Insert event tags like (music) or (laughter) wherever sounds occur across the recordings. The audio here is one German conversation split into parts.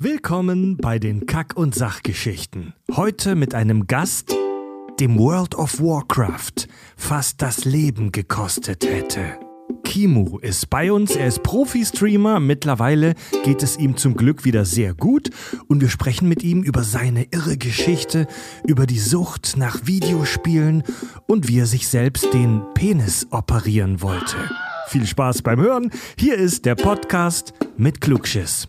Willkommen bei den Kack- und Sachgeschichten. Heute mit einem Gast, dem World of Warcraft fast das Leben gekostet hätte. Kimu ist bei uns, er ist Profi-Streamer, mittlerweile geht es ihm zum Glück wieder sehr gut und wir sprechen mit ihm über seine irre Geschichte, über die Sucht nach Videospielen und wie er sich selbst den Penis operieren wollte. Viel Spaß beim Hören, hier ist der Podcast mit Klugschiss.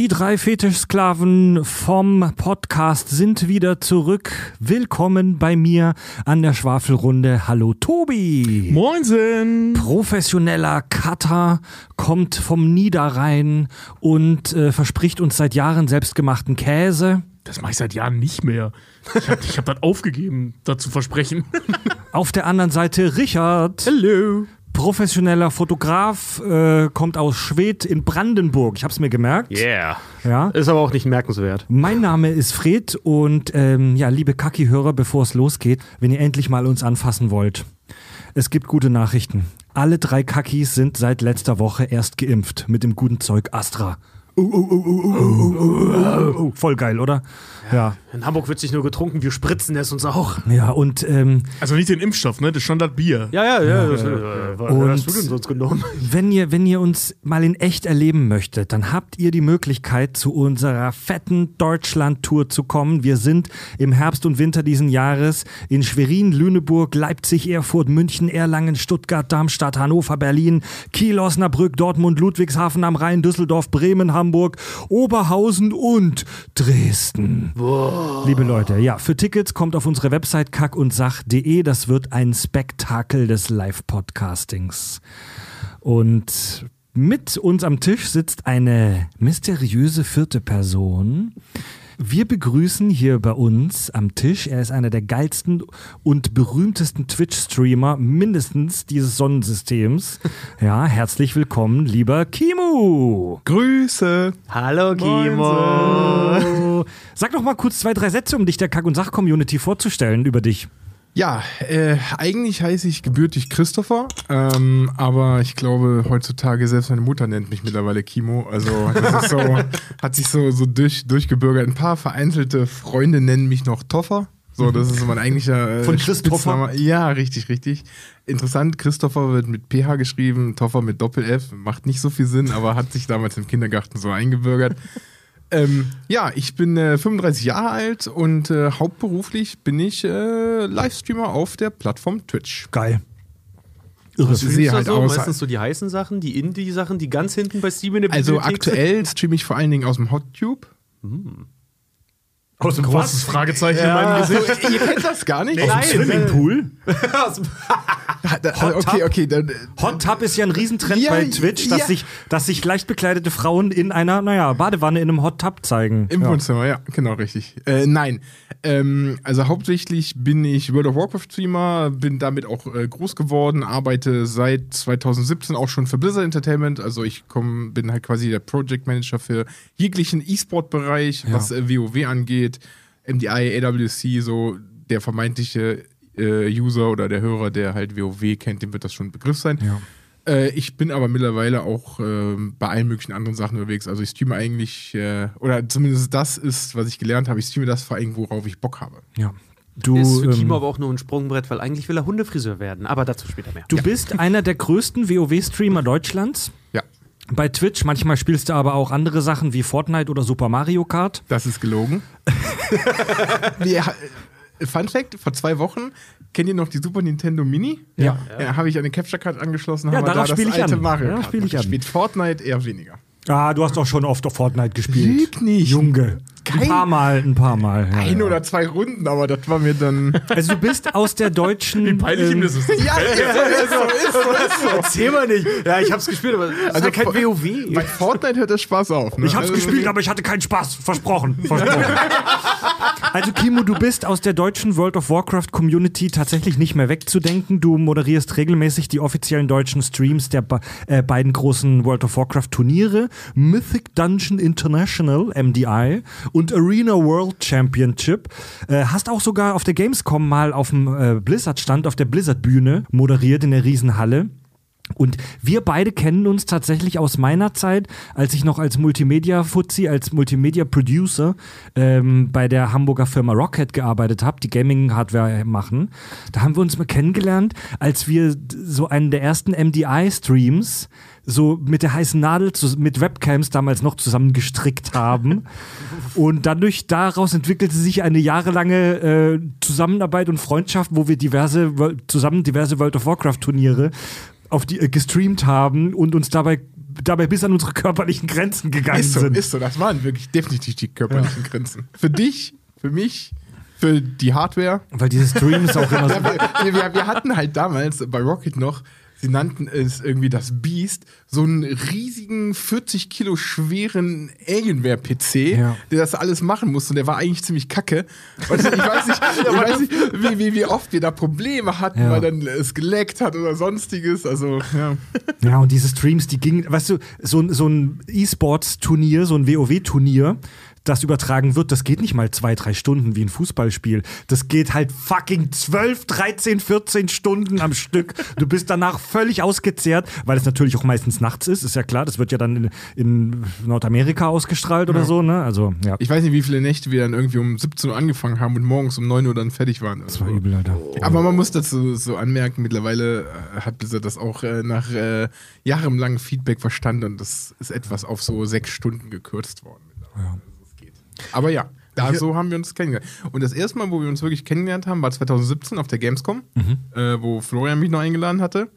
Die drei Fetischsklaven vom Podcast sind wieder zurück. Willkommen bei mir an der Schwafelrunde. Hallo Tobi. Moinsen! Professioneller Cutter kommt vom Niederrhein und äh, verspricht uns seit Jahren selbstgemachten Käse. Das mache ich seit Jahren nicht mehr. Ich habe hab das aufgegeben, das zu versprechen. Auf der anderen Seite Richard. Hallo! Professioneller Fotograf, äh, kommt aus Schwedt in Brandenburg. Ich hab's mir gemerkt. Yeah. Ja. Ist aber auch nicht merkenswert. Mein Name ist Fred und ähm, ja, liebe Kaki-Hörer, bevor es losgeht, wenn ihr endlich mal uns anfassen wollt. Es gibt gute Nachrichten. Alle drei Kakis sind seit letzter Woche erst geimpft mit dem guten Zeug Astra. Uh, uh, uh. Voll geil, oder? Ja. In Hamburg wird sich nur getrunken, wir spritzen es uns auch. Ja, und ähm, Also nicht den Impfstoff, ne? Das ist schon das Bier. Ja, ja, ja. das, äh, was Und- hast du denn sonst genommen? wenn ihr, wenn ihr uns mal in echt erleben möchtet, dann habt ihr die Möglichkeit, zu unserer fetten Deutschland-Tour zu kommen. Wir sind im Herbst und Winter diesen Jahres in Schwerin, Lüneburg, Leipzig, Erfurt, München, Erlangen, Stuttgart, Darmstadt, Hannover, Berlin, Kiel, Osnabrück, Dortmund, Ludwigshafen am Rhein, Düsseldorf, Bremen, Hamburg, Oberhausen und Dresden. Liebe Leute, ja, für Tickets kommt auf unsere Website kackundsach.de. Das wird ein Spektakel des Live-Podcastings. Und mit uns am Tisch sitzt eine mysteriöse vierte Person. Wir begrüßen hier bei uns am Tisch, er ist einer der geilsten und berühmtesten Twitch-Streamer mindestens dieses Sonnensystems. (laughs) Ja, herzlich willkommen, lieber Kimu. Grüße! Hallo, Oh. Sag doch mal kurz zwei, drei Sätze, um dich der Kack- und Sach-Community vorzustellen über dich. Ja, äh, eigentlich heiße ich gebürtig Christopher, ähm, aber ich glaube heutzutage selbst meine Mutter nennt mich mittlerweile Kimo. Also so, (laughs) hat sich so, so durch, durchgebürgert. Ein paar vereinzelte Freunde nennen mich noch Toffer. So, das ist mein eigentlicher äh, Von Christopher? Ja, richtig, richtig. Interessant, Christopher wird mit PH geschrieben, Toffer mit Doppel-F. Macht nicht so viel Sinn, aber hat sich damals im Kindergarten so eingebürgert. Ähm, ja, ich bin äh, 35 Jahre alt und äh, hauptberuflich bin ich äh, Livestreamer auf der Plattform Twitch. Geil. Irre. Was Ich sehe halt so? aus. Meistens so die heißen Sachen, die Indie-Sachen, die ganz hinten bei Steam in der Also Bibliothek aktuell streame ich vor allen Dingen aus dem HotTube. Aus dem großes Fragezeichen in meinem Gesicht. Ihr kennt das gar nicht? Nein. Swimmingpool? (laughs) Da, Hot okay, okay. Dann, Hot Tub ist ja ein Riesentrend Ja, bei Twitch, dass, ja. sich, dass sich leicht bekleidete Frauen in einer, naja, Badewanne in einem Hot Tub zeigen. Im ja. Wohnzimmer, ja, genau, richtig. Äh, nein, ähm, also hauptsächlich bin ich World of Warcraft Streamer, bin damit auch äh, groß geworden, arbeite seit 2017 auch schon für Blizzard Entertainment. Also ich komm, bin halt quasi der Project Manager für jeglichen E-Sport-Bereich, Ja. was äh, WoW angeht, MDI, AWC, so der vermeintliche äh, User oder der Hörer, der halt WoW kennt, dem wird das schon ein Begriff sein. Ja. Äh, ich bin aber mittlerweile auch ähm, bei allen möglichen anderen Sachen unterwegs. Also ich streame eigentlich, äh, oder zumindest das ist, was ich gelernt habe, ich streame das vor allem, worauf ich Bock habe. Ja. Du, ist für ähm, Kimo aber auch nur ein Sprungbrett, weil eigentlich will er Hundefriseur werden. Aber dazu später mehr. du bist einer der größten WoW-Streamer Deutschlands. Ja, Bei Twitch, manchmal spielst du aber auch andere Sachen wie Fortnite oder Super Mario Kart. das ist gelogen. (laughs) äh, Fun Fact, vor zwei Wochen, kennt ihr noch die Super Nintendo Mini? Ja. Ja, habe ich eine Capture Card angeschlossen, Ja, darauf da das ich alte an. Mario Ja, Kart spiel ich an. gespielt. Fortnite eher weniger. Ah, du hast doch schon oft auf Fortnite gespielt. Lüg nicht. Junge. Ein Kein- paar Mal, ein paar Mal. Ja, Ein ja. oder zwei Runden, aber das war mir dann. Also du bist aus der deutschen. (laughs) Wie peinlich ihm ähm, das ist. ja, ist so, ist so, ist so, ist so. Erzähl mal nicht. Ja, ich hab's gespielt, aber das Also ist ja kein WoW. Bei Fortnite hört das Spaß auf. Ne? Ich hab's Also- gespielt, aber ich hatte keinen Spaß. Versprochen. Versprochen. Also Kimo, du bist aus der deutschen World of Warcraft Community tatsächlich nicht mehr wegzudenken. Du moderierst regelmäßig die offiziellen deutschen Streams der äh, beiden großen World of Warcraft Turniere, Mythic Dungeon International, MDI, und Arena World Championship. Äh, hast auch sogar auf der Gamescom mal auf dem äh, Blizzard-Stand, auf der Blizzard-Bühne moderiert in der Riesenhalle. Und wir beide kennen uns tatsächlich aus meiner Zeit, als ich noch als Multimedia-Fuzzi, als Multimedia-Producer ähm, bei der Hamburger Firma Rocket gearbeitet habe, die Gaming-Hardware machen. Da haben wir uns mal kennengelernt, als wir so einen der ersten MDI-Streams so mit der heißen Nadel zu, mit Webcams damals noch zusammen gestrickt haben. (laughs) und dadurch daraus entwickelte sich eine jahrelange äh, Zusammenarbeit und Freundschaft, wo wir diverse zusammen diverse World of Warcraft Turniere auf die äh, gestreamt haben und uns dabei dabei bis an unsere körperlichen Grenzen gegangen Ist so, sind. ist so, das waren wirklich definitiv die körperlichen Grenzen. Für dich, für mich, für die Hardware. Weil diese Streams auch immer (laughs) so. Ja, wir, wir, wir hatten halt damals bei Rocket noch, sie nannten es irgendwie das Beast, so einen riesigen 40 Kilo schweren Alienware-PC, Ja. der das alles machen musste. Und der war eigentlich ziemlich kacke. Und ich weiß nicht, (laughs) ich weiß nicht wie, wie, wie oft wir da Probleme hatten, Ja. weil dann es geleckt hat oder sonstiges. Also, ja. Ja, und diese Streams, die gingen, weißt du, so, so ein E-Sports-Turnier, so ein WoW-Turnier, das übertragen wird, das geht nicht mal zwei, drei Stunden wie ein Fußballspiel. Das geht halt fucking 12, 13, 14 Stunden am Stück. Du bist danach völlig ausgezehrt, weil es natürlich auch meistens nachts ist, ist ja klar. Das wird ja dann in, in Nordamerika ausgestrahlt oder so, ne? Also, ja. Ich weiß nicht, wie viele Nächte wir dann irgendwie um 17 Uhr angefangen haben und morgens um 9 Uhr dann fertig waren. Das war übel, Alter. Aber man muss dazu so anmerken, mittlerweile äh, hat Blizzard das auch äh, nach äh, jahrelangem Feedback verstanden und das ist etwas auf so sechs Stunden gekürzt worden. mittlerweile. Aber ja, da so haben wir uns kennengelernt. Und das erste Mal, wo wir uns wirklich kennengelernt haben, war 2017 auf der Gamescom, äh, wo Florian mich noch eingeladen hatte.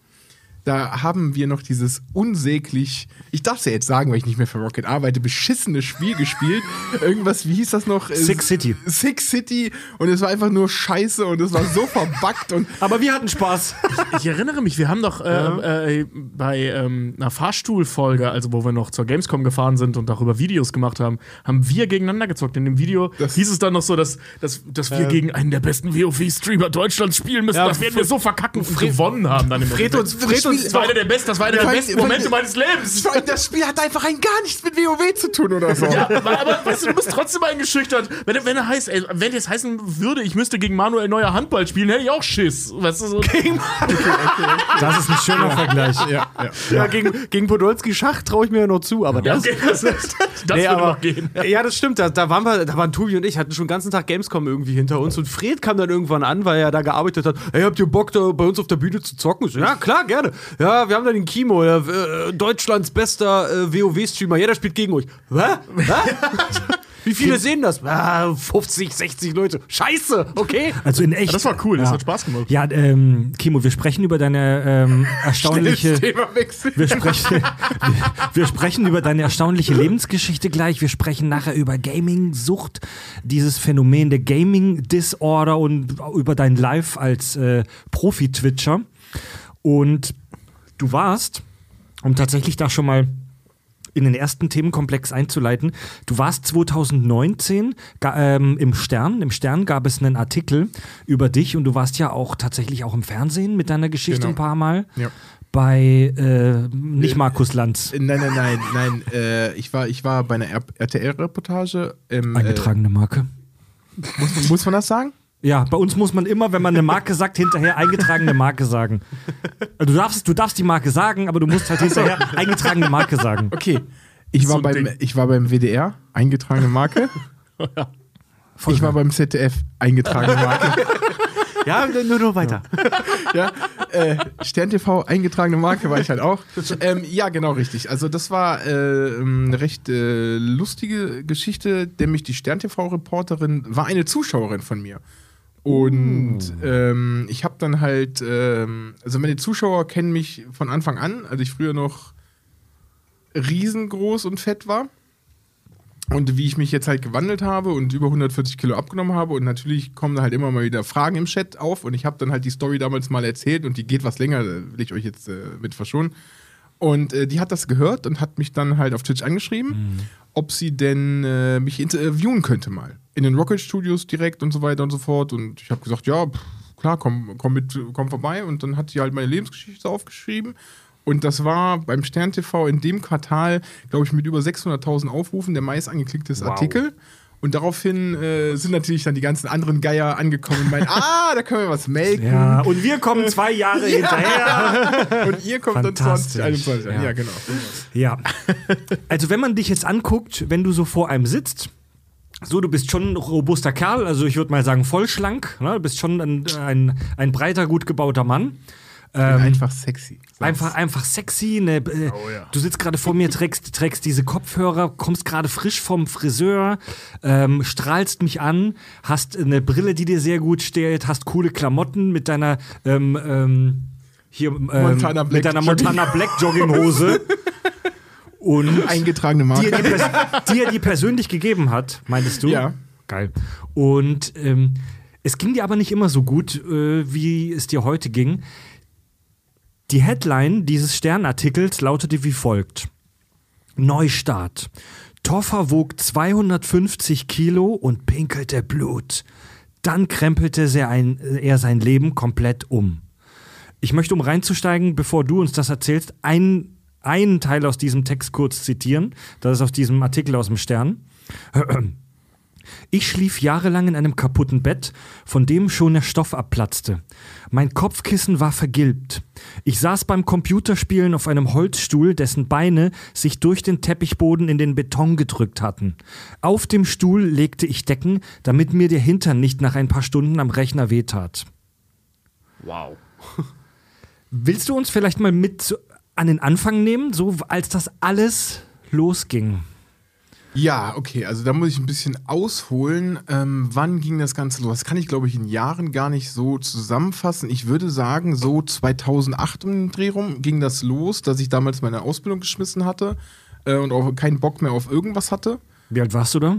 Da haben wir noch dieses unsäglich, ich darf es ja jetzt sagen, weil ich nicht mehr für Rocket arbeite, beschissene Spiel gespielt. (laughs) Irgendwas, wie hieß das noch? Äh, Six City. Six City. Und es war einfach nur scheiße und es war so verbuggt und (laughs) Aber wir hatten Spaß. (laughs) Ich erinnere mich, wir haben doch äh, äh, bei ähm, einer Fahrstuhlfolge, also wo wir noch zur Gamescom gefahren sind und darüber Videos gemacht haben, haben wir gegeneinander gezockt. In dem Video Das- hieß es dann noch so, dass, dass, dass wir gegen einen der besten WoW-Streamer Deutschlands spielen müssen. Ja, das werden wir so verkacken und gewonnen haben dann im Fred Endeffekt. Fred uns, Das war einer der besten, das war einer der besten Momente meines Lebens. Vor allem, das Spiel hat einfach rein gar nichts mit WoW zu tun oder so. Ja, aber, aber weißt du, du bist trotzdem eingeschüchtert. Wenn, wenn er heißt, ey, wenn es heißen würde, ich müsste gegen Manuel Neuer Handball spielen, hätte ich auch Schiss. Weißt du, so. (laughs) Das ist ein schöner Vergleich. ja, ja. ja, gegen, gegen Podolski Schach traue ich mir ja noch zu, aber das. Okay, das, das Nee, würde aber, noch gehen. Ja, das stimmt. Da, da, waren wir, da waren Tobi und ich, hatten schon den ganzen Tag Gamescom irgendwie hinter uns. Und Fred kam dann irgendwann an, weil er da gearbeitet hat. Hey, habt ihr Bock, da bei uns auf der Bühne zu zocken? Ich so, ja, klar, gerne. Ja, wir haben da den Kimo, der, äh, Deutschlands bester äh, WoW-Streamer. Jeder spielt gegen euch. Hä? Hä? (laughs) Wie viele sehen das? Ah, 50, 60 Leute. Scheiße, okay. Also in echt. Das war cool, das hat Spaß gemacht. Ja, ähm, Kimo, wir sprechen über deine ähm, (laughs) erstaunliche. Wir sprechen, wir, (laughs) wir sprechen über deine erstaunliche Lebensgeschichte gleich. Wir sprechen nachher über Gaming-Sucht, dieses Phänomen der Gaming-Disorder und über dein Live als äh, Profi-Twitcher. Und du warst, um tatsächlich da schon mal in den ersten Themenkomplex einzuleiten. Du warst 2019 ga, ähm, im Stern. Im Stern gab es einen Artikel über dich und du warst ja auch tatsächlich auch im Fernsehen mit deiner Geschichte Genau. ein paar Mal. Ja. Bei äh, nicht Markus Lanz. Nein, nein, nein, nein. Äh, ich, war, ich war bei einer RTL-Reportage. Eingetragene Marke. Äh, muss, muss man das sagen? Ja, bei uns muss man immer, wenn man eine Marke sagt, hinterher eingetragene Marke sagen. Also Du darfst, du darfst die Marke sagen, aber du musst halt hinterher eingetragene Marke sagen. Okay. Ich So war, ein beim, Ding. ich war beim WDR, eingetragene Marke. ich war beim ZDF, eingetragene Marke. Ja, (laughs) nur, nur weiter. ja, äh, Stern TV, eingetragene Marke war ich halt auch. Ähm, ja, genau richtig. Also das war äh, eine recht äh, lustige Geschichte, nämlich die Stern TV-Reporterin war eine Zuschauerin von mir. Und ähm, ich habe dann halt, ähm, also meine Zuschauer kennen mich von Anfang an, als ich früher noch riesengroß und fett war. Und wie ich mich jetzt halt gewandelt habe und über 140 Kilo abgenommen habe und natürlich kommen da halt immer mal wieder Fragen im Chat auf und ich habe dann halt die Story damals mal erzählt und die geht was länger, da will ich euch jetzt äh, mit verschonen. Und äh, die hat das gehört und hat mich dann halt auf Twitch angeschrieben, ob sie denn äh, mich interviewen könnte mal. In den Rocket Studios direkt und so weiter und so fort. Und ich habe gesagt, ja, pff, klar, komm, komm mit, komm vorbei. Und dann hat sie halt meine Lebensgeschichte aufgeschrieben. Und das war beim Stern TV in dem Quartal, glaube ich, mit über 600.000 Aufrufen der meist angeklicktes Artikel. Und daraufhin äh, sind natürlich dann die ganzen anderen Geier angekommen und meinen, (laughs) ah, da können wir was melken. Ja, und wir kommen zwei Jahre (laughs) hinterher. Und ihr kommt dann Fantastisch. 2021. Ja. Ja. ja, genau. Ja. Also, wenn man dich jetzt anguckt, wenn du so vor einem sitzt, so, du bist schon ein robuster Kerl, also ich würde mal sagen voll schlank, ne? du bist schon ein, ein, ein breiter, gut gebauter Mann. Bin einfach sexy. Einfach, einfach sexy. Ne, äh, Du sitzt gerade vor mir, trägst, trägst diese Kopfhörer, kommst gerade frisch vom Friseur, ähm, strahlst mich an, hast eine Brille, die dir sehr gut steht, hast coole Klamotten mit deiner ähm, ähm, hier ähm, Montana Black mit deiner Jogging- Montana Black Jogginghose (laughs) und (laughs) Eingetragene die Marke. er die, (laughs) die er die persönlich gegeben hat, meintest du? Ja. Geil. Und ähm, es ging dir aber nicht immer so gut, äh, wie es dir heute ging. Die Headline dieses Sternartikels lautete wie folgt: Neustart. Toffer wog 250 Kilo und pinkelte Blut. Dann krempelte er, ein, er sein Leben komplett um. Ich möchte, um reinzusteigen, bevor du uns das erzählst, einen, einen Teil aus diesem Text kurz zitieren. Das ist aus diesem Artikel aus dem Stern. Ich schlief jahrelang in einem kaputten Bett, von dem schon der Stoff abplatzte. Mein Kopfkissen war vergilbt. Ich saß beim Computerspielen auf einem Holzstuhl, dessen Beine sich durch den Teppichboden in den Beton gedrückt hatten. Auf dem Stuhl legte ich Decken, damit mir der Hintern nicht nach ein paar Stunden am Rechner wehtat. Wow. (laughs) Willst du uns vielleicht mal mit an den Anfang nehmen, so als das alles losging? Ja, okay, also da muss ich ein bisschen ausholen. Ähm, wann ging das Ganze los? Das kann ich, glaube ich, in Jahren gar nicht so zusammenfassen. Ich würde sagen, so 2008 um den Dreh rum ging das los, dass ich damals meine Ausbildung geschmissen hatte äh, und auch keinen Bock mehr auf irgendwas hatte. Wie alt warst du da?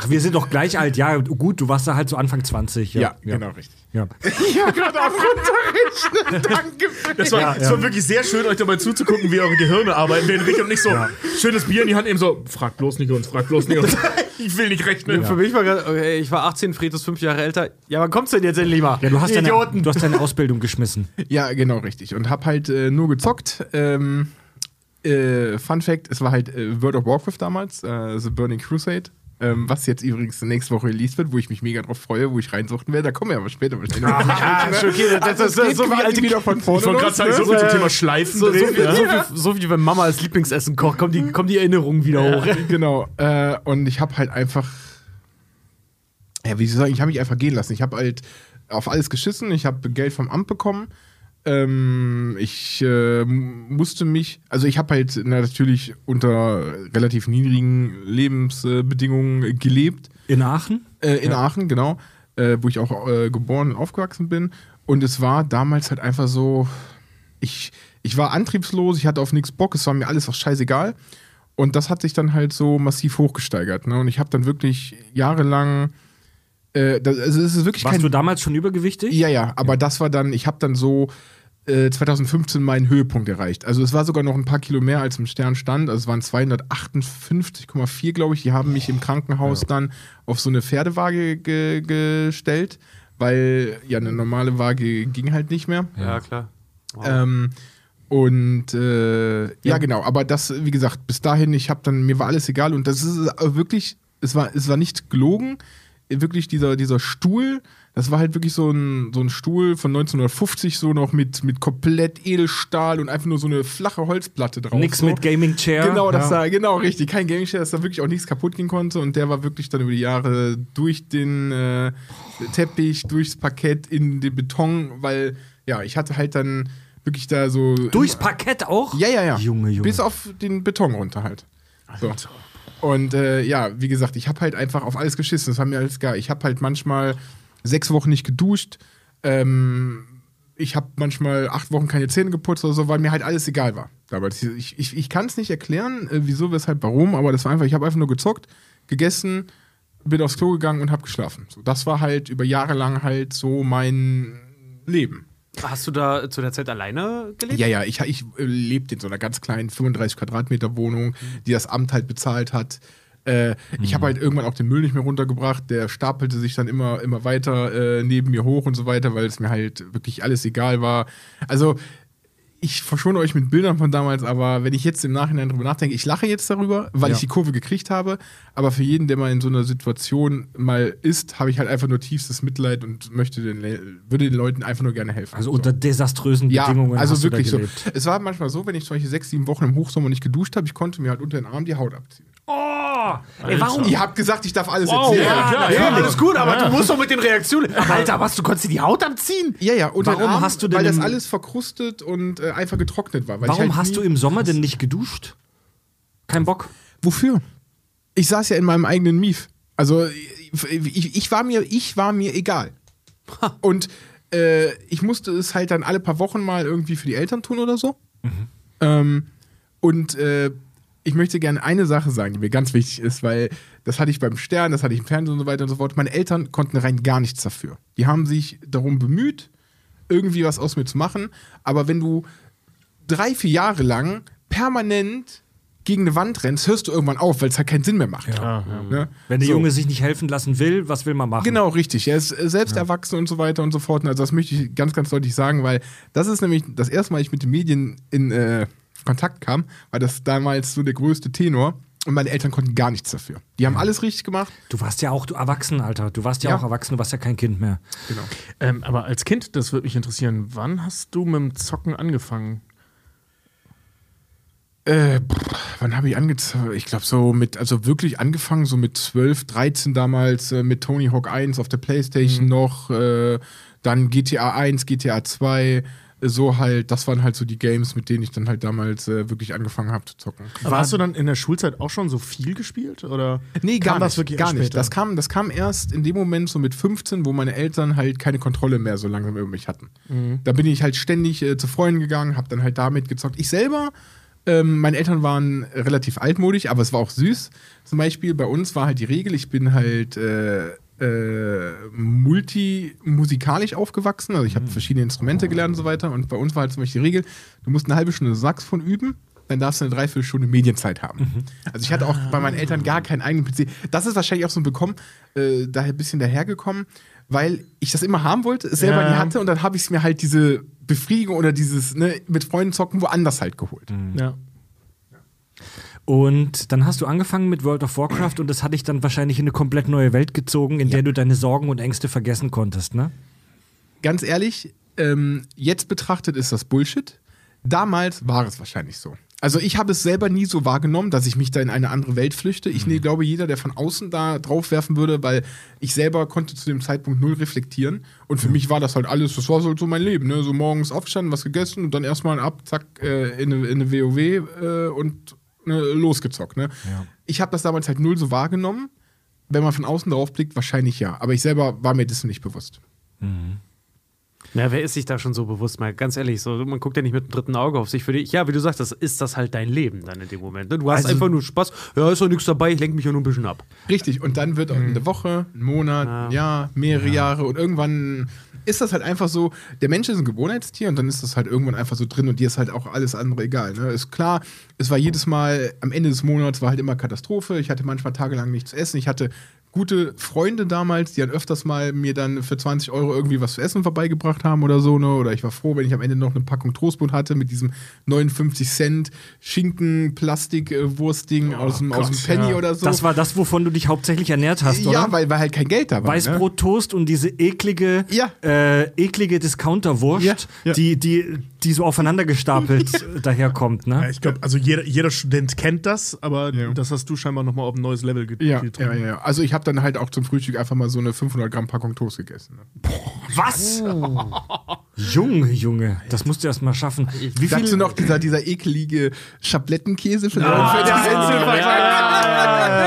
Ach, wir sind doch gleich alt. Ja, gut, du warst da halt so Anfang 20. Ja, genau, richtig. Ja. Ja, gerade auch runterrechnen. (laughs) Danke. Das war, Ja, das ja. war wirklich sehr schön, euch dabei zuzugucken, wie eure Gehirne arbeiten. Während Rick und nicht so schönes Bier in die Hand nehmen, so, frag bloß nicht uns, frag bloß nicht uns. (laughs) ich will nicht rechnen. Für mich war gerade, okay, ich war 18, Fred ist fünf Jahre älter. Ja, wann kommt's denn jetzt endlich mal? Ja, du hast, deine, Idioten. du hast deine Ausbildung geschmissen. Ja, genau, richtig. Und hab halt äh, nur gezockt. Ähm, äh, Fun Fact: Es war halt äh, World of Warcraft damals, äh, The Burning Crusade. Ähm, was jetzt übrigens nächste Woche released wird, wo ich mich mega drauf freue, wo ich reinsuchten werde. Da kommen wir aber später wahrscheinlich. Ah, ist okay, das, das, das, geht so wie quasi alte wieder von vorne Ich wollte gerade sagen, ne? so viel zum Ja. Thema Schleifen so, so, drehen. viel, ja. so, viel, so viel, wenn Mama als Lieblingsessen kocht, kommen die, kommen die Erinnerungen wieder hoch. genau. Äh, und ich habe halt einfach, ja, wie soll ich sagen, ich habe mich einfach gehen lassen. Ich habe halt auf alles geschissen. Ich habe Geld vom Amt bekommen. Ähm, ich äh, musste mich, also ich habe halt na, natürlich unter relativ niedrigen Lebensbedingungen gelebt. In Aachen? Äh, in Aachen, genau. Äh, wo ich auch äh, geboren und aufgewachsen bin. Und es war damals halt einfach so, ich, ich war antriebslos, ich hatte auf nichts Bock, es war mir alles auch scheißegal. Und das hat sich dann halt so massiv hochgesteigert. Ne? Und ich habe dann wirklich jahrelang, äh, das, also es ist wirklich Warst du damals schon übergewichtig? ja, ja, aber das war dann, ich habe dann so äh, 2015 meinen Höhepunkt erreicht. Also es war sogar noch ein paar Kilo mehr als im Stern stand. Also es waren 258,4, glaube ich. Die haben mich im Krankenhaus dann auf so eine Pferdewaage ge gestellt, weil ja eine normale Waage ging halt nicht mehr. Ja, klar. Ähm, und äh, ja. genau, aber das, wie gesagt, bis dahin, ich habe dann, mir war alles egal und das ist äh, wirklich, es war, es war nicht gelogen, wirklich dieser, dieser Stuhl, das war halt wirklich so ein, so ein Stuhl von 1950, so noch mit, mit komplett Edelstahl und einfach nur so eine flache Holzplatte drauf. Nix so. mit Gaming Chair. Genau, das ja. da, genau, richtig. Kein Gaming Chair, dass da wirklich auch nichts kaputt gehen konnte. Und der war wirklich dann über die Jahre durch den äh, Teppich, durchs Parkett, in den Beton, weil, ja, ich hatte halt dann wirklich da so. Durchs Parkett auch? Ja, ja, ja. Junge, Junge. Bis auf den Beton runter halt. So. Und äh, ja, wie gesagt, ich habe halt einfach auf alles geschissen. Das war mir alles geil. Ich habe halt manchmal sechs Wochen nicht geduscht. Ähm, ich habe manchmal acht Wochen keine Zähne geputzt oder so, weil mir halt alles egal war. Ich, ich, ich kann es nicht erklären, äh, wieso, weshalb, warum, aber das war einfach, ich habe einfach nur gezockt, gegessen, bin aufs Klo gegangen und habe geschlafen. So, das war halt über Jahre lang halt so mein Leben. Hast du da zu der Zeit alleine gelebt? Ja, ja, ich, ich äh, lebte in so einer ganz kleinen 35 Quadratmeter Wohnung, die das Amt halt bezahlt hat. Äh, Ich habe halt irgendwann auch den Müll nicht mehr runtergebracht. Der stapelte sich dann immer, immer weiter äh, neben mir hoch und so weiter, weil es mir halt wirklich alles egal war. Also ich verschone euch mit Bildern von damals, aber wenn ich jetzt im Nachhinein drüber nachdenke, ich lache jetzt darüber, weil Ja. ich die Kurve gekriegt habe. Aber für jeden, der mal in so einer Situation mal ist, habe ich halt einfach nur tiefstes Mitleid und möchte den, würde den Leuten einfach nur gerne helfen. Also So. unter desaströsen Ja, Bedingungen also hast wirklich so. Es war manchmal so, wenn ich solche sechs, sieben Wochen im Hochsommer nicht geduscht habe, ich konnte mir halt unter den Arm die Haut abziehen. Oh, ey, warum? Ihr habt gesagt, ich darf alles Wow, erzählen. ja, klar, Ja, ja. alles gut, aber du musst doch mit den Reaktionen. Alter, was, du konntest dir die Haut abziehen? Ja, ja, den Warum Arm, hast du denn weil das alles verkrustet und äh, einfach getrocknet war. Weil ich Warum halt hast du im Sommer denn nicht geduscht? Kein Bock. Wofür? Ich saß ja in meinem eigenen Mief. Also ich, ich, war, mir, ich war mir egal. Und äh, ich musste es halt dann alle paar Wochen mal irgendwie für die Eltern tun oder so. Ähm, und äh, ich möchte gerne eine Sache sagen, die mir ganz wichtig ist, weil das hatte ich beim Stern, das hatte ich im Fernsehen und so weiter und so fort. Meine Eltern konnten rein gar nichts dafür. Die haben sich darum bemüht, irgendwie was aus mir zu machen. Aber wenn du drei, vier Jahre lang permanent gegen eine Wand rennst, hörst du irgendwann auf, weil es halt keinen Sinn mehr macht. Ja, Ne? Wenn der So. Junge sich nicht helfen lassen will, was will man machen? Genau, richtig. Er ist äh, selbst erwachsen und so weiter und so fort. Und Also das möchte ich ganz, ganz deutlich sagen, weil das ist nämlich das erste Mal, ich mit den Medien in äh, Kontakt kam, war das damals so der größte Tenor. Und meine Eltern konnten gar nichts dafür. Die haben alles richtig gemacht. Du warst ja auch du erwachsen, Alter. Du warst ja, Ja. auch erwachsen, du warst ja kein Kind mehr. Genau. Ähm, aber als Kind, das würde mich interessieren, wann hast du mit dem Zocken angefangen? Äh, pff, wann habe ich angezogen? Ich glaube, so mit, also wirklich angefangen, so mit 12, 13 damals, äh, mit Tony Hawk 1 auf der Playstation noch, äh, dann GTA 1, GTA 2, äh, so halt, das waren halt so die Games, mit denen ich dann halt damals äh, wirklich angefangen habe zu zocken. Aber hast du dann in der Schulzeit auch schon so viel gespielt? Oder Nee, gar nicht. wirklich gar nicht. Das kam, das kam erst in dem Moment so mit 15, wo meine Eltern halt keine Kontrolle mehr so langsam über mich hatten. Mhm. Da bin ich halt ständig äh, zu Freunden gegangen, habe dann halt damit gezockt. Ich selber, ähm, meine Eltern waren relativ altmodisch, aber es war auch süß. Zum Beispiel bei uns war halt die Regel, ich bin halt äh, äh, multimusikalisch aufgewachsen. Also ich habe verschiedene Instrumente gelernt und so weiter. Und bei uns war halt zum Beispiel die Regel, du musst eine halbe Stunde Saxophon üben, dann darfst du eine Dreiviertelstunde Medienzeit haben. Also ich hatte auch bei meinen Eltern gar keinen eigenen PC. Das ist wahrscheinlich auch so ein Bekommen, äh, daher ein bisschen dahergekommen, weil ich das immer haben wollte, es selber Ja. nie hatte und dann habe ich es mir halt diese Befriedigung oder dieses ne, mit Freunden zocken woanders halt geholt. Ja. Und dann hast du angefangen mit World of Warcraft und das hat dich dann wahrscheinlich in eine komplett neue Welt gezogen, in der du deine Sorgen und Ängste vergessen konntest, ne? Ganz ehrlich, ähm, jetzt betrachtet ist das Bullshit. Damals war es wahrscheinlich so. Also ich habe es selber nie so wahrgenommen, dass ich mich da in eine andere Welt flüchte. Ich ne, glaube, jeder, der von außen da drauf werfen würde, weil ich selber konnte zu dem Zeitpunkt null reflektieren. Und für mich war das halt alles, das war halt so mein Leben. Ne? So morgens aufgestanden, was gegessen und dann erstmal ab, zack, äh, in, eine, in eine WoW äh, und ne, losgezockt. Ne? Ich habe das damals halt null so wahrgenommen. Wenn man von außen drauf blickt, wahrscheinlich ja. Aber ich selber war mir dessen nicht bewusst. Na, wer ist sich da schon so bewusst? Mal ganz ehrlich, so, man guckt ja nicht mit dem dritten Auge auf sich. Für dich. Ja, wie du sagst, das ist das halt dein Leben dann in dem Moment. ne? Du hast Also- einfach nur Spaß. Ja, ist doch nichts dabei, ich lenke mich ja nur ein bisschen ab. Richtig, und dann wird auch eine Woche, ein Monat, ein Jahr, mehrere Jahre und irgendwann ist das halt einfach so, der Mensch ist ein Gewohnheitstier und dann ist das halt irgendwann einfach so drin und dir ist halt auch alles andere egal. Ne? Ist klar, es war jedes Mal, am Ende des Monats war halt immer Katastrophe. Ich hatte manchmal tagelang nichts zu essen. Ich hatte gute Freunde damals, die dann öfters mal mir dann für 20 Euro irgendwie was zu essen vorbeigebracht haben oder so. Ne? Oder ich war froh, wenn ich am Ende noch eine Packung Toastbrot hatte mit diesem 59 Cent Schinken, Plastik, äh, Wurstding aus, dem, aus dem Penny ja. oder so. Das war das, wovon du dich hauptsächlich ernährt hast, ja, oder? weil, weil halt kein Geld da war. Ne? Weißbrot, Toast und diese eklige, Ja. äh, eklige Discounterwurst, Ja, ja. Die, die, die so aufeinander gestapelt (laughs) daherkommt, Ja, ne? ich glaube, also jeder, jeder Student kennt das, aber Ja. das hast du scheinbar noch mal auf ein neues Level ge Ja, getrieben. ja, ja. Also ich habe dann halt auch zum Frühstück einfach mal so eine 500 Gramm Packung Toast gegessen. Ne? Was? Junge, Junge, das musst du erst mal schaffen. Wie Dazu viel noch dieser, dieser ekelige Schablettenkäse für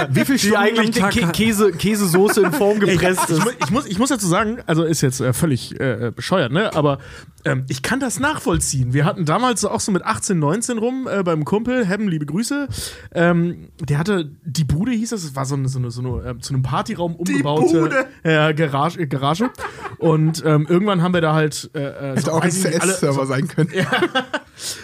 Wie viel Die Stunden eigentlich am Tag Kä Käse, Käsesoße in Form gepresst Ich, ist. mu- ich, muss, ich muss dazu sagen, also ist jetzt äh, völlig äh, bescheuert, ne? Aber ähm, ich kann das nachvollziehen. Wir hatten damals so auch so mit 18, 19 rum äh, beim Kumpel, Hebben, liebe Grüße. Ähm, der hatte, die Bude hieß das, es war so eine, so eine, so eine äh, zu einem Partyraum umgebaute äh, Garage, Garage. Und ähm, irgendwann haben wir da halt äh, äh, Hätte auch ein CS-Server sein können. (laughs)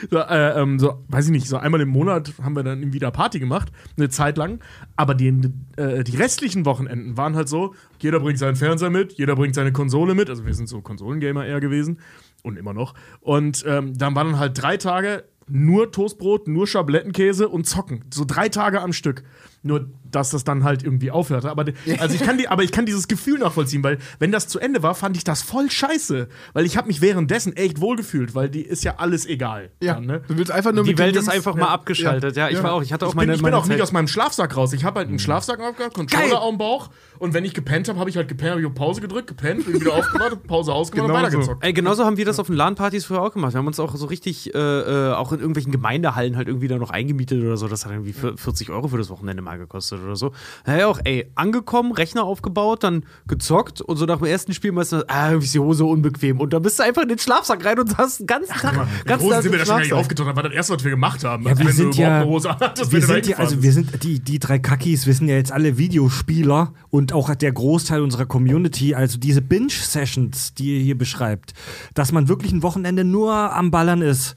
So, äh, ähm, so, weiß ich nicht, so einmal im Monat haben wir dann wieder Party gemacht, eine Zeit lang. Aber die, die restlichen Wochenenden waren halt so: jeder bringt seinen Fernseher mit, jeder bringt seine Konsole mit. Also, wir sind so Konsolengamer eher gewesen und immer noch. Und ähm, dann waren halt drei Tage nur Toastbrot, nur Schablettenkäse und zocken. So drei Tage am Stück. Nur, dass das dann halt irgendwie aufhörte. Aber, also ich kann die, aber ich kann dieses Gefühl nachvollziehen, weil wenn das zu Ende war, fand ich das voll scheiße. Weil ich habe mich währenddessen echt wohlgefühlt, weil die ist ja alles egal. Ja, Dann, ne? du willst einfach nur Die Welt ist einfach mal abgeschaltet. Ja, ich Ja. war auch, ich hatte auch Ich bin, meine, ich bin meine auch nicht Zeit- aus meinem Schlafsack raus. Ich habe halt einen Schlafsack aufgehabt, Controller am Bauch. Und wenn ich gepennt habe, habe ich halt gepennt, habe ich auf Pause gedrückt, gepennt, bin wieder aufgewacht, (laughs) Pause ausgemacht Genau und so. weitergezockt. Ey, genauso haben wir das auf den LAN-Partys früher auch gemacht. Wir haben uns auch so richtig, äh, äh, auch in irgendwelchen Gemeindehallen halt irgendwie da noch eingemietet oder so. Das hat irgendwie vier- 40 Euro für das Wochenende mal gekostet oder so. Naja, auch, ey, angekommen, Rechner aufgebaut, dann gezockt und so nach dem ersten Spiel meist, ah, irgendwie ist die Hose unbequem. Und dann bist du einfach in den Schlafsack rein und hast den ganzen Tag, Die ganzen Hosen sind wir da schon gar nicht aufgetaucht. Das war das erste, was wir gemacht haben. Ja, Also, wir wenn sind du ja, überhaupt eine Hose anhattest, wir sind ja, also wir sind die, die drei Kackis, wir sind ja jetzt alle Videospieler und auch der Großteil unserer Community, also diese Binge-Sessions, die ihr hier beschreibt, dass man wirklich ein Wochenende nur am Ballern ist.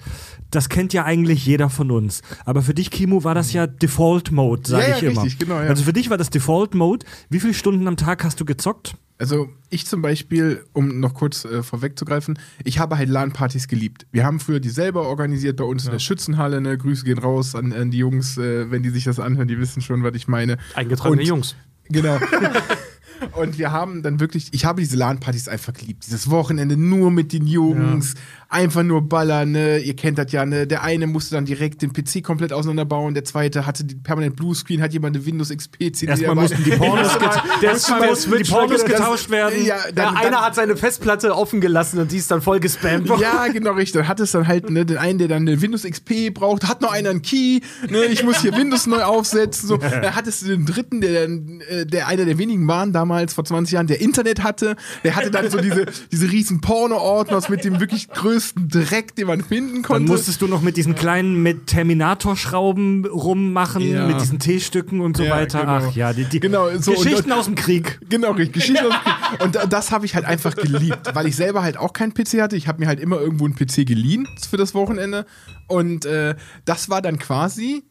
Das kennt ja eigentlich jeder von uns. Aber für dich, Kimo, war das ja Default Mode, sage Ja, ja, ich immer. richtig, genau, ja. Also für dich war das Default Mode. Wie viele Stunden am Tag hast du gezockt? Also ich zum Beispiel, um noch kurz äh, vorwegzugreifen, ich habe halt LAN-Partys geliebt. Wir haben früher die selber organisiert bei uns in der Schützenhalle. Ne? Grüße gehen raus an, an die Jungs, äh, wenn die sich das anhören, die wissen schon, was ich meine. Eingetragene Und- Jungs. Genau. (laughs) Und wir haben dann wirklich, ich habe diese LAN-Partys einfach geliebt. Dieses Wochenende nur mit den Jungs, einfach nur ballern, ne? Ihr kennt das ja, ne? Der eine musste dann direkt den PC komplett auseinanderbauen, der zweite hatte die permanent Bluescreen, hat jemand eine Windows XP CD Erstmal mussten die (laughs) Pornos, Der erstmal mussten die Pornos getauscht werden. Ja, Der dann, eine dann, hat seine Festplatte offen gelassen und die ist dann voll gespammt. Ja, genau, richtig. Dann hat es dann halt ne, den einen, der dann eine Windows XP braucht, hat noch einer einen Key, ne, ich muss hier Windows neu aufsetzen. So. Dann hattest du den dritten, der dann, äh, der einer der wenigen waren damals vor 20 Jahren, der Internet hatte. Der hatte dann so diese, diese riesen Porno-Ordners mit dem wirklich größten Dreck, den man finden Dann konnte. musstest du noch mit diesen kleinen mit Terminator-Schrauben rummachen, Ja. mit diesen T-Stücken und so Ja, weiter. genau. Ach ja, die, die Genau, so, und- Geschichten aus dem Krieg. Genau, richtig. Geschichte (laughs) aus dem Krieg. Und da- das habe ich halt einfach geliebt, weil ich selber halt auch keinen PC hatte. Ich habe mir halt immer irgendwo einen PC geliehen für das Wochenende. Und äh, das war dann quasi,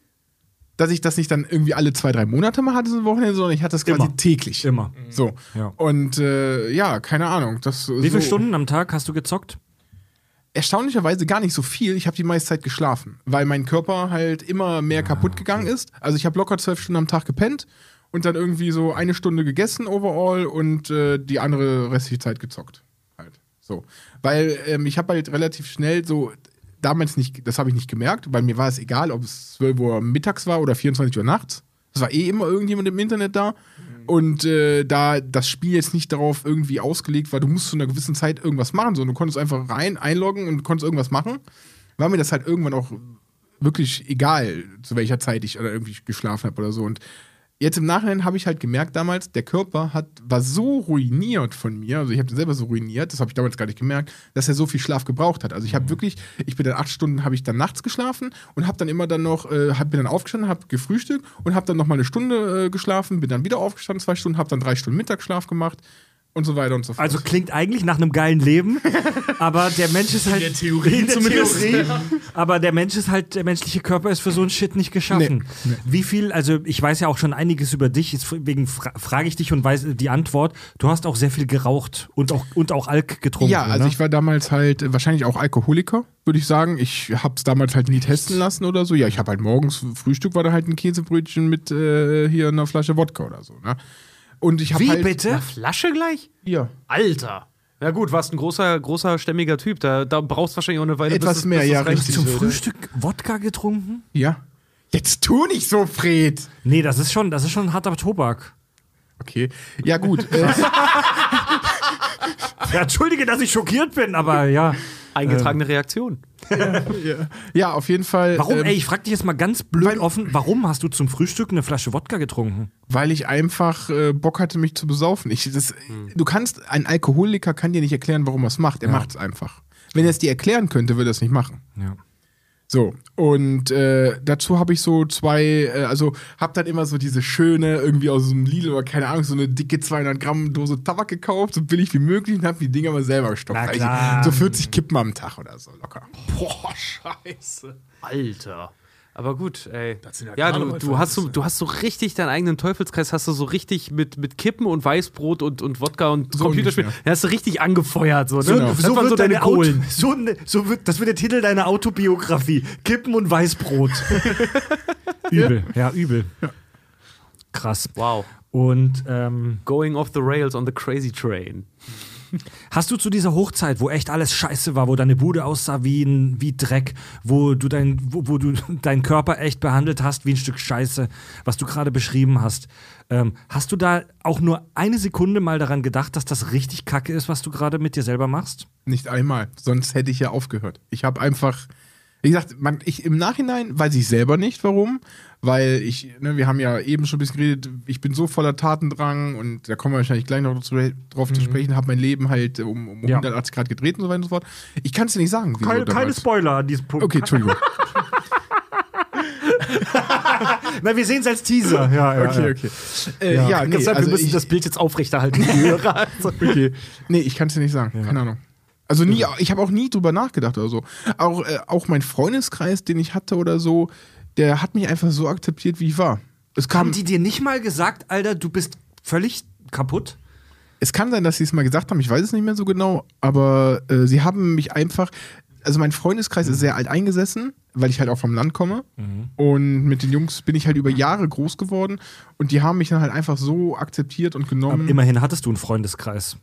dass ich das nicht dann irgendwie alle zwei, drei Monate mal hatte, so ein Wochenende, sondern ich hatte das quasi Immer. täglich. Immer. So. Ja. Und äh, ja, keine Ahnung. Das, Wie viele so, Stunden am Tag hast du gezockt? Erstaunlicherweise gar nicht so viel. Ich habe die meiste Zeit geschlafen, weil mein Körper halt immer mehr kaputt gegangen ist. Also ich habe locker zwölf Stunden am Tag gepennt und dann irgendwie so eine Stunde gegessen overall und äh, die andere restliche Zeit gezockt. Halt. So. Weil ähm, ich habe halt relativ schnell so, damals nicht, das habe ich nicht gemerkt, weil mir war es egal, ob es 12 Uhr mittags war oder 24 Uhr nachts. Es war eh immer irgendjemand im Internet da. Und äh, da das Spiel jetzt nicht darauf irgendwie ausgelegt war, du musst zu einer gewissen Zeit irgendwas machen, sondern du konntest einfach rein, einloggen und konntest irgendwas machen, war mir das halt irgendwann auch wirklich egal, zu welcher Zeit ich oder irgendwie geschlafen habe oder so. Und jetzt im Nachhinein habe ich halt gemerkt damals, der Körper hat, war so ruiniert von mir, also ich habe den selber so ruiniert, das habe ich damals gar nicht gemerkt, dass er so viel Schlaf gebraucht hat. Also ich habe wirklich, ich bin dann acht Stunden, habe ich dann nachts geschlafen und habe dann immer dann noch, äh, hab, bin dann aufgestanden, habe gefrühstückt und habe dann noch mal eine Stunde äh, geschlafen, bin dann wieder aufgestanden, zwei Stunden, habe dann drei Stunden Mittagsschlaf gemacht und so weiter und so fort. Also klingt eigentlich nach einem geilen Leben, (laughs) aber der Mensch ist halt der Theorie in der zumindest. Theorie, aber der Mensch ist halt der menschliche Körper ist für so ein Shit nicht geschaffen. Wie viel? Also ich weiß ja auch schon einiges über dich, deswegen fra frage ich dich und weiß die Antwort. Du hast auch sehr viel geraucht und auch und auch Alk getrunken. Ja, also ne? ich war damals halt äh, wahrscheinlich auch Alkoholiker, würde ich sagen. Ich habe es damals halt nie testen lassen oder so. Ja, ich habe halt morgens Frühstück war da halt ein Käsebrötchen mit äh, hier einer Flasche Wodka oder so. Ne? Und ich habe Wie halt bitte? Flasche gleich? Ja. Alter. Ja gut, warst ein großer, großer, stämmiger Typ. Da, da brauchst du wahrscheinlich auch eine Weile. Etwas es- mehr, es ja, reicht. richtig. Zum ne? Frühstück Wodka getrunken? Ja. Jetzt tu nicht so, Fred. Nee, das ist schon, das ist schon ein harter Tobak. Okay. Ja, gut. (laughs) äh, Ja, entschuldige, dass ich schockiert bin, aber ja. Eingetragene Reaktion. ja, auf jeden Fall. Warum, ähm, ey, ich frag dich jetzt mal ganz blöd weil- offen, warum hast du zum Frühstück eine Flasche Wodka getrunken? Weil ich einfach äh, Bock hatte, mich zu besaufen. Ich, das, Du kannst, ein Alkoholiker kann dir nicht erklären, warum er es macht. Er macht es einfach. Wenn er es dir erklären könnte, würde er es nicht machen. Ja. So, und äh, dazu habe ich so zwei, äh, also habe dann immer so diese schöne, irgendwie aus dem Lidl oder keine Ahnung, so eine dicke 200 Gramm Dose Tabak gekauft, so billig wie möglich und habe die Dinger mal selber gestopft. Na Also. So 40 Kippen am Tag oder so, locker. Boah, scheiße. Alter. Aber gut, ey. Das sind ja Ja, du, du, hast so, du hast so richtig deinen eigenen Teufelskreis, hast du so richtig mit, mit Kippen und Weißbrot und, und Wodka und So Computerspielen, hast du richtig angefeuert. So, ne? Genau. Das waren so deine Auto, so, ne- so wird, das wird der Titel deiner Autobiografie. Kippen und Weißbrot. (laughs) übel, ja, übel. Krass. Wow. Und ähm, Going off the rails on the crazy train. Hast du zu dieser Hochzeit, wo echt alles scheiße war, wo deine Bude aussah wie, ein, wie Dreck, wo du, dein, wo, wo du (laughs) deinen Körper echt behandelt hast wie ein Stück Scheiße, was du gerade beschrieben hast, ähm, hast du da auch nur eine Sekunde mal daran gedacht, dass das richtig kacke ist, was du gerade mit dir selber machst? Nicht einmal, sonst hätte ich ja aufgehört. Ich habe einfach, wie gesagt, man, ich, im Nachhinein weiß ich selber nicht, warum, weil ich, ne, wir haben ja eben schon ein bisschen geredet, ich bin so voller Tatendrang und da kommen wir wahrscheinlich gleich noch zu, drauf zu sprechen, habe mein Leben halt um, um Ja. 180 Grad gedreht und so weiter und so fort. Ich kann es dir nicht sagen. wieso damals. Spoiler an diesem Punkt. Okay, Entschuldigung. (laughs) (laughs) Na, wir sehen es als Teaser. Ja, ja, Okay, ja. okay. Äh, ja, nee, Deshalb, also wir müssen ich, das Bild jetzt aufrechterhalten. Also, (laughs) Okay. Nee, ich kann es dir nicht sagen. Keine Ahnung. Also nie, ich habe auch nie drüber nachgedacht oder so. Auch, äh, auch mein Freundeskreis, den ich hatte oder so, der hat mich einfach so akzeptiert, wie ich war. Es kam, Haben die dir nicht mal gesagt, Alter, du bist völlig kaputt? es kann sein, dass sie es mal gesagt haben, ich weiß es nicht mehr so genau, aber äh, sie haben mich einfach, also mein Freundeskreis ist sehr alt eingesessen, weil ich halt auch vom Land komme und mit den Jungs bin ich halt über Jahre groß geworden und die haben mich dann halt einfach so akzeptiert und genommen. Aber immerhin hattest du einen Freundeskreis.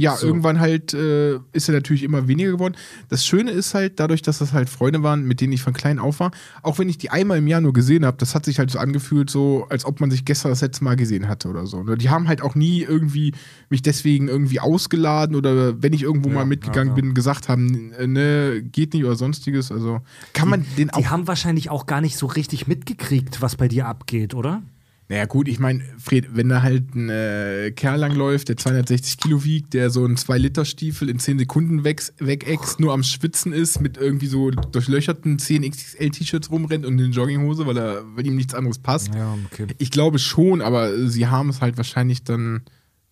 Ja, irgendwann halt äh, ist er natürlich immer weniger geworden. Das Schöne ist halt, dadurch, dass das halt Freunde waren, mit denen ich von klein auf war, auch wenn ich die einmal im Jahr nur gesehen habe, das hat sich halt so angefühlt, so als ob man sich gestern das letzte Mal gesehen hatte oder so. Ne? Die haben halt auch nie irgendwie mich deswegen irgendwie ausgeladen oder wenn ich irgendwo mal mitgegangen bin, gesagt haben, äh, ne, geht nicht oder sonstiges. Also kann man den auch. Die haben wahrscheinlich auch gar nicht so richtig mitgekriegt, was bei dir abgeht, oder? Naja, gut, ich meine, Fred, wenn da halt ein äh, Kerl langläuft, der 260 Kilo wiegt, der so einen 2-Liter-Stiefel in 10 Sekunden weg, wegäxt, nur am Schwitzen ist, mit irgendwie so durchlöcherten 10XL-T-Shirts rumrennt und in Jogginghose, weil, er, weil ihm nichts anderes passt. Ja, okay. Ich glaube schon, aber sie haben es halt wahrscheinlich dann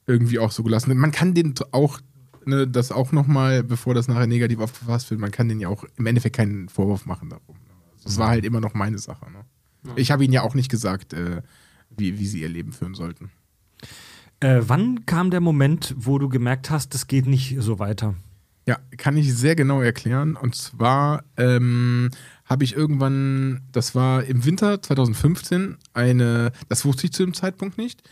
irgendwie auch so gelassen. Man kann den auch, ne, das auch nochmal, bevor das nachher negativ aufgefasst wird, man kann den ja auch im Endeffekt keinen Vorwurf machen darum. Ne? Also, es war halt immer noch meine Sache. Ne? Ich habe ihnen ja auch nicht gesagt, äh, wie, wie sie ihr Leben führen sollten. Äh, wann kam der Moment, wo du gemerkt hast, das geht nicht so weiter? Ja, kann ich sehr genau erklären. Und zwar ähm, habe ich irgendwann, das war im Winter 2015, eine, das wusste ich zu dem Zeitpunkt nicht.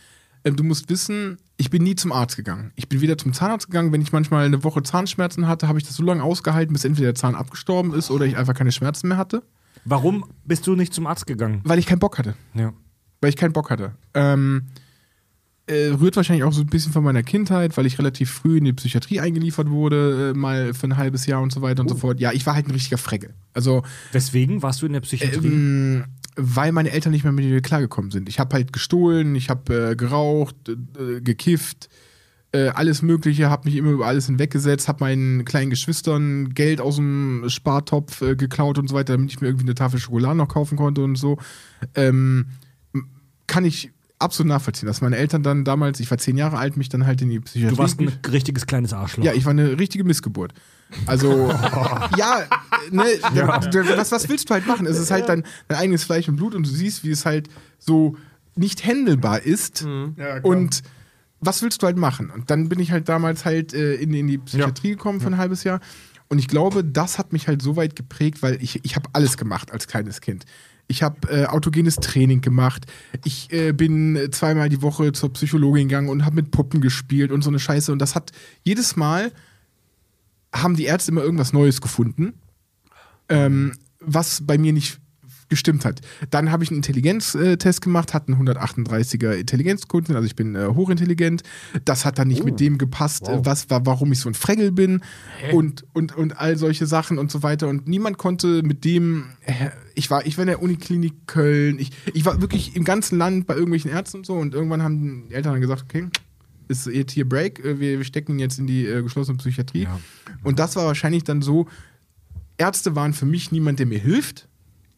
Ähm, du musst wissen, ich bin nie zum Arzt gegangen. Ich bin wieder zum Zahnarzt gegangen. Wenn ich manchmal eine Woche Zahnschmerzen hatte, habe ich das so lange ausgehalten, bis entweder der Zahn abgestorben ist oder ich einfach keine Schmerzen mehr hatte, Warum bist du nicht zum Arzt gegangen? weil ich keinen Bock hatte. Ja. Weil ich keinen Bock hatte. Ähm, äh, rührt wahrscheinlich auch so ein bisschen von meiner Kindheit, weil ich relativ früh in die Psychiatrie eingeliefert wurde, äh, mal für ein halbes Jahr und so weiter und so fort. Ja, ich war halt ein richtiger Freckel. Also, Weswegen warst du in der Psychiatrie? ähm, weil meine Eltern nicht mehr mit mir klargekommen sind. Ich habe halt gestohlen, ich habe äh, geraucht, äh, gekifft, äh, alles Mögliche, habe mich immer über alles hinweggesetzt, habe meinen kleinen Geschwistern Geld aus dem Spartopf äh, geklaut und so weiter, damit ich mir irgendwie eine Tafel Schokolade noch kaufen konnte und so. Ähm, kann ich absolut nachvollziehen, dass meine Eltern dann damals, ich war zehn Jahre alt, mich dann halt in die Psychiatrie. du warst ein richtiges kleines Arschloch. Ja, ich war eine richtige Missgeburt. Also, (laughs) ja, ne, Was, was willst du halt machen? Es ist halt dein, dein eigenes Fleisch und Blut und du siehst, wie es halt so nicht händelbar ist. und was willst du halt machen? Und dann bin ich halt damals halt äh, in, in die Psychiatrie gekommen für ein halbes Jahr. Und ich glaube, das hat mich halt so weit geprägt, weil ich, ich habe alles gemacht als kleines Kind. Ich habe äh, autogenes Training gemacht. Ich äh, bin zweimal die Woche zur Psychologin gegangen und habe mit Puppen gespielt und so eine Scheiße. Und das hat jedes Mal haben die Ärzte immer irgendwas Neues gefunden, ähm, was bei mir nicht gestimmt hat. Dann habe ich einen Intelligenztest gemacht, hatte einen 138er Intelligenzquotient, also ich bin äh, hochintelligent. Das hat dann nicht mit dem gepasst, äh, was war, warum ich so ein Fregel bin und, und, und all solche Sachen und so weiter. Und niemand konnte mit dem, äh, ich war, ich war in der Uniklinik Köln, ich, ich war wirklich im ganzen Land bei irgendwelchen Ärzten und so und irgendwann haben die Eltern dann gesagt, okay, ist jetzt hier Break, äh, wir, wir stecken ihn jetzt in die äh, geschlossene Psychiatrie. Und das war wahrscheinlich dann so, Ärzte waren für mich niemand, der mir hilft,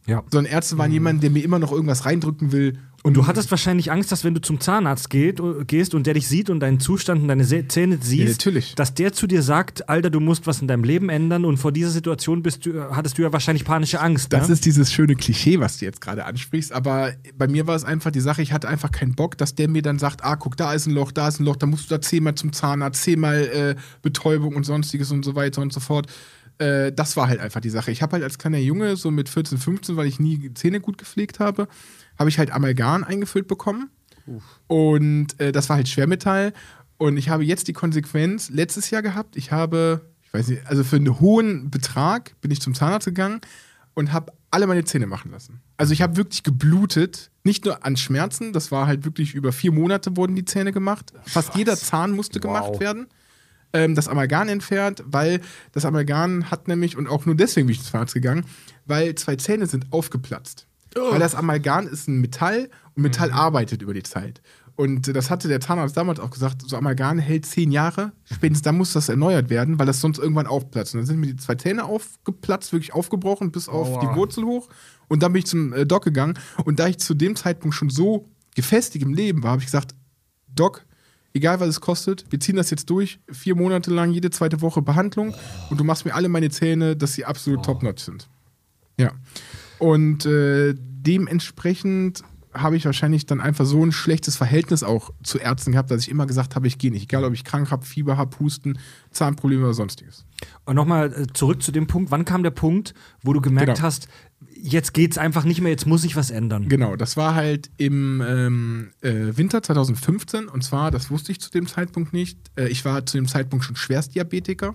Ja. sondern Ärzte waren jemand, der mir immer noch irgendwas reindrücken will. Und du hattest wahrscheinlich Angst, dass wenn du zum Zahnarzt geht, gehst und der dich sieht und deinen Zustand und deine Zähne siehst, natürlich. dass der zu dir sagt, Alter, du musst was in deinem Leben ändern und vor dieser Situation bist du, hattest du ja wahrscheinlich panische Angst. Das ne? ist dieses schöne Klischee, was du jetzt gerade ansprichst. Aber bei mir war es einfach die Sache, ich hatte einfach keinen Bock, dass der mir dann sagt, ah, guck, da ist ein Loch, da ist ein Loch, da musst du da zehnmal zum Zahnarzt, zehnmal äh, Betäubung und sonstiges und so weiter und so fort. Äh, das war halt einfach die Sache. Ich habe halt als kleiner Junge, so mit 14, 15, weil ich nie Zähne gut gepflegt habe, habe ich halt Amalgam eingefüllt bekommen. Und äh, das war halt Schwermetall. Und ich habe jetzt die Konsequenz letztes Jahr gehabt. Ich habe, ich weiß nicht, also für einen hohen Betrag bin ich zum Zahnarzt gegangen und habe alle meine Zähne machen lassen. Also ich habe wirklich geblutet, nicht nur an Schmerzen, das war halt wirklich über vier Monate wurden die Zähne gemacht. Fast jeder Zahn musste gemacht werden. Ähm, das Amalgam entfernt, weil das Amalgam hat nämlich, und auch nur deswegen bin ich zum Zahnarzt gegangen, weil zwei Zähne sind aufgeplatzt. Weil das Amalgam ist ein Metall und Metall arbeitet über die Zeit. Und das hatte der Zahnarzt damals auch gesagt, so Amalgam hält zehn Jahre, spätestens dann muss das erneuert werden, weil das sonst irgendwann aufplatzt. Und dann sind mir die zwei Zähne aufgeplatzt, wirklich aufgebrochen, bis auf die Wurzel hoch. Und dann bin ich zum äh, Doc gegangen. Und da ich zu dem Zeitpunkt schon so gefestigt im Leben war, habe ich gesagt, Doc, egal was es kostet, wir ziehen das jetzt durch, vier Monate lang, jede zweite Woche Behandlung und du machst mir alle meine Zähne, dass sie absolut top-notch sind. Ja. Und äh, dementsprechend habe ich wahrscheinlich dann einfach so ein schlechtes Verhältnis auch zu Ärzten gehabt, dass ich immer gesagt habe, ich gehe nicht. Egal, ob ich krank habe, Fieber habe, Husten, Zahnprobleme oder sonstiges. Und nochmal äh, zurück zu dem Punkt, wann kam der Punkt, wo du gemerkt Genau. hast, jetzt geht's einfach nicht mehr, jetzt muss ich was ändern? Genau, das war halt im ähm, äh, Winter 2015 und zwar, das wusste ich zu dem Zeitpunkt nicht, äh, ich war zu dem Zeitpunkt schon Schwerstdiabetiker,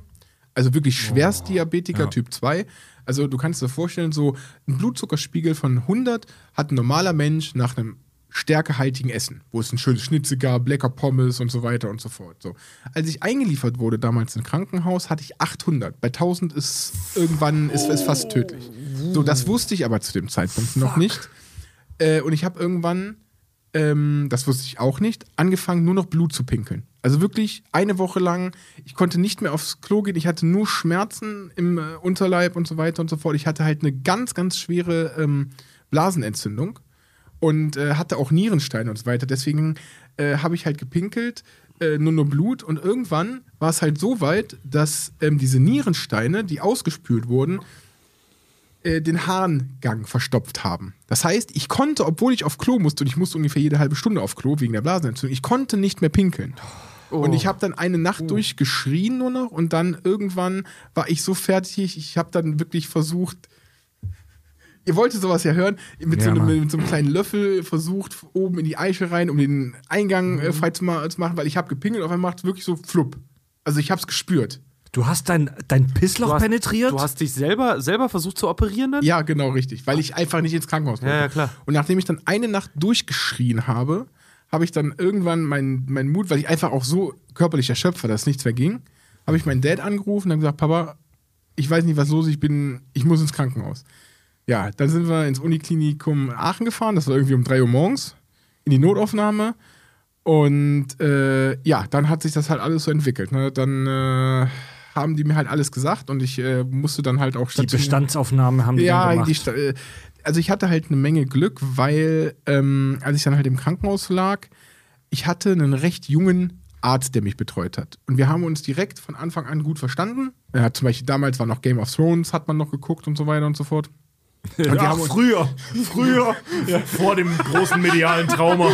also wirklich Schwerstdiabetiker ja. Typ 2. Also du kannst dir vorstellen, so ein Blutzuckerspiegel von 100 hat ein normaler Mensch nach einem stärkehaltigen Essen, wo es ein schönes Schnitzel gab, lecker Pommes und so weiter und so fort. So. Als ich eingeliefert wurde damals im Krankenhaus, hatte ich 800. Bei 1000 ist irgendwann ist es fast tödlich. So, das wusste ich aber zu dem Zeitpunkt noch nicht. Äh, und ich habe irgendwann, ähm, das wusste ich auch nicht, angefangen, nur noch Blut zu pinkeln. Also wirklich eine Woche lang, ich konnte nicht mehr aufs Klo gehen, ich hatte nur Schmerzen im äh, Unterleib und so weiter und so fort. Ich hatte halt eine ganz, ganz schwere ähm, Blasenentzündung und äh, hatte auch Nierensteine und so weiter. Deswegen äh, habe ich halt gepinkelt, äh, nur nur Blut und irgendwann war es halt so weit, dass ähm, diese Nierensteine, die ausgespült wurden, äh, den Harngang verstopft haben. Das heißt, ich konnte, obwohl ich auf Klo musste, und ich musste ungefähr jede halbe Stunde auf Klo wegen der Blasenentzündung, ich konnte nicht mehr pinkeln. Und ich habe dann eine Nacht durchgeschrien nur noch und dann irgendwann war ich so fertig, ich habe dann wirklich versucht, ihr wolltet sowas ja hören, mit, so Ja, einem, Mann. mit so einem kleinen Löffel versucht, oben in die Eiche rein, um den Eingang äh, frei zu, ma zu machen, weil ich habe gepinkelt und auf einmal macht es wirklich so flupp. Also ich habe es gespürt. Du hast dein, dein Pissloch Du hast, penetriert? Du hast dich selber, selber versucht zu operieren dann? Ja, genau richtig, weil ich einfach nicht ins Krankenhaus wollte. Ja, ja, klar. Und nachdem ich dann eine Nacht durchgeschrien habe, habe ich dann irgendwann meinen mein Mut, weil ich einfach auch so körperlich erschöpft war, dass nichts mehr ging, habe ich meinen Dad angerufen und dann gesagt, Papa, ich weiß nicht, was los ist, ich bin, ich muss ins Krankenhaus. Ja, dann sind wir ins Uniklinikum Aachen gefahren, das war irgendwie um 3 Uhr morgens, in die Notaufnahme. Und äh, ja, dann hat sich das halt alles so entwickelt. Ne? Dann äh, haben die mir halt alles gesagt und ich äh, musste dann halt auch die stationiert- Bestandsaufnahme haben die ja, dann gemacht. die, Sta- äh, also ich hatte halt eine Menge Glück, weil ähm, als ich dann halt im Krankenhaus lag, ich hatte einen recht jungen Arzt, der mich betreut hat. Und wir haben uns direkt von Anfang an gut verstanden. Er hat zum Beispiel damals war noch Game of Thrones, hat man noch geguckt und so weiter und so fort. Und uns, früher, früher. Vor dem großen medialen Trauma.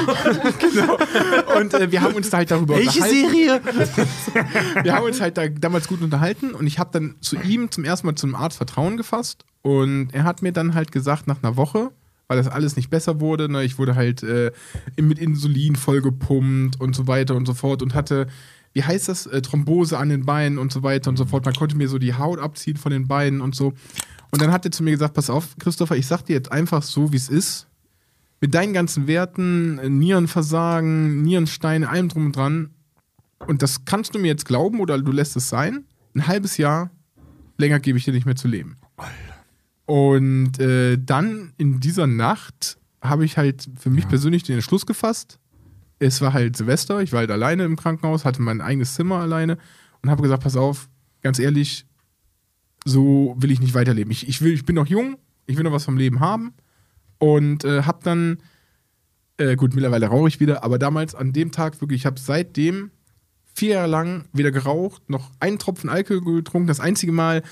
und äh, wir haben uns da halt darüber Welche unterhalten. Serie? (laughs) wir haben uns halt da damals gut unterhalten und ich habe dann zu ihm zum ersten Mal zum Arzt Vertrauen gefasst und er hat mir dann halt gesagt, nach einer Woche, weil das alles nicht besser wurde, ne, ich wurde halt äh, mit Insulin vollgepumpt und so weiter und so fort und hatte, wie heißt das, äh, Thrombose an den Beinen und so weiter und so fort. Man konnte mir so die Haut abziehen von den Beinen und so. Und dann hat er zu mir gesagt, pass auf, Christopher, ich sag dir jetzt einfach so, wie es ist. Mit deinen ganzen Werten, äh, Nierenversagen, Nierensteine, allem drum und dran, und das kannst du mir jetzt glauben oder du lässt es sein. Ein halbes Jahr länger gebe ich dir nicht mehr zu leben. Und äh, dann in dieser Nacht habe ich halt für mich persönlich den Entschluss gefasst. Es war halt Silvester, ich war halt alleine im Krankenhaus, hatte mein eigenes Zimmer alleine und habe gesagt, pass auf, ganz ehrlich, so will ich nicht weiterleben. Ich, ich, will, ich bin noch jung, ich will noch was vom Leben haben und äh, hab dann, äh, gut, mittlerweile rauche ich wieder, aber damals an dem Tag wirklich, ich habe seitdem vier Jahre lang weder geraucht, noch einen Tropfen Alkohol getrunken. Das einzige Mal,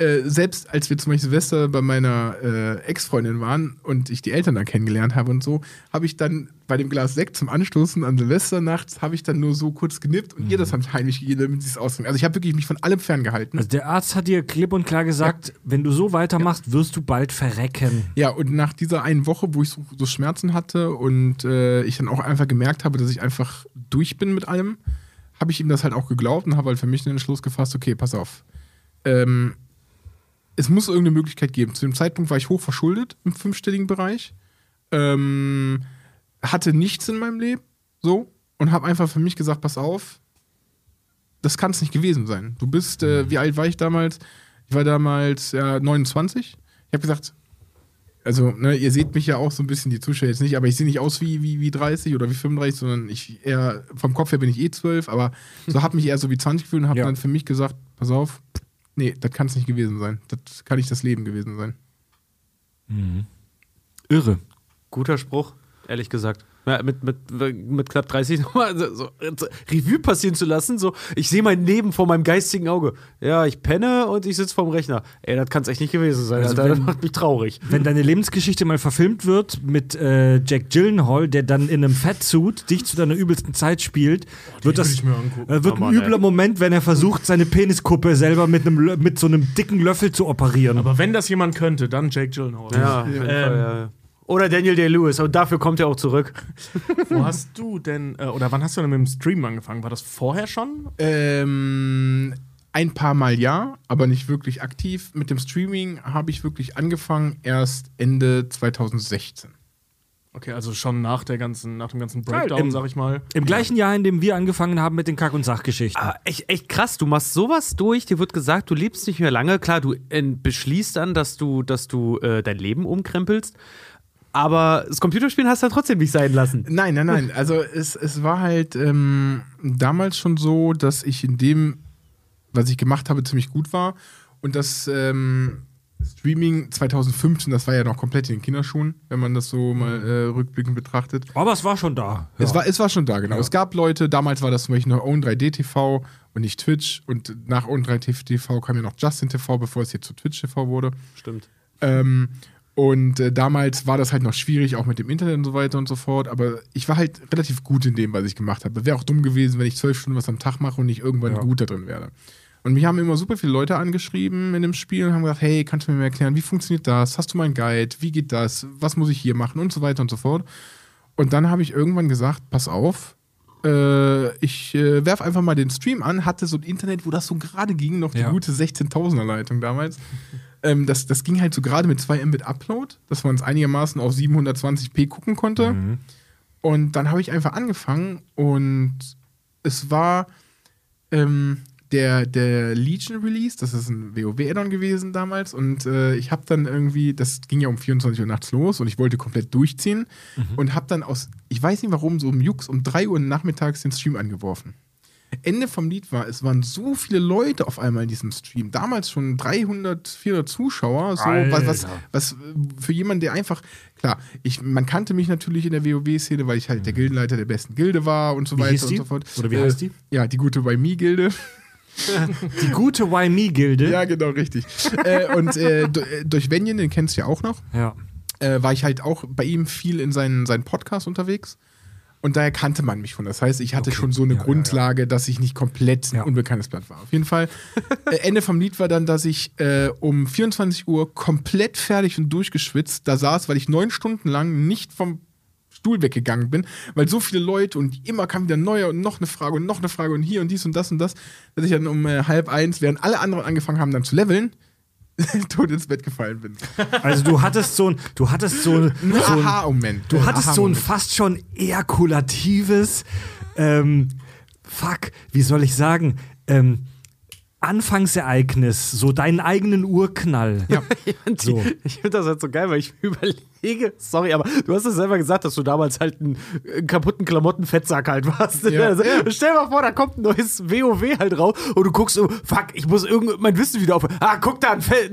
äh, selbst als wir zum Beispiel Silvester bei meiner äh, Ex-Freundin waren und ich die Eltern dann kennengelernt habe und so, habe ich dann bei dem Glas Sekt zum Anstoßen an Silvester nachts, habe ich dann nur so kurz genippt und ihr das hat heimlich gegeben, damit sie es austrinken. Also ich habe wirklich mich von allem ferngehalten. Also der Arzt hat dir klipp und klar gesagt, wenn du so weitermachst, wirst du bald verrecken. Ja, und nach dieser einen Woche, wo ich so, so Schmerzen hatte und äh, ich dann auch einfach gemerkt habe, dass ich einfach durch bin mit allem, habe ich ihm das halt auch geglaubt und habe halt für mich den Entschluss gefasst, okay, pass auf. Ähm, es muss irgendeine Möglichkeit geben. Zu dem Zeitpunkt war ich hoch verschuldet im fünfstelligen Bereich. Ähm, hatte nichts in meinem Leben, so, und habe einfach für mich gesagt, pass auf, das kann es nicht gewesen sein. Du bist, äh, wie alt war ich damals? Ich war damals ja, 29. Ich habe gesagt, also, ne, ihr seht mich ja auch so ein bisschen, die Zuschauer jetzt nicht, aber ich sehe nicht aus wie, wie, wie 30 oder wie 35, sondern ich eher, vom Kopf her bin ich eh 12, aber so habe mich eher so wie 20 gefühlt und habe Ja. dann für mich gesagt, pass auf, nee, das kann es nicht gewesen sein. Das kann nicht das Leben gewesen sein. Irre. Guter Spruch, ehrlich gesagt. Ja, mit, mit, mit knapp 30 (laughs) nochmal so, so, Revue passieren zu lassen. So, ich sehe mein Leben vor meinem geistigen Auge. Ja, ich penne und ich sitze vorm Rechner. Ey, das kann es echt nicht gewesen sein. Also Alter. das wenn- macht mich traurig. Wenn deine Lebensgeschichte mal verfilmt wird mit äh, Jack Gyllenhaal, der dann in einem Fettsuit dich zu deiner übelsten Zeit spielt, wird das äh, wird Oh ein Mann, übler ey. Moment, wenn er versucht, seine Peniskuppe selber mit, einem, mit so einem dicken Löffel zu operieren. Aber wenn das jemand könnte, dann Jake Gyllenhaal. Ja, auf jeden Fall, Ähm, ja, ja. Oder Daniel Day-Lewis. Und dafür kommt er auch zurück. (laughs) Wo hast du denn, äh, oder wann hast du denn mit dem Stream angefangen? War das vorher schon? Ähm, ein paar Mal ja, aber nicht wirklich aktiv. Mit dem Streaming habe ich wirklich angefangen erst Ende 2016. Okay, also schon nach der ganzen, nach dem ganzen Breakdown, im- sag ich mal. Im gleichen Jahr, in dem wir angefangen haben mit den Kack- und Sachgeschichten. Ah, echt, echt krass, du machst sowas durch, dir wird gesagt, du lebst nicht mehr lange. Klar, du äh, beschließt dann, dass du, dass du äh, dein Leben umkrempelst. Aber das Computerspielen hast du dann trotzdem nicht sein lassen. Nein, nein, nein. Also es, es war halt ähm, damals schon so, dass ich in dem, was ich gemacht habe, ziemlich gut war. Und das ähm, Streaming 2015, das war ja noch komplett in den Kinderschuhen, wenn man das so mal äh, rückblickend betrachtet. Aber es war schon da. Es, war, es war schon da, genau. Es gab Leute, damals war das zum Beispiel noch Own 3D TV und nicht Twitch. Und nach Own 3D TV kam ja noch Justin TV, bevor es jetzt zu Twitch TV wurde. Stimmt. Ähm, und äh, damals war das halt noch schwierig, auch mit dem Internet und so weiter und so fort. Aber ich war halt relativ gut in dem, was ich gemacht habe. Wäre auch dumm gewesen, wenn ich zwölf Stunden was am Tag mache und nicht irgendwann gut da drin werde. Und mich haben immer super viele Leute angeschrieben in dem Spiel und haben gesagt, hey, kannst du mir erklären, wie funktioniert das? Hast du mal einen Guide? Wie geht das? Was muss ich hier machen? Und so weiter und so fort. Und dann habe ich irgendwann gesagt, pass auf, äh, ich äh, werf einfach mal den Stream an, hatte so ein Internet, wo das so gerade ging, noch die Ja. gute 16.000er Leitung damals. Ähm, das, das ging halt so gerade mit 2 Mbit Upload, dass man es einigermaßen auf 720p gucken konnte. Und dann habe ich einfach angefangen und es war ähm, der, der Legion Release, das ist ein WoW-Addon gewesen damals und äh, ich habe dann irgendwie, das ging ja um 24 Uhr nachts los und ich wollte komplett durchziehen und habe dann aus, ich weiß nicht warum, so um Jux um 3 Uhr nachmittags den Stream angeworfen. Ende vom Lied war, es waren so viele Leute auf einmal in diesem Stream. Damals schon 300, 400 Zuschauer. So, was, was, was äh, für jemanden, der einfach, klar, ich, man kannte mich natürlich in der WoW-Szene, weil ich halt der Gildenleiter der besten Gilde war und so Wie weiter und so fort. Oder wie Äh, heißt die? Ja, die gute By Me-Gilde. (laughs) Die gute Why Me-Gilde. Ja, genau, richtig. äh, und äh, äh, durch Venjen, den kennst du ja auch noch, Ja. äh, war ich halt auch bei ihm viel in seinen, seinen Podcast unterwegs. Und daher kannte man mich schon. Das heißt, ich hatte Okay. schon so eine Ja, ja, Grundlage, dass ich nicht komplett ein Ja. unbekanntes Blatt war. Auf jeden Fall. äh, Ende vom Lied war dann, dass ich äh, um 24 Uhr komplett fertig und durchgeschwitzt da saß, weil ich neun Stunden lang nicht vom Stuhl weggegangen bin, weil so viele Leute und immer kam wieder neuer und noch eine Frage und noch eine Frage und hier und dies und das und das, dass ich dann um äh, halb eins, während alle anderen angefangen haben dann zu leveln, (laughs) tot ins Bett gefallen bin. Also du hattest so ein, du hattest so, ein- so ein, Aha-Moment. du hattest so ein fast schon ejakulatives, ähm, fuck, wie soll ich sagen, ähm, Anfangsereignis, so deinen eigenen Urknall. Ja. (laughs) So. Ich finde das halt so geil, weil ich mir (laughs) überlege, sorry, aber du hast es selber gesagt, dass du damals halt einen, einen kaputten Klamottenfettsack halt warst. Ja. (laughs) Also, Stell dir mal vor, da kommt ein neues WoW halt raus und du guckst so, fuck, ich muss irgend mein Wissen wieder auf. Ah, guck da ein Fett.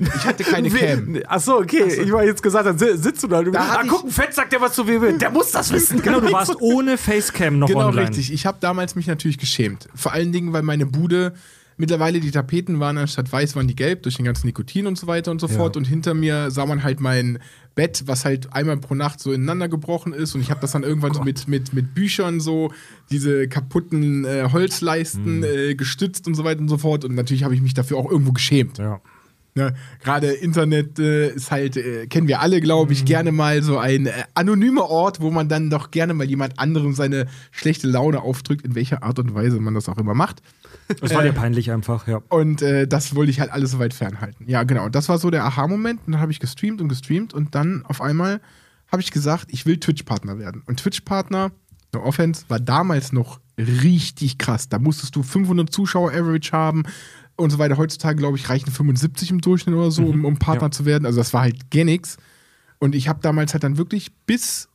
Ich hatte keine Cam. Achso, okay. Ich war jetzt gesagt, dann si- sitzt du da. Da ah, ich- guck, ein Fettsack, der was zu WoW. Der muss das wissen. Genau, du warst ohne Facecam noch Genau, online. richtig. Ich habe damals mich natürlich geschämt. Vor allen Dingen, weil meine Bude mittlerweile die Tapeten waren anstatt weiß, waren die gelb durch den ganzen Nikotin und so weiter und so fort. Und hinter mir sah man halt mein Bett, was halt einmal pro Nacht so ineinander gebrochen ist. Und ich habe das dann irgendwann so mit, mit, mit Büchern so, diese kaputten äh, Holzleisten äh, gestützt und so weiter und so fort. Und natürlich habe ich mich dafür auch irgendwo geschämt. Ja. Ne? Gerade Internet äh, ist halt, äh, kennen wir alle, glaube ich, gerne mal so ein äh, anonymer Ort, wo man dann doch gerne mal jemand anderem seine schlechte Laune aufdrückt, in welcher Art und Weise man das auch immer macht. Das war dir peinlich einfach, ja. Und äh, das wollte ich halt alles so weit fernhalten. Ja, genau. Das war so der Aha-Moment. Und dann habe ich gestreamt und gestreamt und dann auf einmal habe ich gesagt, ich will Twitch-Partner werden. Und Twitch-Partner, no offense, war damals noch richtig krass. Da musstest du 500 Zuschauer Average haben und so weiter. Heutzutage, glaube ich, reichen 75 im Durchschnitt oder so, um, um Partner Ja. zu werden. Also das war halt gar nix. Und ich habe damals halt dann wirklich bis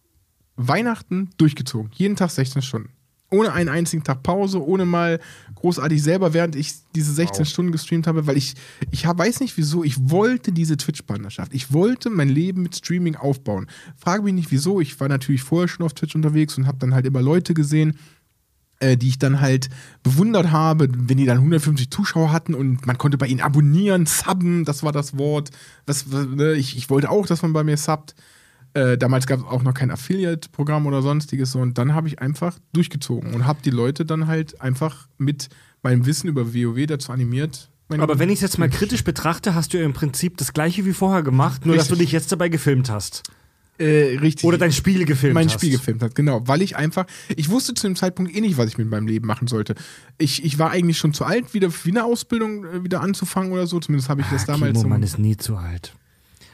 Weihnachten durchgezogen. Jeden Tag 16 Stunden. Ohne einen einzigen Tag Pause, ohne mal großartig selber, während ich diese 16 Stunden gestreamt habe, weil ich, ich hab, weiß nicht wieso, ich wollte diese Twitch-Partnerschaft. Ich wollte mein Leben mit Streaming aufbauen. Frage mich nicht wieso, ich war natürlich vorher schon auf Twitch unterwegs und habe dann halt immer Leute gesehen, äh, die ich dann halt bewundert habe, wenn die dann 150 Zuschauer hatten und man konnte bei ihnen abonnieren, subben, das war das Wort. Was, ne, ich, ich wollte auch, dass man bei mir subbt. Äh, damals gab es auch noch kein Affiliate-Programm oder sonstiges so, und dann habe ich einfach durchgezogen und habe die Leute dann halt einfach mit meinem Wissen über WoW dazu animiert. Aber wenn ich es jetzt mal kritisch betrachte, hast du ja im Prinzip das gleiche wie vorher gemacht, nur dass du Richtig. dich jetzt dabei gefilmt hast. äh, richtig Oder dein Spiel gefilmt mein hast. Spiel gefilmt hat, genau. Weil ich einfach, ich wusste zu dem Zeitpunkt eh nicht, was ich mit meinem Leben machen sollte. Ich, ich war eigentlich schon zu alt, wieder wie eine Ausbildung äh, wieder anzufangen oder so. Zumindest habe ich das Ah, damals Kimo, so. man ist nie zu alt,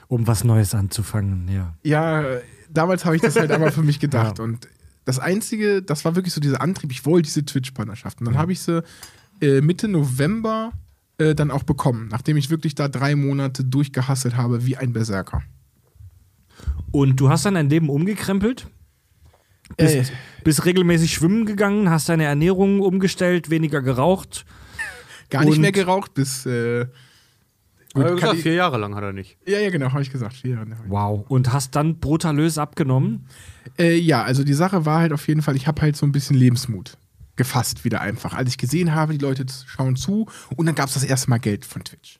um was Neues anzufangen, ja. Ja, damals habe ich das halt aber für mich (laughs) gedacht. Und das Einzige, das war wirklich so dieser Antrieb, ich wollte diese Twitch-Partnerschaft. Und dann habe ich sie äh, Mitte November äh, dann auch bekommen, nachdem ich wirklich da drei Monate durchgehasselt habe wie ein Berserker. Und du hast dann dein Leben umgekrempelt? Bist, Äh. bist regelmäßig schwimmen gegangen, hast deine Ernährung umgestellt, weniger geraucht. Gar nicht mehr geraucht bis. Äh, Gut, gesagt, kann ich, vier Jahre lang hat er nicht. ja, ja, genau, habe ich gesagt. Vier Jahre. Wow. Und hast dann brutalös abgenommen? Äh, ja, also die Sache war halt auf jeden Fall, ich habe halt so ein bisschen Lebensmut gefasst wieder einfach. Als ich gesehen habe, die Leute schauen zu und dann gab es das erste Mal Geld von Twitch.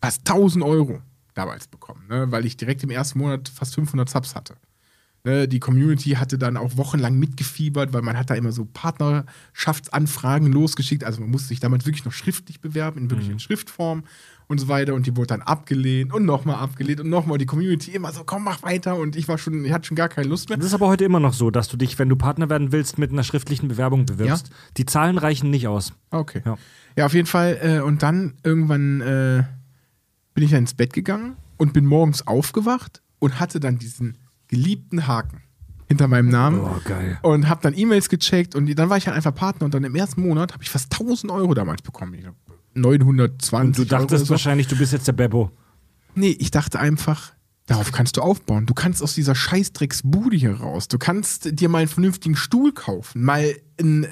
Fast 1000 Euro damals bekommen, ne? weil ich direkt im ersten Monat fast 500 Subs hatte. Ne? Die Community hatte dann auch wochenlang mitgefiebert, weil man hat da immer so Partnerschaftsanfragen losgeschickt. Also man musste sich damals wirklich noch schriftlich bewerben, in wirklich in Schriftform und so weiter. Und die wurde dann abgelehnt und nochmal abgelehnt und nochmal. Die Community immer so, komm, mach weiter. Und ich war schon, ich hatte schon gar keine Lust mehr. Das ist aber heute immer noch so, dass du dich, wenn du Partner werden willst, mit einer schriftlichen Bewerbung bewirbst. Die Zahlen reichen nicht aus. Okay. Ja. Ja, auf jeden Fall. Äh, und dann irgendwann äh, bin ich dann ins Bett gegangen und bin morgens aufgewacht und hatte dann diesen geliebten Haken hinter meinem Namen. Oh, geil. Und habe dann E-Mails gecheckt und dann war ich halt einfach Partner und dann im ersten Monat habe ich fast 1000 Euro damals bekommen. Ich glaub, 920 Und du dachtest so. wahrscheinlich, du bist jetzt der Beppo. Nee, ich dachte einfach, darauf kannst du aufbauen. Du kannst aus dieser Scheißdrecksbude hier raus. Du kannst dir mal einen vernünftigen Stuhl kaufen, mal ein,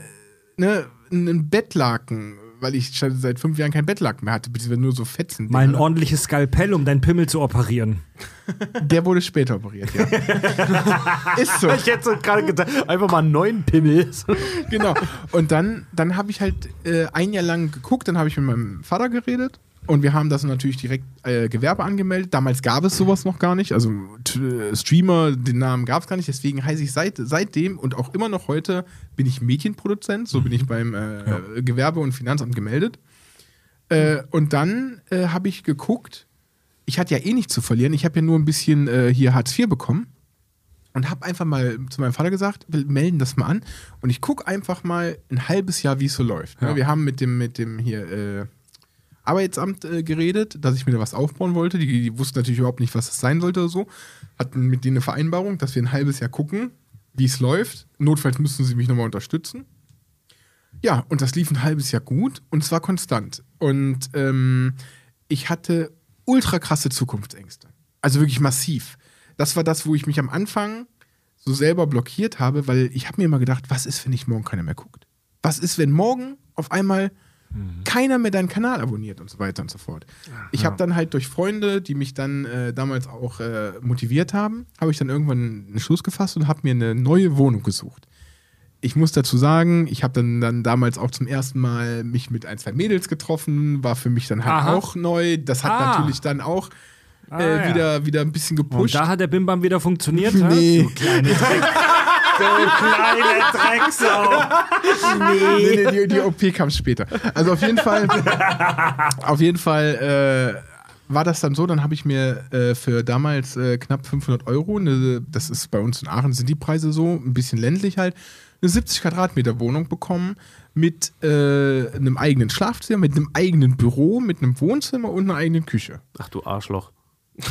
ne, einen Bettlaken, weil ich schon seit fünf Jahren kein Bettlaken mehr hatte, beziehungsweise nur so Fetzen. Mal ein ordentliches Skalpell, um deinen Pimmel zu operieren. (laughs) Der wurde später operiert, ja. (laughs) Ist so. Ich hätte so gerade gedacht, einfach mal einen neuen Pimmel. genau. Und dann, dann habe ich halt äh, ein Jahr lang geguckt, dann habe ich mit meinem Vater geredet und wir haben das natürlich direkt äh, Gewerbe angemeldet. Damals gab es sowas noch gar nicht. Also äh, Streamer, den Namen gab es gar nicht. Deswegen heiße ich seit, seitdem und auch immer noch heute bin ich Medienproduzent. So bin ich beim äh, Gewerbe- und Finanzamt gemeldet. Äh, und dann äh, habe ich geguckt, ich hatte ja eh nichts zu verlieren. Ich habe ja nur ein bisschen äh, hier Hartz IV bekommen und habe einfach mal zu meinem Vater gesagt, wir melden das mal an und ich gucke einfach mal ein halbes Jahr, wie es so läuft. Ja. Wir haben mit dem, mit dem hier äh, Arbeitsamt äh, geredet, dass ich mir da was aufbauen wollte. Die, die wussten natürlich überhaupt nicht, was es sein sollte oder so. Hatten mit denen eine Vereinbarung, dass wir ein halbes Jahr gucken, wie es läuft. Notfalls müssen sie mich nochmal unterstützen. Ja, und das lief ein halbes Jahr gut und zwar konstant. Und ähm, ich hatte ultra krasse Zukunftsängste. Also wirklich massiv. Das war das, wo ich mich am Anfang so selber blockiert habe, weil ich habe mir immer gedacht, was ist, wenn nicht morgen keiner mehr guckt? Was ist, wenn morgen auf einmal keiner mehr deinen Kanal abonniert und so weiter und so fort. Ich habe dann halt durch Freunde, die mich dann äh, damals auch äh, motiviert haben, habe ich dann irgendwann einen Schluss gefasst und habe mir eine neue Wohnung gesucht. Ich muss dazu sagen, ich habe dann, dann damals auch zum ersten Mal mich mit ein, zwei Mädels getroffen, war für mich dann halt Aha. auch neu. Das hat Ah. natürlich dann auch äh, Ah, ja. wieder, wieder ein bisschen Und gepusht. da hat der Bimbam wieder funktioniert? (laughs) Nee. Du kleine (laughs) Dreck. Du kleine Drecksau. nee, nee, die, die OP kam später. Also auf jeden Fall, auf jeden Fall äh, war das dann so, dann habe ich mir äh, für damals äh, knapp 500 Euro, eine, das ist bei uns in Aachen sind die Preise so, ein bisschen ländlich halt, eine 70 Quadratmeter Wohnung bekommen mit äh, einem eigenen Schlafzimmer, mit einem eigenen Büro, mit einem Wohnzimmer und einer eigenen Küche. Ach du Arschloch. (laughs)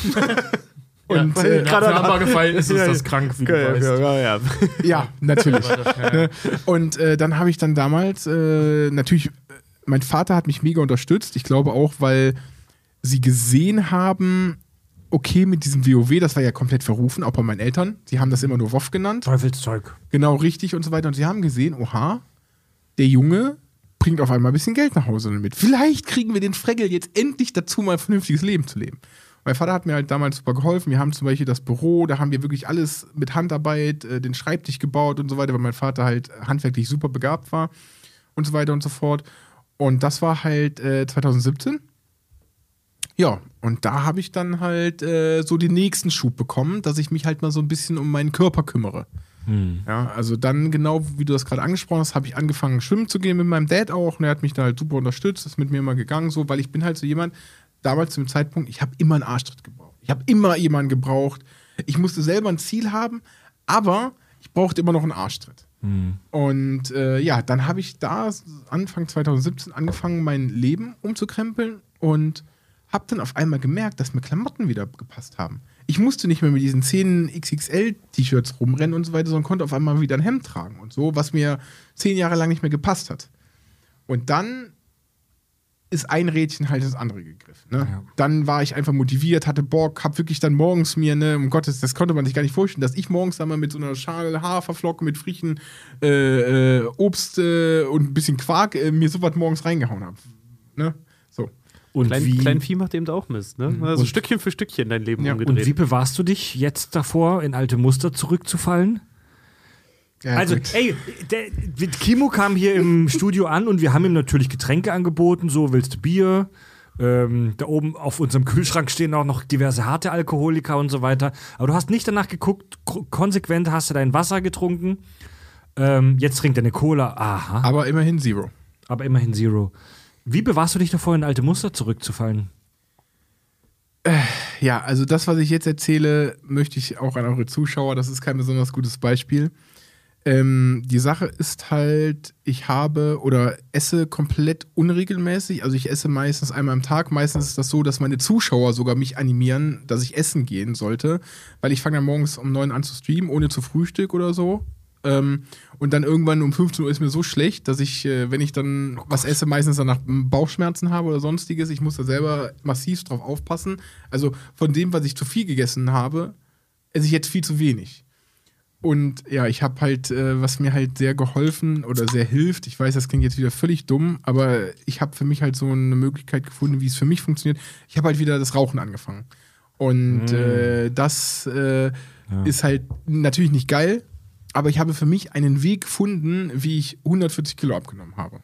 Und (laughs) Ja, äh, nach Vereinbarverhältnis ist das krank, wie du weißt. ja, ja. Ja, (laughs) natürlich. Ne? Und äh, dann habe ich dann damals, äh, natürlich, äh, mein Vater hat mich mega unterstützt. Ich glaube auch, weil sie gesehen haben, okay, mit diesem WoW, das war ja komplett verrufen, auch bei meinen Eltern. Sie haben das immer nur WoW genannt. Teufelszeug. Genau richtig und so weiter. Und sie haben gesehen, oha, der Junge bringt auf einmal ein bisschen Geld nach Hause mit. Vielleicht kriegen wir den Fregel jetzt endlich dazu, mal ein vernünftiges Leben zu leben. Mein Vater hat mir halt damals super geholfen. Wir haben zum Beispiel das Büro, da haben wir wirklich alles mit Handarbeit, äh, den Schreibtisch gebaut und so weiter, weil mein Vater halt handwerklich super begabt war und so weiter und so fort. Und das war halt äh, 2017. Ja, und da habe ich dann halt äh, so den nächsten Schub bekommen, dass ich mich halt mal so ein bisschen um meinen Körper kümmere. Ja, also dann genau, wie du das gerade angesprochen hast, habe ich angefangen schwimmen zu gehen mit meinem Dad auch und er hat mich da halt super unterstützt, ist mit mir immer gegangen so, weil ich bin halt so jemand, damals zu dem Zeitpunkt, ich habe immer einen Arschtritt gebraucht. Ich habe immer jemanden gebraucht. Ich musste selber ein Ziel haben, aber ich brauchte immer noch einen Arschtritt. Und äh, ja, dann habe ich da Anfang 2017 angefangen, mein Leben umzukrempeln und habe dann auf einmal gemerkt, dass mir Klamotten wieder gepasst haben. Ich musste nicht mehr mit diesen 10 XXL-T-Shirts rumrennen und so weiter, sondern konnte auf einmal wieder ein Hemd tragen und so, was mir zehn Jahre lang nicht mehr gepasst hat. Und dann ist ein Rädchen halt ins andere gegriffen. Ne? Ja. Dann war ich einfach motiviert, hatte Bock, hab wirklich dann morgens mir, ne, um Gottes, das konnte man sich gar nicht vorstellen, dass ich morgens dann mal mit so einer Schale Haferflocken mit frischen äh, äh, Obst äh, und ein bisschen Quark äh, mir sowas morgens reingehauen habe. Ne? So. Und Klein, wie, Klein Vieh macht eben da auch Mist, ne? Also Und- Stückchen für Stückchen dein Leben Ja, und umgedreht. wie bewahrst du dich jetzt davor, in alte Muster zurückzufallen? Ja, Also, gut. ey, der, Kimo kam hier im Studio an und wir haben ihm natürlich Getränke angeboten. So, willst du Bier? Ähm, da oben auf unserem Kühlschrank stehen auch noch diverse harte Alkoholiker und so weiter. Aber du hast nicht danach geguckt, ko- konsequent hast du dein Wasser getrunken. Ähm, jetzt trinkt er eine Cola. Aha, Aber immerhin Zero. aber immerhin Zero. Wie bewahrst du dich davor, in alte Muster zurückzufallen? Ja, also das, was ich jetzt erzähle, möchte ich auch an eure Zuschauer, das ist kein besonders gutes Beispiel. Ähm, die Sache ist halt, ich habe oder esse komplett unregelmäßig. Also ich esse meistens einmal am Tag. Meistens ist das so, dass meine Zuschauer sogar mich animieren, dass ich essen gehen sollte, weil ich fange dann morgens um neun an zu streamen, ohne zu Frühstück oder so. Ähm, und dann irgendwann um 15 Uhr ist mir so schlecht, dass ich, äh, wenn ich dann was esse, meistens danach Bauchschmerzen habe oder sonstiges. Ich muss da selber massiv drauf aufpassen. Also von dem, was ich zu viel gegessen habe, esse ich jetzt viel zu wenig. Und ja, ich habe halt, äh, was mir halt sehr geholfen oder sehr hilft, ich weiß, das klingt jetzt wieder völlig dumm, aber ich habe für mich halt so eine Möglichkeit gefunden, wie es für mich funktioniert. Ich habe halt wieder das Rauchen angefangen. Und äh, das äh, ist halt natürlich nicht geil, aber ich habe für mich einen Weg gefunden, wie ich 140 Kilo abgenommen habe.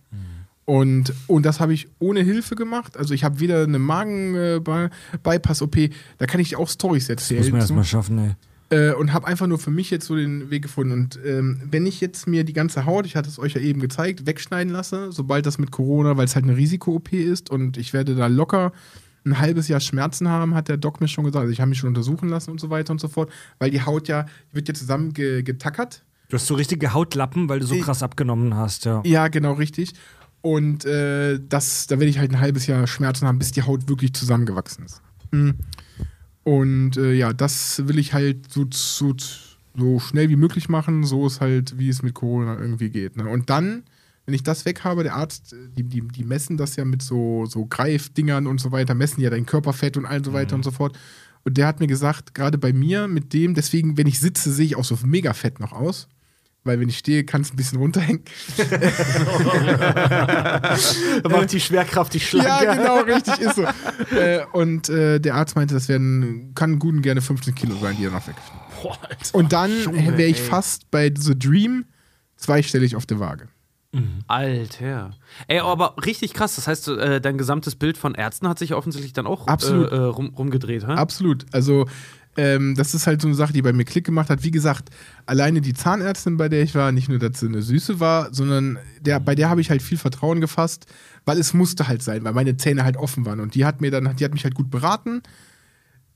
Und, und das habe ich ohne Hilfe gemacht. Also ich habe wieder eine Magen-Bypass-OP, da kann ich auch Storys Das erzählen. muss man erstmal schaffen, ey. Äh, und habe einfach nur für mich jetzt so den Weg gefunden. Und ähm, wenn ich jetzt mir die ganze Haut, ich hatte es euch ja eben gezeigt, wegschneiden lasse, sobald das mit Corona, weil es halt eine Risiko-OP ist und ich werde da locker ein halbes Jahr Schmerzen haben, hat der Doc mir schon gesagt. Also ich habe mich schon untersuchen lassen und so weiter und so fort, weil die Haut ja, wird ja zusammen ge getackert. Du hast so richtige Hautlappen, weil du so krass abgenommen hast, ja. Ja, genau, richtig. Und äh, das, da werde ich halt ein halbes Jahr Schmerzen haben, bis die Haut wirklich zusammengewachsen ist. Mhm. Und äh, ja, das will ich halt so, so, so schnell wie möglich machen, so ist halt, wie es mit Corona irgendwie geht. Ne? Und dann Wenn ich das weg habe, der Arzt, die, die, die messen das ja mit so, so Greifdingern und so weiter, messen ja dein Körperfett und all so weiter und so fort. Und der hat mir gesagt, gerade bei mir mit dem, deswegen, wenn ich sitze, sehe ich auch so mega fett noch aus. Weil wenn ich stehe, kann es ein bisschen runterhängen. (laughs) Macht die Schwerkraft die Schlange. Ja, genau, richtig, ist so. äh, und äh, der Arzt meinte, das werden, kann gut und gerne 15 Kilo sein, die er noch weg. Boah, Alter. Und dann wäre ich ey. fast bei The Dream zweistellig auf der Waage. Alter. Ey, aber richtig krass. Das heißt, äh, dein gesamtes Bild von Ärzten hat sich offensichtlich dann auch Absolut. Äh, äh, rum, rumgedreht, hä? Absolut. Also, ähm, das ist halt so eine Sache, die bei mir Klick gemacht hat. Wie gesagt, alleine die Zahnärztin, bei der ich war, nicht nur, dass sie eine Süße war, sondern der, bei der habe ich halt viel Vertrauen gefasst, weil es musste halt sein, weil meine Zähne halt offen waren. Und die hat mir dann, die hat mich halt gut beraten.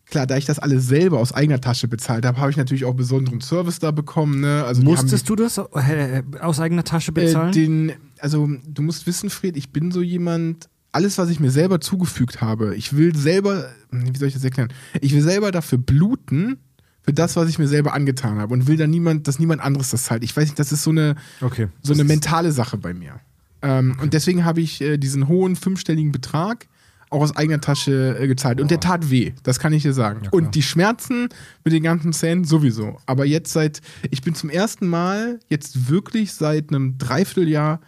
Klar, da ich das alles selber aus eigener Tasche bezahlt habe, habe ich natürlich auch besonderen Service da bekommen. Ne? Also die haben Musstest du das aus eigener Tasche bezahlen? Äh, den, also du musst wissen, Fred, ich bin so jemand, alles, was ich mir selber zugefügt habe, ich will selber, wie soll ich das erklären? Ich will selber dafür bluten, für das, was ich mir selber angetan habe und will dann niemand, dass niemand anderes das zahlt. Ich weiß nicht, das ist so eine, okay. so eine mentale Sache bei mir. Ähm, Und deswegen habe ich äh, diesen hohen fünfstelligen Betrag auch aus eigener Tasche äh, gezahlt. Und der tat weh, das kann ich dir sagen. Ja, und die Schmerzen mit den ganzen Zähnen sowieso. Aber jetzt seit, ich bin zum ersten Mal, jetzt wirklich seit einem Dreivierteljahr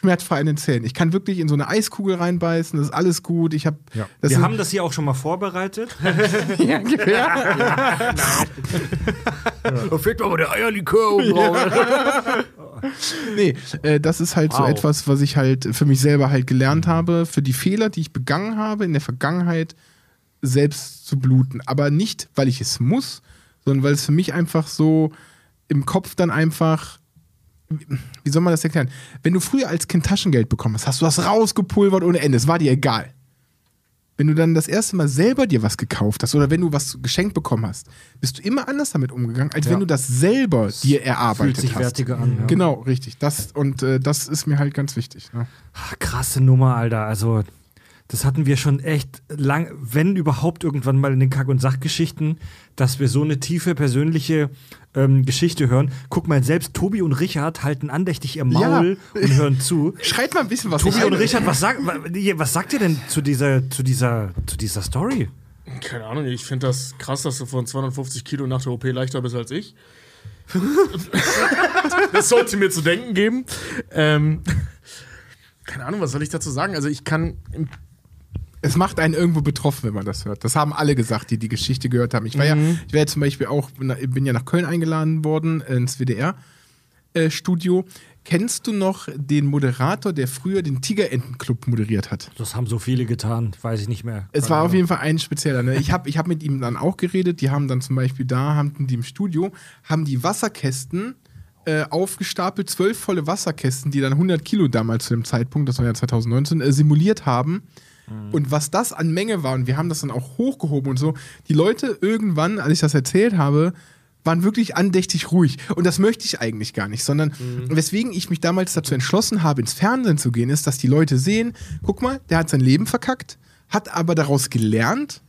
schmerzfrei an den Zähnen. Ich kann wirklich in so eine Eiskugel reinbeißen, das ist alles gut. Ich habe Ja. das Wir haben das hier auch schon mal vorbereitet. (laughs) (laughs) ja, ungefähr. Da fehlt aber der Eierlikör oben drauf. (laughs) Nee, äh, das ist halt so Wow. etwas, was ich halt für mich selber halt gelernt habe, für die Fehler, die ich begangen habe in der Vergangenheit, selbst zu bluten. Aber nicht, weil ich es muss, sondern weil es für mich einfach so im Kopf dann einfach. Wie soll man das erklären? Wenn du früher als Kind Taschengeld bekommen hast, hast du das rausgepulvert ohne Ende. Es war dir egal. Wenn du dann das erste Mal selber dir was gekauft hast oder wenn du was geschenkt bekommen hast, bist du immer anders damit umgegangen, als Ja. wenn du das selber dir erarbeitet Fühlt sich hast. wertiger an. Ja. Genau, richtig. Das, und äh, das ist mir halt ganz wichtig. Ne? Ah, Krasse Nummer, Alter. Also, das hatten wir schon echt lang, wenn überhaupt irgendwann mal in den Kack- und Sachgeschichten, dass wir so eine tiefe persönliche ähm, Geschichte hören. Guck mal, selbst Tobi und Richard halten andächtig ihr Maul und hören zu. (laughs) Schreit mal ein bisschen was Tobi und Richard, was, sag, wa- was sagt ihr denn zu dieser, zu dieser, zu dieser Story? Keine Ahnung, ich finde das krass, dass du von 250 Kilo nach der OP leichter bist als ich. (laughs) das sollte mir zu denken geben. Ähm, keine Ahnung, was soll ich dazu sagen? Also ich kann im Es macht einen irgendwo betroffen, wenn man das hört. Das haben alle gesagt, die die Geschichte gehört haben. Ich war ja, ich war ja zum Beispiel auch, bin ja nach Köln eingeladen worden, ins WDR-Studio. Kennst du noch den Moderator, der früher den Tigerentenclub moderiert hat? Das haben so viele getan, weiß ich nicht mehr. Es war auf jeden Fall ein spezieller. Ne? Ich habe ich hab mit ihm dann auch geredet. Die haben dann zum Beispiel da, haben die im Studio, haben die Wasserkästen äh, aufgestapelt, zwölf volle Wasserkästen, die dann 100 Kilo damals zu dem Zeitpunkt, das war ja 2019, äh, simuliert haben. Und was das an Menge war, und wir haben das dann auch hochgehoben und so, die Leute irgendwann, als ich das erzählt habe, waren wirklich andächtig ruhig. Und das möchte ich eigentlich gar nicht, sondern weswegen ich mich damals dazu entschlossen habe, ins Fernsehen zu gehen, ist, dass die Leute sehen, guck mal, der hat sein Leben verkackt, hat aber daraus gelernt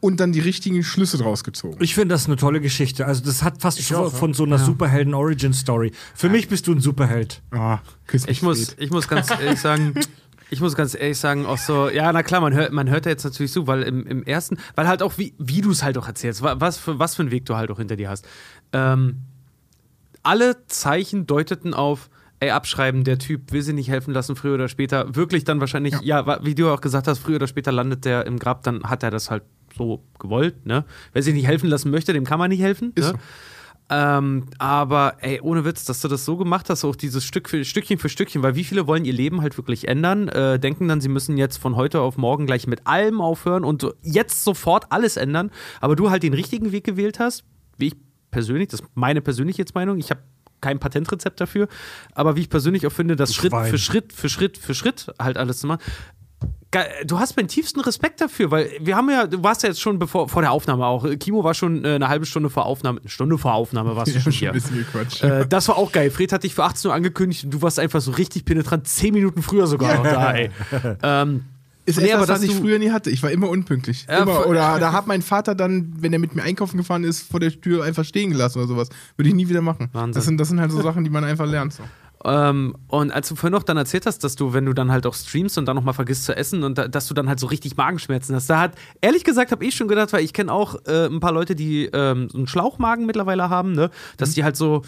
und dann die richtigen Schlüsse draus gezogen. Ich finde das eine tolle Geschichte. Also, das hat fast schon auch, von so einer Superhelden-Origin-Story. Für mich bist du ein Superheld. Ah, küss mich, Ich muss, ich muss ganz ehrlich sagen, (laughs) ich muss ganz ehrlich sagen, auch so, ja, na klar, man hört, man hört da jetzt natürlich zu, weil im, im ersten, weil halt auch, wie, wie du es halt auch erzählst, wa- was für, was für einen Weg du halt auch hinter dir hast. Ähm, alle Zeichen deuteten auf, ey, abschreiben, der Typ will sie nicht helfen lassen, früher oder später. Wirklich dann wahrscheinlich, ja, wa- wie du auch gesagt hast, früher oder später landet der im Grab, dann hat er das halt so gewollt, ne? Wer sich nicht helfen lassen möchte, dem kann man nicht helfen. Ist ne? so. Ähm, aber ey, ohne Witz, dass du das so gemacht hast, auch dieses Stück für Stückchen für Stückchen, weil wie viele wollen ihr Leben halt wirklich ändern, äh, denken dann, sie müssen jetzt von heute auf morgen gleich mit allem aufhören und jetzt sofort alles ändern, aber du halt den richtigen Weg gewählt hast, wie ich persönlich, das ist meine persönliche jetzt Meinung, ich habe kein Patentrezept dafür, aber wie ich persönlich auch finde, das Schritt für Schritt für Schritt für Schritt halt alles zu machen. Du hast meinen tiefsten Respekt dafür, weil wir haben ja, du warst ja jetzt schon bevor, vor der Aufnahme auch. Kimo war schon äh, eine halbe Stunde vor Aufnahme, eine Stunde vor Aufnahme warst du Ich schon hier. ein bisschen gequatscht. Äh, das war auch geil. Fred hat dich für 18 Uhr angekündigt und du warst einfach so richtig penetrant, 10 Minuten früher sogar noch da, ey. (laughs) Ähm, ist nee, etwas, aber was ich du- früher nie hatte. Ich war immer unpünktlich. Ja, immer. Oder da hat mein Vater dann, wenn er mit mir einkaufen gefahren ist, vor der Tür einfach stehen gelassen oder sowas. Würde ich nie wieder machen. Wahnsinn. Das sind, das sind halt so Sachen, die man einfach lernt. So. Ähm, und als du vorhin noch dann erzählt hast, dass du, wenn du dann halt auch streamst und dann nochmal vergisst zu essen und da, dass du dann halt so richtig Magenschmerzen hast, da hat, ehrlich gesagt, habe ich schon gedacht, weil ich kenne auch äh, ein paar Leute, die ähm, so einen Schlauchmagen mittlerweile haben, ne? dass die halt so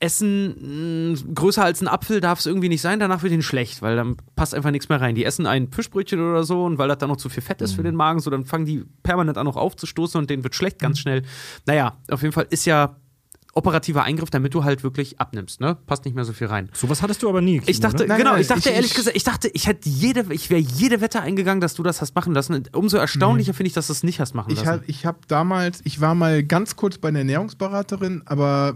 Essen mh, größer als ein Apfel darf es irgendwie nicht sein, danach wird ihnen schlecht, weil dann passt einfach nichts mehr rein. Die essen ein Fischbrötchen oder so und weil das dann noch zu viel Fett ist für den Magen, so dann fangen die permanent an noch aufzustoßen und denen wird schlecht ganz schnell. Naja, auf jeden Fall ist ja operativer Eingriff, damit du halt wirklich abnimmst, ne? Passt nicht mehr so viel rein. Sowas hattest du aber nie. Ich Kino, dachte, ne? Nein, genau, nein, ich dachte ich- ehrlich ich- gesagt, ich dachte, ich hätte jede, ich wäre jede Wette eingegangen, dass du das hast machen lassen. Umso erstaunlicher finde ich, dass du es nicht hast machen Ich lassen. habe ich hab damals, ich war mal ganz kurz bei einer Ernährungsberaterin, aber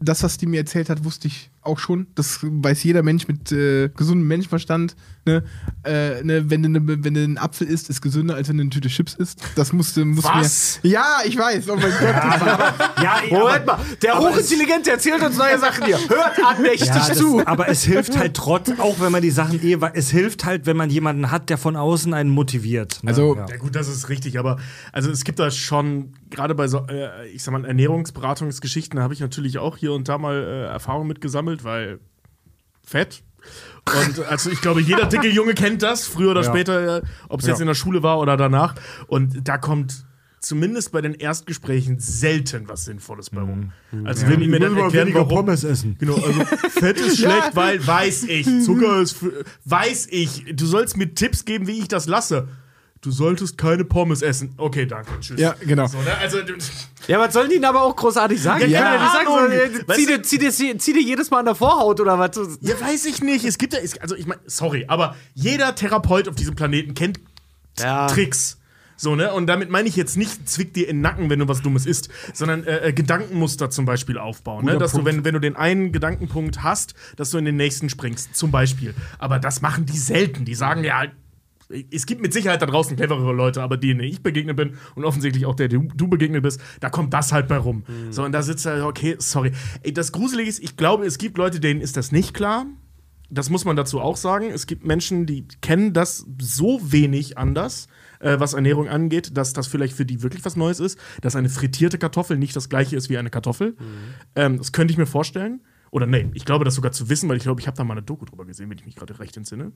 das, was die mir erzählt hat, wusste ich auch schon. Das weiß jeder Mensch mit äh, gesundem Menschenverstand. Ne? Äh, ne, wenn, du ne, wenn du einen Apfel isst, ist gesünder, als wenn du eine Tüte Chips isst. Das musste, musste Was? mir. Ja, ich weiß. Oh mein (laughs) Gott. Ja, (laughs) Moment mal, der Hochintelligente erzählt uns neue Sachen hier. Hört andächtig Ja, das, zu. aber es hilft halt trotz, auch wenn man die Sachen eh, es hilft halt, wenn man jemanden hat, der von außen einen motiviert. ne? Also- ja. Ja gut, das ist richtig, aber also es gibt da schon, gerade bei so, äh, ich sag mal, Ernährungsberatungsgeschichten, da habe ich natürlich auch hier und da mal äh, Erfahrung mit gesammelt, weil Fett. Und also ich glaube, jeder dicke Junge kennt das, früher oder Ja. später, äh, ob es jetzt Ja. in der Schule war oder danach. Und da kommt zumindest bei den Erstgesprächen selten was Sinnvolles bei rum. Also wenn die mir dann erklären, warum, essen. Genau, also Fett ist (laughs) schlecht, weil weiß ich, Zucker ist für, weiß ich. Du sollst mir Tipps geben, wie ich das lasse. Du solltest keine Pommes essen. Okay, danke. Tschüss. Ja, genau. So, ne? Also, du- Ja, was sollen die denn aber auch großartig sagen? Ja, nicht sagen, äh, zieh, du- dir, zieh, dir, zieh dir jedes Mal an der Vorhaut oder was? ja, weiß ich nicht. Es gibt ja, also ich meine, sorry, aber jeder Therapeut auf diesem Planeten kennt Ja. Tricks. So, ne? Und damit meine ich jetzt nicht, zwick dir in den Nacken, wenn du was Dummes isst, sondern äh, äh, Gedankenmuster zum Beispiel aufbauen. Ne? Dass du, Punkt. wenn, wenn du den einen Gedankenpunkt hast, dass du in den nächsten springst, zum Beispiel. Aber das machen die selten. Die sagen ja, es gibt mit Sicherheit da draußen cleverere Leute, aber denen ich begegnet bin und offensichtlich auch der, der du begegnet bist, da kommt das halt bei rum. So, und da sitzt er, okay, sorry. Ey, das Gruselige ist, ich glaube, es gibt Leute, denen ist das nicht klar. Das muss man dazu auch sagen. Es gibt Menschen, die kennen das so wenig anders, äh, was Ernährung angeht, dass das vielleicht für die wirklich was Neues ist, dass eine frittierte Kartoffel nicht das gleiche ist wie eine Kartoffel. Ähm, das könnte ich mir vorstellen. Oder nee, ich glaube das sogar zu wissen, weil ich glaube, ich habe da mal eine Doku drüber gesehen, wenn ich mich gerade recht entsinne.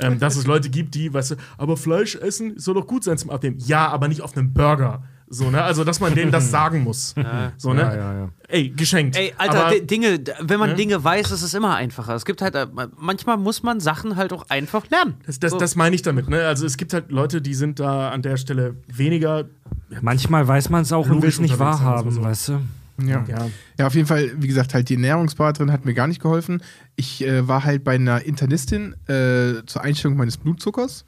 ähm, dass es Leute gibt, die, weißt du, aber Fleisch essen soll doch gut sein zum Abnehmen. Ja, aber nicht auf einem Burger. So, ne? Also, dass man denen das (laughs) sagen muss. So, ne? Ja, ja, ja. Ey, geschenkt. Ey, Alter, aber, Dinge, wenn man Ne? Dinge weiß, ist es immer einfacher. Es gibt halt, äh, manchmal muss man Sachen halt auch einfach lernen. das, das, So. das meine ich damit, ne? Also, es gibt halt Leute, die sind da an der Stelle weniger. Manchmal weiß man es auch und will es nicht wahrhaben, so. weißt du? Ja. Ja. Ja, auf jeden Fall, wie gesagt, halt die Ernährungsberaterin hat mir gar nicht geholfen. Ich äh, war halt bei einer Internistin äh, zur Einstellung meines Blutzuckers,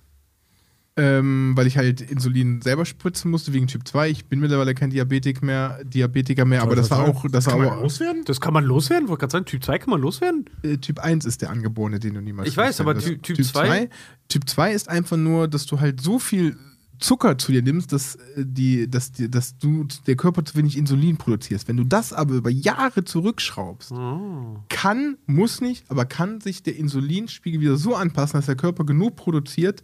ähm, weil ich halt Insulin selber spritzen musste wegen Typ 2. Ich bin mittlerweile kein Diabetik mehr, Diabetiker mehr, aber das war auch, das war Kann man aber, loswerden? Das kann man loswerden? Wollte gerade sagen, Typ 2 kann man loswerden? äh, Typ 1 ist der Angeborene, den du niemals Ich weiß, aber Ty-. Typ 2? Typ 2 ist einfach nur, dass du halt so viel Zucker zu dir nimmst, dass, äh, die, dass, die, dass du der Körper zu wenig Insulin produzierst. Wenn du das aber über Jahre zurückschraubst, kann, muss nicht, aber kann sich der Insulinspiegel wieder so anpassen, dass der Körper genug produziert,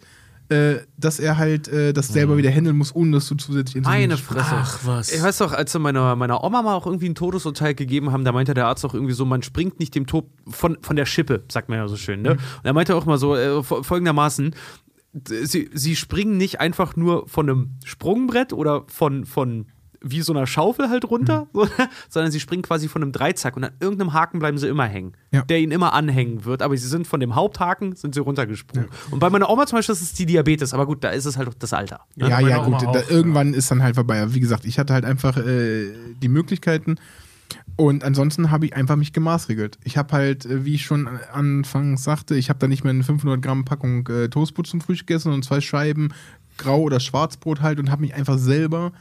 äh, dass er halt äh, das selber wieder handeln muss, ohne dass du zusätzlich Insulin Meine Fresse. Ach, was. Ich weiß doch, als sie meiner, meiner Oma mal auch irgendwie ein Todesurteil gegeben haben, da meinte der Arzt auch irgendwie so, man springt nicht dem Tod von, von der Schippe, sagt man ja so schön. Ne? Und er meinte auch mal so äh, fo- folgendermaßen, sie, sie springen nicht einfach nur von einem Sprungbrett oder von, von wie so einer Schaufel halt runter, so, (laughs) sondern sie springen quasi von einem Dreizack und an irgendeinem Haken bleiben sie immer hängen, Ja. der ihnen immer anhängen wird, aber sie sind von dem Haupthaken, sind sie runtergesprungen. Und bei meiner Oma zum Beispiel ist es die Diabetes, aber gut, da ist es halt auch das Alter. Ja, meine ja, Oma gut. Da, auch, irgendwann ist dann halt vorbei. Aber wie gesagt, ich hatte halt einfach äh, die Möglichkeiten. Und ansonsten habe ich einfach mich gemaßregelt. Ich habe halt, äh, wie ich schon anfangs sagte, ich habe da nicht mehr eine 500 Gramm Packung äh, Toastbrot zum Frühstück gegessen und zwei Scheiben Grau- oder Schwarzbrot halt und habe mich einfach selber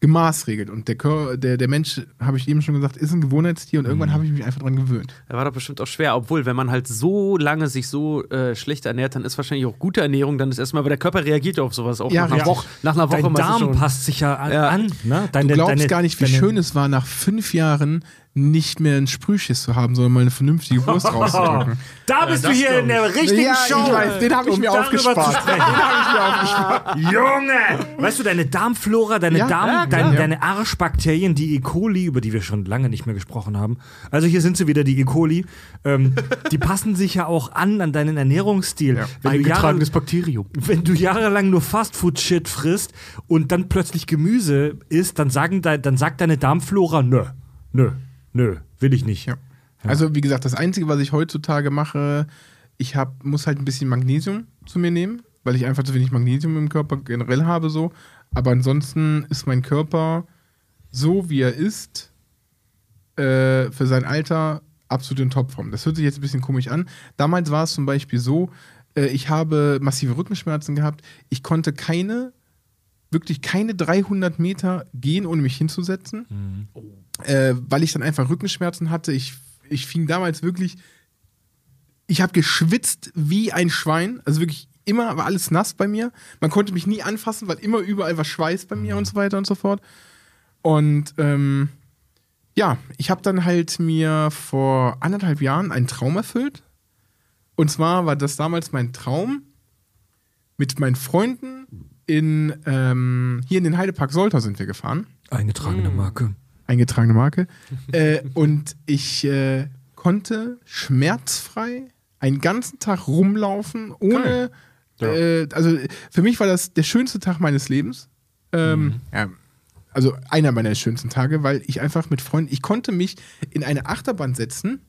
gemaßregelt. Und der, Kör der, der Mensch, habe ich eben schon gesagt, ist ein Gewohnheitstier und irgendwann habe ich mich einfach dran gewöhnt. Da war doch bestimmt auch schwer, obwohl, wenn man halt so lange sich so äh, schlecht ernährt, dann ist wahrscheinlich auch gute Ernährung, dann ist erstmal, weil der Körper reagiert ja auf sowas auch Ja, nach, einer. Woche, nach einer Woche Dein Darm schon. passt sich ja an. Ja. an ne? Deine, Du glaubst deine- gar nicht, wie deine- schön es war, nach fünf Jahren nicht mehr einen Sprühschiss zu haben, sondern mal eine vernünftige Wurst (laughs) rauszudrücken. Da bist du das hier in der richtigen Ja, Show. ich weiß, den habe ich um mir aufgespart. (laughs) Den habe ich mir aufgespart. Junge! Weißt du, deine Darmflora, deine, Ja, Darm, ja, dein, klar. deine Arschbakterien, die E. coli, über die wir schon lange nicht mehr gesprochen haben. Also hier sind sie wieder, die E. coli. Ähm, die passen sich ja auch an an deinen Ernährungsstil. Ja. Wenn, du Jahre, Bakterium. wenn du jahrelang nur Fastfood-Shit frisst und dann plötzlich Gemüse isst, dann, sagen, dann sagt deine Darmflora, nö, nö, nö, will ich nicht. Ja. Also, wie gesagt, das Einzige, was ich heutzutage mache, ich hab, muss halt ein bisschen Magnesium zu mir nehmen, weil ich einfach zu wenig Magnesium im Körper generell habe. so. Aber ansonsten ist mein Körper so, wie er ist, äh, für sein Alter absolut in Topform. Das hört sich jetzt ein bisschen komisch an. Damals war es zum Beispiel so, äh, ich habe massive Rückenschmerzen gehabt. Ich konnte keine, wirklich keine 300 Meter gehen, ohne mich hinzusetzen äh, weil ich dann einfach Rückenschmerzen hatte. Ich, ich fing damals wirklich, ich habe geschwitzt wie ein Schwein, also wirklich immer war alles nass bei mir. Man konnte mich nie anfassen, weil immer überall war Schweiß bei mir und so weiter und so fort. Und ähm, ja, ich habe dann halt mir vor anderthalb Jahren einen Traum erfüllt. Und zwar war das damals mein Traum, mit meinen Freunden in, ähm, hier in den Heidepark Soltau sind wir gefahren Eingetragene Marke. Eingetragene Marke. äh, und ich äh, konnte schmerzfrei einen ganzen Tag rumlaufen, ohne. Äh, also für mich war das der schönste Tag meines Lebens. Ähm, ja, also einer meiner schönsten Tage, weil ich einfach mit Freunden, ich konnte mich in eine Achterbahn setzen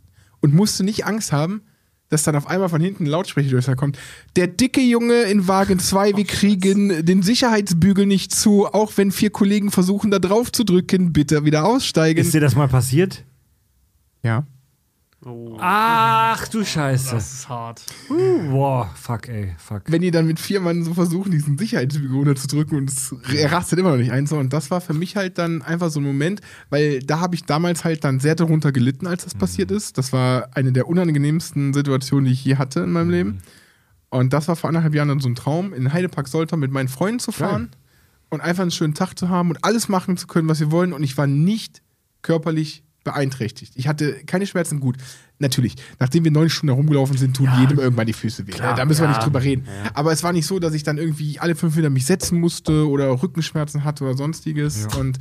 und musste nicht Angst haben, dass dann auf einmal von hinten ein Lautsprecher durchkommt. Der dicke Junge in Wagen 2, wir kriegen den Sicherheitsbügel nicht zu, auch wenn vier Kollegen versuchen, da drauf zu drücken, bitte wieder aussteigen. Ist dir das mal passiert? ja. Ach du Scheiße. Das ist hart. Boah, fuck ey, fuck. Wenn die dann mit vier Mann so versuchen, diesen Sicherheitsbügel runterzudrücken und es rastet immer noch nicht ein. So. Und das war für mich halt dann einfach so ein Moment, weil da habe ich damals halt dann sehr darunter gelitten, als das passiert ist. Das war eine der unangenehmsten Situationen, die ich je hatte in meinem Leben. Und das war vor anderthalb Jahren dann so ein Traum, in Heidepark Soltau mit meinen Freunden zu fahren und einfach einen schönen Tag zu haben und alles machen zu können, was wir wollen. Und ich war nicht körperlich beeinträchtigt. Ich hatte keine Schmerzen, gut. Natürlich, nachdem wir neun Stunden herumgelaufen sind, tun jedem irgendwann die Füße weh. da müssen wir nicht drüber reden. Aber es war nicht so, dass ich dann irgendwie alle fünf Meter mich setzen musste oder Rückenschmerzen hatte oder sonstiges. Und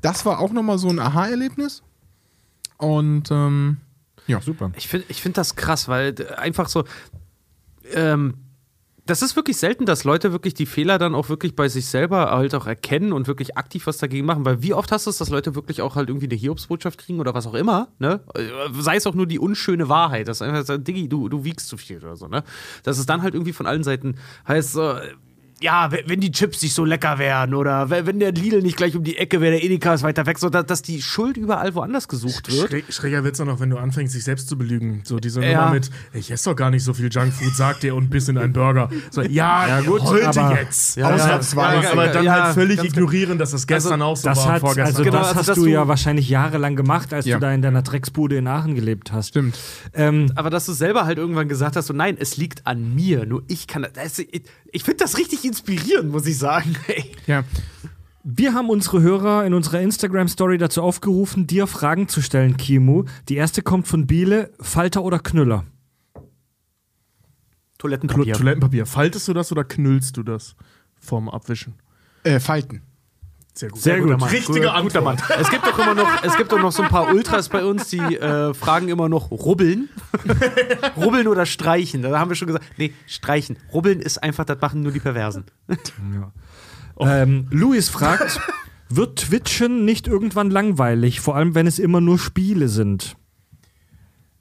das war auch nochmal so ein Aha-Erlebnis. Und ähm, ja, Super. Ich finde ich find das krass, weil einfach so. Ähm, das ist wirklich selten, dass Leute wirklich die Fehler dann auch wirklich bei sich selber halt auch erkennen und wirklich aktiv was dagegen machen. Weil wie oft hast du es, dass Leute wirklich auch halt irgendwie eine Hiobsbotschaft kriegen oder was auch immer, ne? Sei es auch nur die unschöne Wahrheit, dass einfach sagt, Diggi, du, du wiegst zu viel oder so, ne? Dass es dann halt irgendwie von allen Seiten heißt, so, ja, wenn die Chips nicht so lecker wären oder wenn der Lidl nicht gleich um die Ecke wäre, der Edeka ist weiter weg, so dass, dass die Schuld überall woanders gesucht wird. Schräg, schräger wird's dann noch, wenn du anfängst, dich selbst zu belügen. So diese Ja. Nummer mit, ich esse doch gar nicht so viel Junkfood, sagt der und biss in einen Burger. So, ja, (laughs) gut, heute aber- jetzt. Ja, Ausnahmsweise. ja, aber ja, dann ja, halt völlig ignorieren, dass das gestern auch so Das, war, hat, vorgestern. also Genau, das also hast du du- ja wahrscheinlich jahrelang gemacht, als Ja. du da in deiner Drecksbude in Aachen gelebt hast. stimmt. Ähm, Aber dass du selber halt irgendwann gesagt hast, so nein, es liegt an mir, nur ich kann das. Ich, ich finde das richtig inspirierend, muss ich sagen. (laughs) Ey. Ja. wir haben unsere Hörer in unserer Instagram-Story dazu aufgerufen, dir Fragen zu stellen, Kimu. Die erste kommt von Biele, Falter oder Knüller? Toilettenpapier. Toilettenpapier. Faltest du das oder knüllst du das vorm Abwischen? Äh, Falten. Sehr gut. Sehr gut. Mann. Richtige Guter Antwort. Mann. Es gibt doch immer noch, es gibt doch noch so ein paar Ultras bei uns, die äh, fragen immer noch rubbeln. (laughs) rubbeln oder streichen. Da haben wir schon gesagt, nee, streichen. Rubbeln ist einfach, das machen nur die Perversen. Ähm, Luis fragt, wird Twitchen nicht irgendwann langweilig, vor allem wenn es immer nur Spiele sind?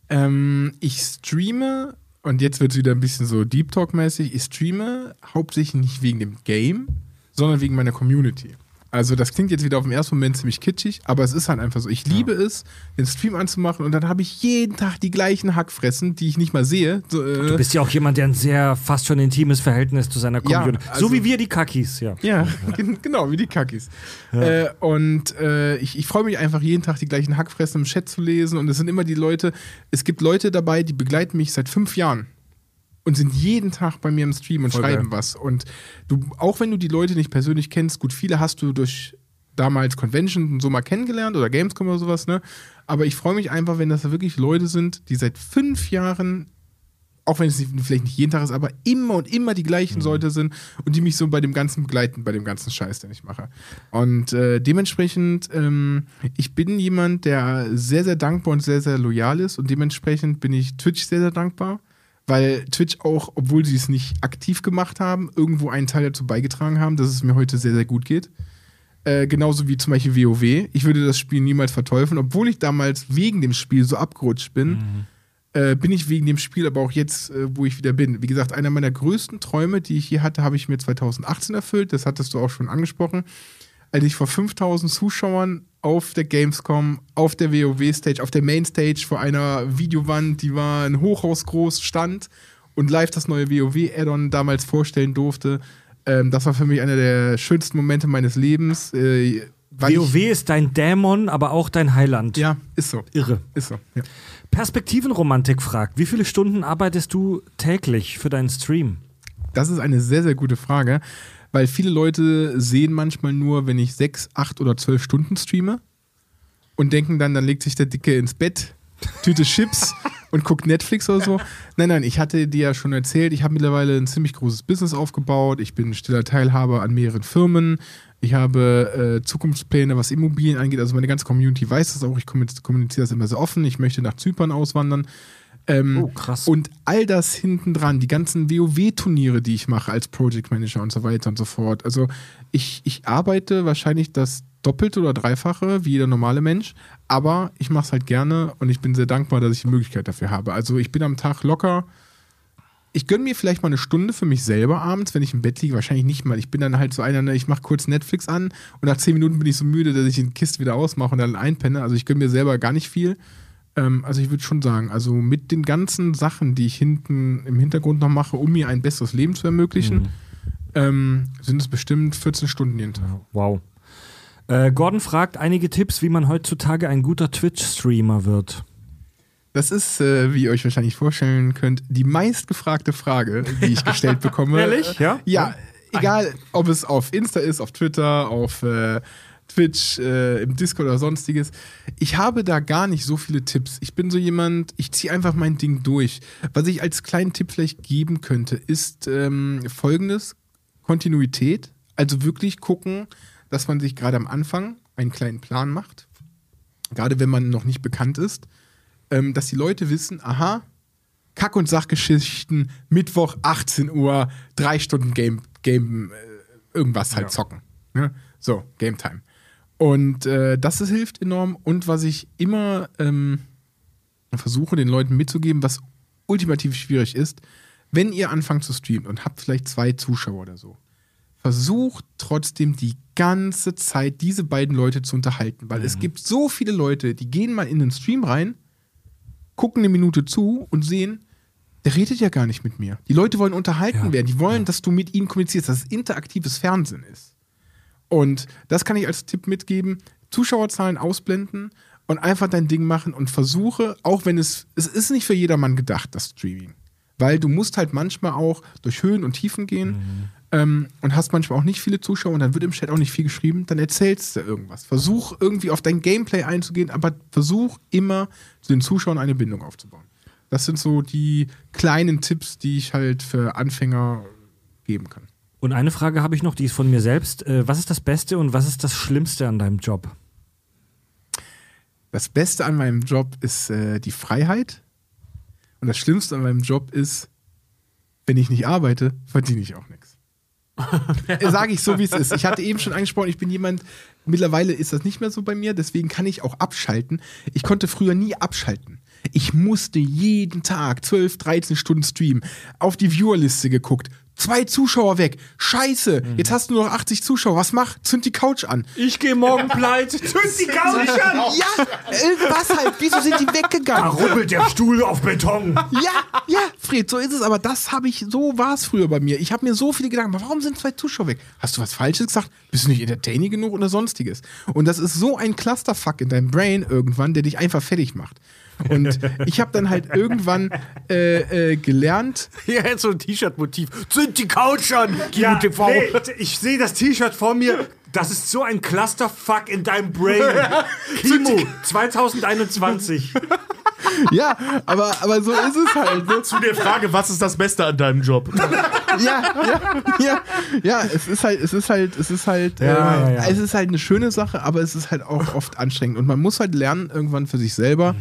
Ähm, ich streame, und jetzt wird es wieder ein bisschen so Deep Talk-mäßig, ich streame hauptsächlich nicht wegen dem Game, sondern wegen meiner Community. Also das klingt jetzt wieder auf den ersten Moment ziemlich kitschig, aber es ist halt einfach so. Ich liebe es, den Stream anzumachen und dann habe ich jeden Tag die gleichen Hackfressen, die ich nicht mal sehe. So, äh, Du bist ja auch jemand, der ein sehr fast schon intimes Verhältnis zu seiner Ja, Community also- So wie wir die Kakis, ja. Ja, (laughs) gen- genau, wie die Kackis. Äh, und äh, ich, ich freue mich einfach jeden Tag die gleichen Hackfressen im Chat zu lesen. Und es sind immer die Leute, es gibt Leute dabei, die begleiten mich seit fünf Jahren und sind jeden Tag bei mir im Stream und Voll schreiben geil. was. Und du, auch wenn du die Leute nicht persönlich kennst, gut, viele hast du durch damals Convention und so mal kennengelernt oder Gamescom oder sowas, ne? Aber ich freue mich einfach, wenn das wirklich Leute sind, die seit fünf Jahren auch wenn es nicht, vielleicht nicht jeden Tag ist, aber immer und immer die gleichen Leute sind und die mich so bei dem Ganzen begleiten, bei dem ganzen Scheiß, den ich mache. Und äh, dementsprechend, ähm, ich bin jemand, der sehr, sehr dankbar und sehr, sehr loyal ist und dementsprechend bin ich Twitch sehr, sehr dankbar, weil Twitch auch, obwohl sie es nicht aktiv gemacht haben, irgendwo einen Teil dazu beigetragen haben, dass es mir heute sehr, sehr gut geht. Äh, genauso wie zum Beispiel WoW. Ich würde das Spiel niemals verteufeln, obwohl ich damals wegen dem Spiel so abgerutscht bin äh, bin ich wegen dem Spiel, aber auch jetzt, äh, wo ich wieder bin. Wie gesagt, einer meiner größten Träume, die ich hier hatte, habe ich mir 2018 erfüllt. Das hattest du auch schon angesprochen. Als ich vor 5000 Zuschauern auf der Gamescom, auf der WoW-Stage, auf der Mainstage vor einer Videowand, die war ein Hochhaus groß, stand und live das neue WoW-Add-on damals vorstellen durfte. Ähm, das war für mich einer der schönsten Momente meines Lebens. Äh, WoW ist dein Dämon, aber auch dein Heiland. Ja, ist so. Irre. Ist so. Ja. Perspektivenromantik fragt, wie viele Stunden arbeitest du täglich für deinen Stream? Das ist eine sehr, sehr gute Frage, weil viele Leute sehen manchmal nur, wenn ich sechs, acht oder zwölf Stunden streame und denken dann, dann legt sich der Dicke ins Bett, Tüte Chips (laughs) und guckt Netflix oder so. Nein, nein, ich hatte dir ja schon erzählt, ich habe mittlerweile ein ziemlich großes Business aufgebaut. Ich bin stiller Teilhaber an mehreren Firmen. Ich habe äh, Zukunftspläne, was Immobilien angeht. Also meine ganze Community weiß das auch. Ich kommuniz- kommuniziere das immer sehr offen. Ich möchte nach Zypern auswandern. Ähm, Oh, krass. Und all das hinten dran, die ganzen WoW-Turniere, die ich mache als Project Manager und so weiter und so fort. Also ich, ich arbeite wahrscheinlich das Doppelte oder Dreifache wie jeder normale Mensch, aber ich mache es halt gerne und ich bin sehr dankbar, dass ich die Möglichkeit dafür habe. Also ich bin am Tag locker. Ich gönne mir vielleicht mal eine Stunde für mich selber abends, wenn ich im Bett liege. Wahrscheinlich nicht mal. Ich bin dann halt so einer, ne, ich mache kurz Netflix an und nach zehn Minuten bin ich so müde, dass ich die Kiste wieder ausmache und dann einpenne. Also ich gönne mir selber gar nicht viel. Ähm, also ich würde schon sagen, also mit den ganzen Sachen, die ich hinten im Hintergrund noch mache, um mir ein besseres Leben zu ermöglichen, ähm, sind es bestimmt 14 Stunden jeden Tag. Wow. Äh, Gordon fragt einige Tipps, wie man heutzutage ein guter Twitch-Streamer wird. Das ist, äh, wie ihr euch wahrscheinlich vorstellen könnt, die meistgefragte Frage, die ich gestellt (laughs) bekomme. Ehrlich? Ja? Ja, egal, ob es auf Insta ist, auf Twitter, auf äh, Twitch, äh, im Discord oder sonstiges. Ich habe da gar nicht so viele Tipps. Ich bin so jemand, ich ziehe einfach mein Ding durch. Was ich als kleinen Tipp vielleicht geben könnte, ist ähm, folgendes: Kontinuität. Also wirklich gucken, dass man sich gerade am Anfang einen kleinen Plan macht. Gerade wenn man noch nicht bekannt ist. Ähm, dass die Leute wissen, aha, Kack- und Sachgeschichten, Mittwoch 18 Uhr, drei Stunden Game, Game äh, irgendwas halt zocken. Ne? So, Game Time. Und äh, das ist, hilft enorm. Und was ich immer ähm, versuche, den Leuten mitzugeben, was ultimativ schwierig ist, wenn ihr anfangt zu streamen und habt vielleicht zwei Zuschauer oder so, versucht trotzdem die ganze Zeit diese beiden Leute zu unterhalten, weil es gibt so viele Leute, die gehen mal in den Stream rein, gucken eine Minute zu und sehen, der redet ja gar nicht mit mir. Die Leute wollen unterhalten Ja, werden, die wollen, dass du mit ihnen kommunizierst, dass es interaktives Fernsehen ist. Und das kann ich als Tipp mitgeben: Zuschauerzahlen ausblenden und einfach dein Ding machen und versuche, auch wenn es, es ist nicht für jedermann gedacht, das Streaming. Weil du musst halt manchmal auch durch Höhen und Tiefen gehen ähm, und hast manchmal auch nicht viele Zuschauer und dann wird im Chat auch nicht viel geschrieben, dann erzählst du irgendwas. Versuch irgendwie auf dein Gameplay einzugehen, aber versuch immer zu den Zuschauern eine Bindung aufzubauen. Das sind so die kleinen Tipps, die ich halt für Anfänger geben kann. Und eine Frage habe ich noch, die ist von mir selbst. Äh, was ist das Beste und was ist das Schlimmste an deinem Job? Das Beste an meinem Job ist äh, die Freiheit. Und das Schlimmste an meinem Job ist, wenn ich nicht arbeite, verdiene ich auch nichts. (laughs) Sage ich so, wie es ist. Ich hatte eben schon angesprochen, ich bin jemand, mittlerweile ist das nicht mehr so bei mir, deswegen kann ich auch abschalten. Ich konnte früher nie abschalten. Ich musste jeden Tag 12, 13 Stunden streamen, auf die Viewerliste geguckt, zwei Zuschauer weg. Scheiße, jetzt hast du nur noch 80 Zuschauer. Was mach? Zünd die Couch an. Ich gehe morgen (laughs) pleite. Zünd die Couch an! (laughs) Ja, irgendwas halt. Wieso sind die weggegangen? rubbelt der Stuhl auf Beton. Ja, ja, Fred, so ist es. Aber das habe ich, so war es früher bei mir. Ich habe mir so viele Gedanken gemacht, warum sind zwei Zuschauer weg? Hast du was Falsches gesagt? Bist du nicht entertaining genug oder sonstiges? Und das ist so ein Clusterfuck in deinem Brain irgendwann, der dich einfach fertig macht. Und ich habe dann halt irgendwann äh, äh, gelernt, (laughs) Hier jetzt so ein T-Shirt-Motiv. Zünd die Couch an, Kino Ja, TV. nee, ich sehe das T-Shirt vor mir. Das ist so ein Clusterfuck in deinem Brain. (laughs) Kimo, 2021. (laughs) Ja, aber, aber so ist es halt. Ne? Zu der Frage, was ist das Beste an deinem Job? ja, ja, ja, ja, es ist halt, es ist halt, es ist halt, Ja, äh, ja, ja. es ist halt eine schöne Sache, aber es ist halt auch oft anstrengend und man muss halt lernen irgendwann für sich selber,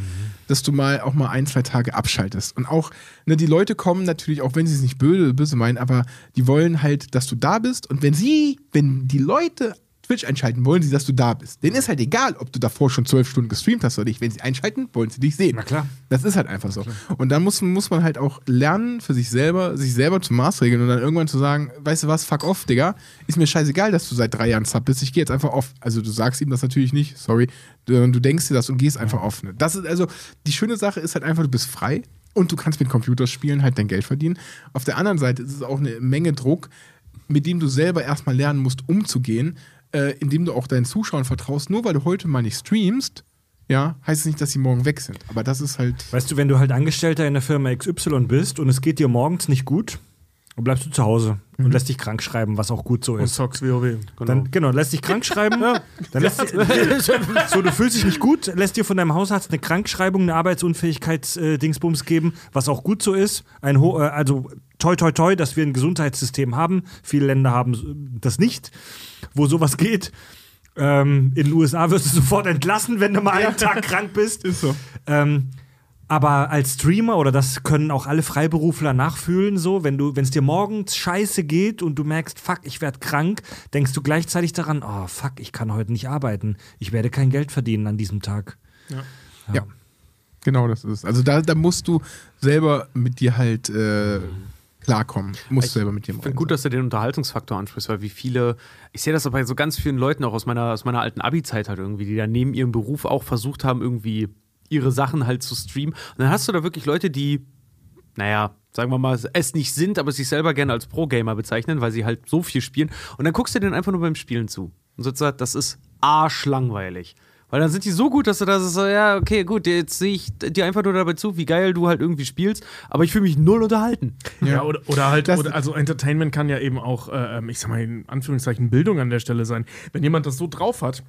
dass du mal auch mal ein, zwei Tage abschaltest. Und auch, ne, die Leute kommen natürlich, auch wenn sie es nicht böse, böse meinen, aber die wollen halt, dass du da bist. Und wenn sie, wenn die Leute Twitch einschalten, wollen sie, dass du da bist. Denen ist halt egal, ob du davor schon zwölf Stunden gestreamt hast oder nicht. Wenn sie einschalten, wollen sie dich sehen. Na klar. Das ist halt einfach so. Und dann muss, muss man halt auch lernen, für sich selber, sich selber zu maßregeln und dann irgendwann zu sagen, weißt du was, fuck off, Digga. Ist mir scheißegal, dass du seit drei Jahren Sub bist. Ich gehe jetzt einfach off. Also du sagst ihm das natürlich nicht, sorry. Du, du denkst dir das und gehst einfach off. Ne? Das ist also, die schöne Sache ist halt einfach, du bist frei und du kannst mit Computerspielen halt dein Geld verdienen. Auf der anderen Seite ist es auch eine Menge Druck, mit dem du selber erstmal lernen musst, umzugehen, äh, indem du auch deinen Zuschauern vertraust. Nur weil du heute mal nicht streamst, ja, heißt es nicht, dass sie morgen weg sind. Aber das ist halt. Weißt du, wenn du halt Angestellter in der Firma XY bist und es geht dir morgens nicht gut, dann bleibst du zu Hause und lässt dich krank schreiben, was auch gut so Und ist. Zockst WoW. Dann, genau, lässt dich krank schreiben. Dann lässt (laughs) so, du fühlst dich nicht gut, lässt dir von deinem Hausarzt eine Krankschreibung, eine Arbeitsunfähigkeits-Dingsbums geben, was auch gut so ist. Ein ho äh, also toi toi toi, dass wir ein Gesundheitssystem haben. Viele Länder haben das nicht, wo sowas geht. Ähm, in den USA wirst du sofort entlassen, wenn du mal einen Tag krank bist. Ist so. Ähm, aber als Streamer, oder das können auch alle Freiberufler nachfühlen, so, wenn du, wenn es dir morgens scheiße geht und du merkst, fuck, ich werde krank, denkst du gleichzeitig daran, oh fuck, ich kann heute nicht arbeiten. Ich werde kein Geld verdienen an diesem Tag. Ja. Genau, das ist. Also da, da musst du selber mit dir halt äh, klarkommen. Musst selber mit dir Ich finde gut, dass du den Unterhaltungsfaktor ansprichst, weil wie viele, ich sehe das auch bei so ganz vielen Leuten auch aus meiner, aus meiner alten Abi-Zeit halt irgendwie, die dann neben ihrem Beruf auch versucht haben, irgendwie ihre Sachen halt zu streamen. Und dann hast du da wirklich Leute, die, naja, sagen wir mal, es nicht sind, aber sich selber gerne als Pro-Gamer bezeichnen, weil sie halt so viel spielen. Und dann guckst du denen einfach nur beim Spielen zu. Und so sagt, das ist arschlangweilig. Weil dann sind die so gut, dass du das so, ja, okay, gut, jetzt sehe ich dir einfach nur dabei zu, wie geil du halt irgendwie spielst, aber ich fühle mich null unterhalten. Ja, oder, oder halt, oder, also Entertainment kann ja eben auch, äh, ähm, ich sag mal in Anführungszeichen, Bildung an der Stelle sein. Wenn jemand das so drauf hat,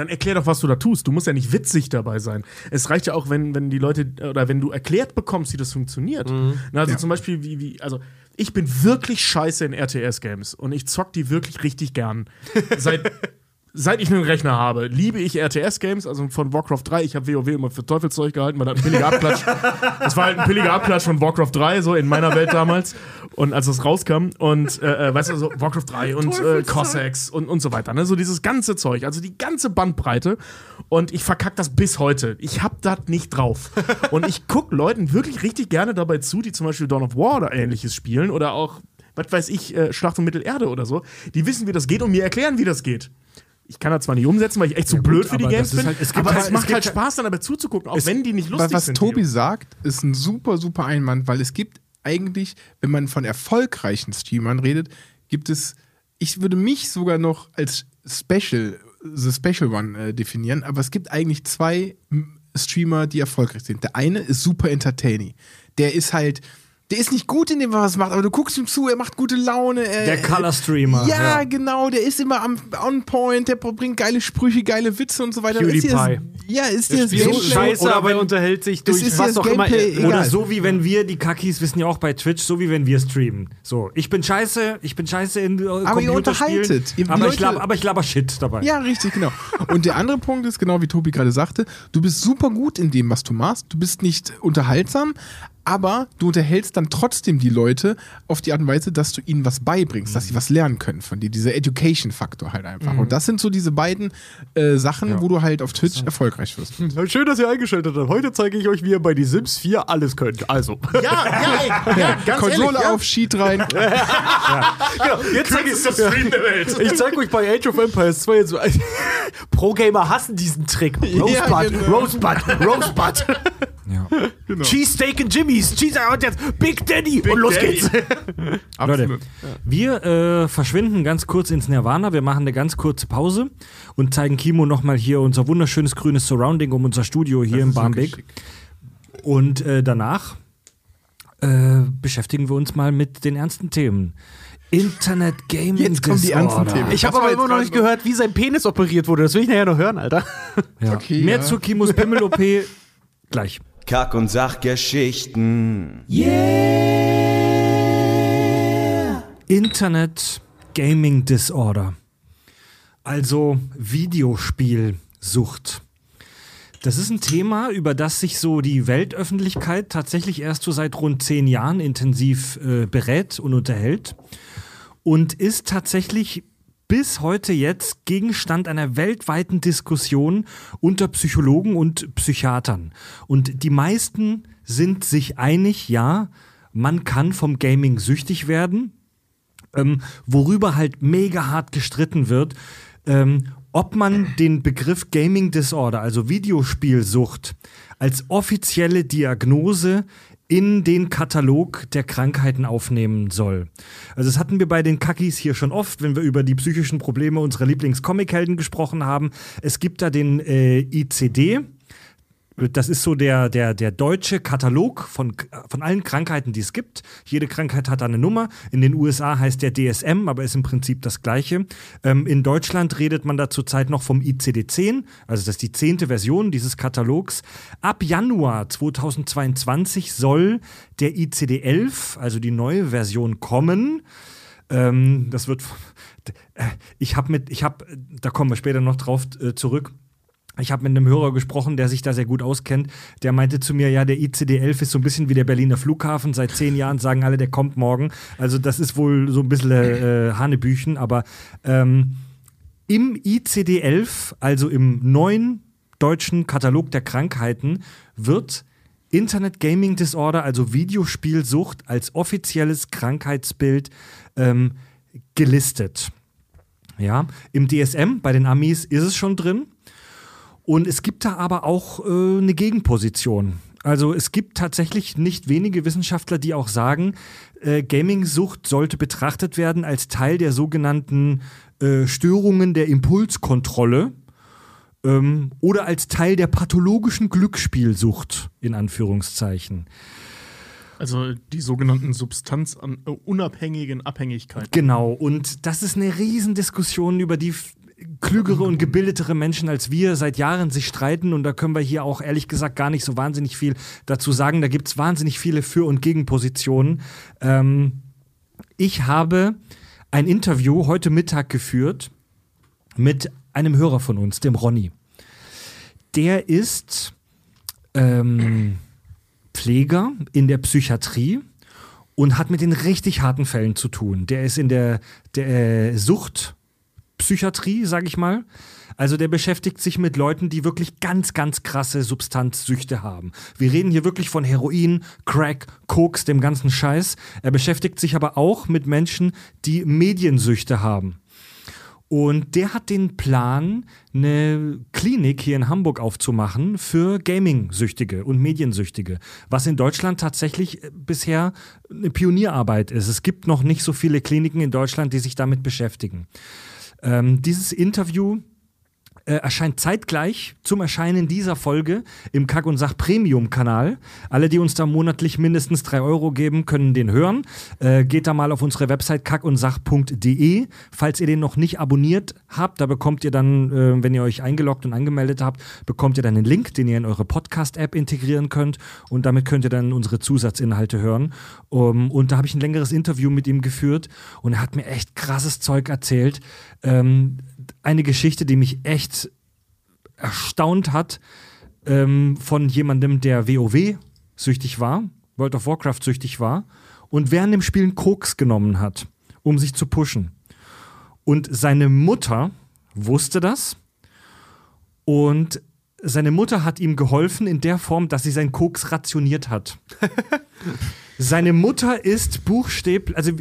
dann erklär doch, was du da tust. Du musst ja nicht witzig dabei sein. Es reicht ja auch, wenn, wenn die Leute, oder wenn du erklärt bekommst, wie das funktioniert. Na, also Ja. zum Beispiel, wie, wie, also ich bin wirklich scheiße in RTS-Games und ich zock die wirklich richtig gern. (laughs) Seit. Seit ich einen Rechner habe, liebe ich RTS-Games, also von Warcraft 3. Ich habe WoW immer für Teufelszeug gehalten, weil das ein billiger Abklatsch. (laughs) das war halt ein billiger Abklatsch von Warcraft 3, so in meiner Welt damals. Und als das rauskam, und äh, äh, weißt du, so Warcraft 3 und äh, Cossacks und, und so weiter, ne? So dieses ganze Zeug, also die ganze Bandbreite. Und ich verkack das bis heute. Ich hab das nicht drauf. (laughs) Und ich guck Leuten wirklich richtig gerne dabei zu, die zum Beispiel Dawn of War oder ähnliches spielen oder auch, was weiß ich, äh, Schlacht um Mittelerde oder so. Die wissen, wie das geht und mir erklären, wie das geht. Ich kann das zwar nicht umsetzen, weil ich echt zu gut, blöd für die aber Games bin. halt- es aber halt- es es macht gibt halt Spaß, dann dabei zuzugucken, auch Es- wenn die nicht lustig was sind. Tobi die- sagt, ist ein super, super Einwand, weil es gibt eigentlich, wenn man von erfolgreichen Streamern redet, gibt es, ich würde mich sogar noch als Special, the Special One äh, definieren, aber es gibt eigentlich zwei Streamer, die erfolgreich sind. Der eine ist super entertaining. Der ist halt, der ist nicht gut in dem, was er macht, aber du guckst ihm zu, er macht gute Laune. Er, Der Color Streamer. ja, genau, der ist immer am on point, der bringt geile Sprüche, geile Witze und so weiter. Ist dir das, PewDiePie. ja, ist das So scheiße, oder aber er unterhält sich durch ist was das auch immer. Gameplay er- Oder egal. so wie wenn wir, die Kakis wissen ja auch bei Twitch, so wie wenn wir streamen. So, ich bin scheiße, ich bin scheiße in äh, Aber ihr Computerspielen, unterhaltet. Ihr- aber, ich Leute- lab, aber ich laber Shit dabei. Ja, richtig, genau. Und der andere Punkt ist, genau wie Tobi gerade sagte, du bist super gut in dem, was du machst. Du bist nicht unterhaltsam, aber du unterhältst dann trotzdem die Leute auf die Art und Weise, dass du ihnen was beibringst, dass sie was lernen können von dir. Dieser Education-Faktor halt einfach. Und das sind so diese beiden äh, Sachen, wo du halt auf Twitch erfolgreich wirst. (laughs) Schön, dass ihr eingeschaltet habt. Heute zeige ich euch, wie ihr bei die Sims 4 alles könnt. Also. Ja, ja, ey, ja, (laughs) ganz Konsole ehrlich, ja. auf, Sheet rein. (laughs) genau, jetzt zeige ich Kürzester Stream der Welt. Ich zeige euch bei Age of Empires 2 jetzt so. Pro-Gamer hassen diesen Trick. Rosebud, Ja, genau. Rosebud, Rosebud. Ja. (laughs) Cheesesteak and Jimmy's. Cheese und jetzt Big Daddy. und los Daddy. geht's. (laughs) (laughs) Leute, wir äh, verschwinden ganz kurz ins Nirvana. Wir machen eine ganz kurze Pause und zeigen Kimo nochmal hier unser wunderschönes grünes Surrounding um unser Studio hier in Barmbek. Und äh, danach äh, beschäftigen wir uns mal mit den ernsten Themen. Internet Gaming Jetzt kommen die ernsten Themen. Ich habe Das aber immer noch nicht gehört, wie sein Penis operiert wurde. Das will ich nachher noch hören, Alter. Ja. Okay, Mehr ja. zu Kimos Pimmel-OP gleich. Kack- und Sachgeschichten. Internet Gaming Disorder. Also Videospielsucht. Das ist ein Thema, über das sich so die Weltöffentlichkeit tatsächlich erst so seit rund zehn Jahren intensiv äh, berät und unterhält. Und ist tatsächlich bis heute jetzt Gegenstand einer weltweiten Diskussion unter Psychologen und Psychiatern. Und die meisten sind sich einig, ja, man kann vom Gaming süchtig werden ähm, worüber halt mega hart gestritten wird, ähm, ob man den Begriff Gaming Disorder, also Videospielsucht, als offizielle Diagnose in den Katalog der Krankheiten aufnehmen soll. Also das hatten wir bei den Kackis hier schon oft, wenn wir über die psychischen Probleme unserer Lieblingscomichelden gesprochen haben. Es gibt da den äh, ICD, das ist so der, der, der deutsche Katalog von, von allen Krankheiten, die es gibt. Jede Krankheit hat eine Nummer. In den USA heißt der DSM, aber ist im Prinzip das gleiche. Ähm, in Deutschland redet man da zurzeit noch vom ICD-10, also das ist die zehnte Version dieses Katalogs. Ab Januar 2022 soll der ICD-11, also die neue Version, kommen. Ähm, das wird. äh, Ich habe mit, ich habe, da kommen wir später noch drauf äh, zurück. Ich habe mit einem Hörer gesprochen, der sich da sehr gut auskennt. Der meinte zu mir, ja, der ICD-11 ist so ein bisschen wie der Berliner Flughafen. Seit zehn Jahren sagen alle, der kommt morgen. Also das ist wohl so ein bisschen äh, Hanebüchen. Aber ähm, im ICD-11, also im neuen deutschen Katalog der Krankheiten, wird Internet Gaming Disorder, also Videospielsucht, als offizielles Krankheitsbild ähm, gelistet. Ja, im DSM bei den Amis ist es schon drin. Und es gibt da aber auch äh, eine Gegenposition. Also es gibt tatsächlich nicht wenige Wissenschaftler, die auch sagen, äh, Gaming-Sucht sollte betrachtet werden als Teil der sogenannten äh, Störungen der Impulskontrolle ähm, oder als Teil der pathologischen Glücksspielsucht in Anführungszeichen. Also die sogenannten substanzunabhängigen Abhängigkeiten. Genau, und das ist eine Riesendiskussion, über die klügere und gebildetere Menschen als wir seit Jahren sich streiten und da können wir hier auch ehrlich gesagt gar nicht so wahnsinnig viel dazu sagen. Da gibt es wahnsinnig viele Für- und Gegenpositionen. Ähm, ich habe ein Interview heute Mittag geführt mit einem Hörer von uns, dem Ronny. Der ist ähm, Pfleger in der Psychiatrie und hat mit den richtig harten Fällen zu tun. Der ist in der, der äh, Suchtpsychiatrie, sag ich mal. Also der beschäftigt sich mit Leuten, die wirklich ganz, ganz krasse Substanzsüchte haben. Wir reden hier wirklich von Heroin, Crack, Koks, dem ganzen Scheiß. Er beschäftigt sich aber auch mit Menschen, die Mediensüchte haben. Und der hat den Plan, eine Klinik hier in Hamburg aufzumachen für Gaming-Süchtige und Mediensüchtige, was in Deutschland tatsächlich äh, bisher eine Pionierarbeit ist. Es gibt noch nicht so viele Kliniken in Deutschland, die sich damit beschäftigen. Ähm, dieses Interview äh, erscheint zeitgleich zum Erscheinen dieser Folge im Kack und Sach Premium Kanal. Alle, die uns da monatlich mindestens 3 Euro geben, können den hören. Äh, geht da mal auf unsere Website kackundsach.de. Falls ihr den noch nicht abonniert habt, da bekommt ihr dann, äh, wenn ihr euch eingeloggt und angemeldet habt, bekommt ihr dann einen Link, den ihr in eure Podcast-App integrieren könnt und damit könnt ihr dann unsere Zusatzinhalte hören. Um, und da habe ich ein längeres Interview mit ihm geführt und er hat mir echt krasses Zeug erzählt. Ähm, eine Geschichte, die mich echt erstaunt hat, ähm, von jemandem, der WoW süchtig war, World of Warcraft süchtig war und während dem Spielen Koks genommen hat, um sich zu pushen. Und seine Mutter wusste das und seine Mutter hat ihm geholfen in der Form, dass sie seinen Koks rationiert hat. (laughs) seine Mutter ist buchstäblich, also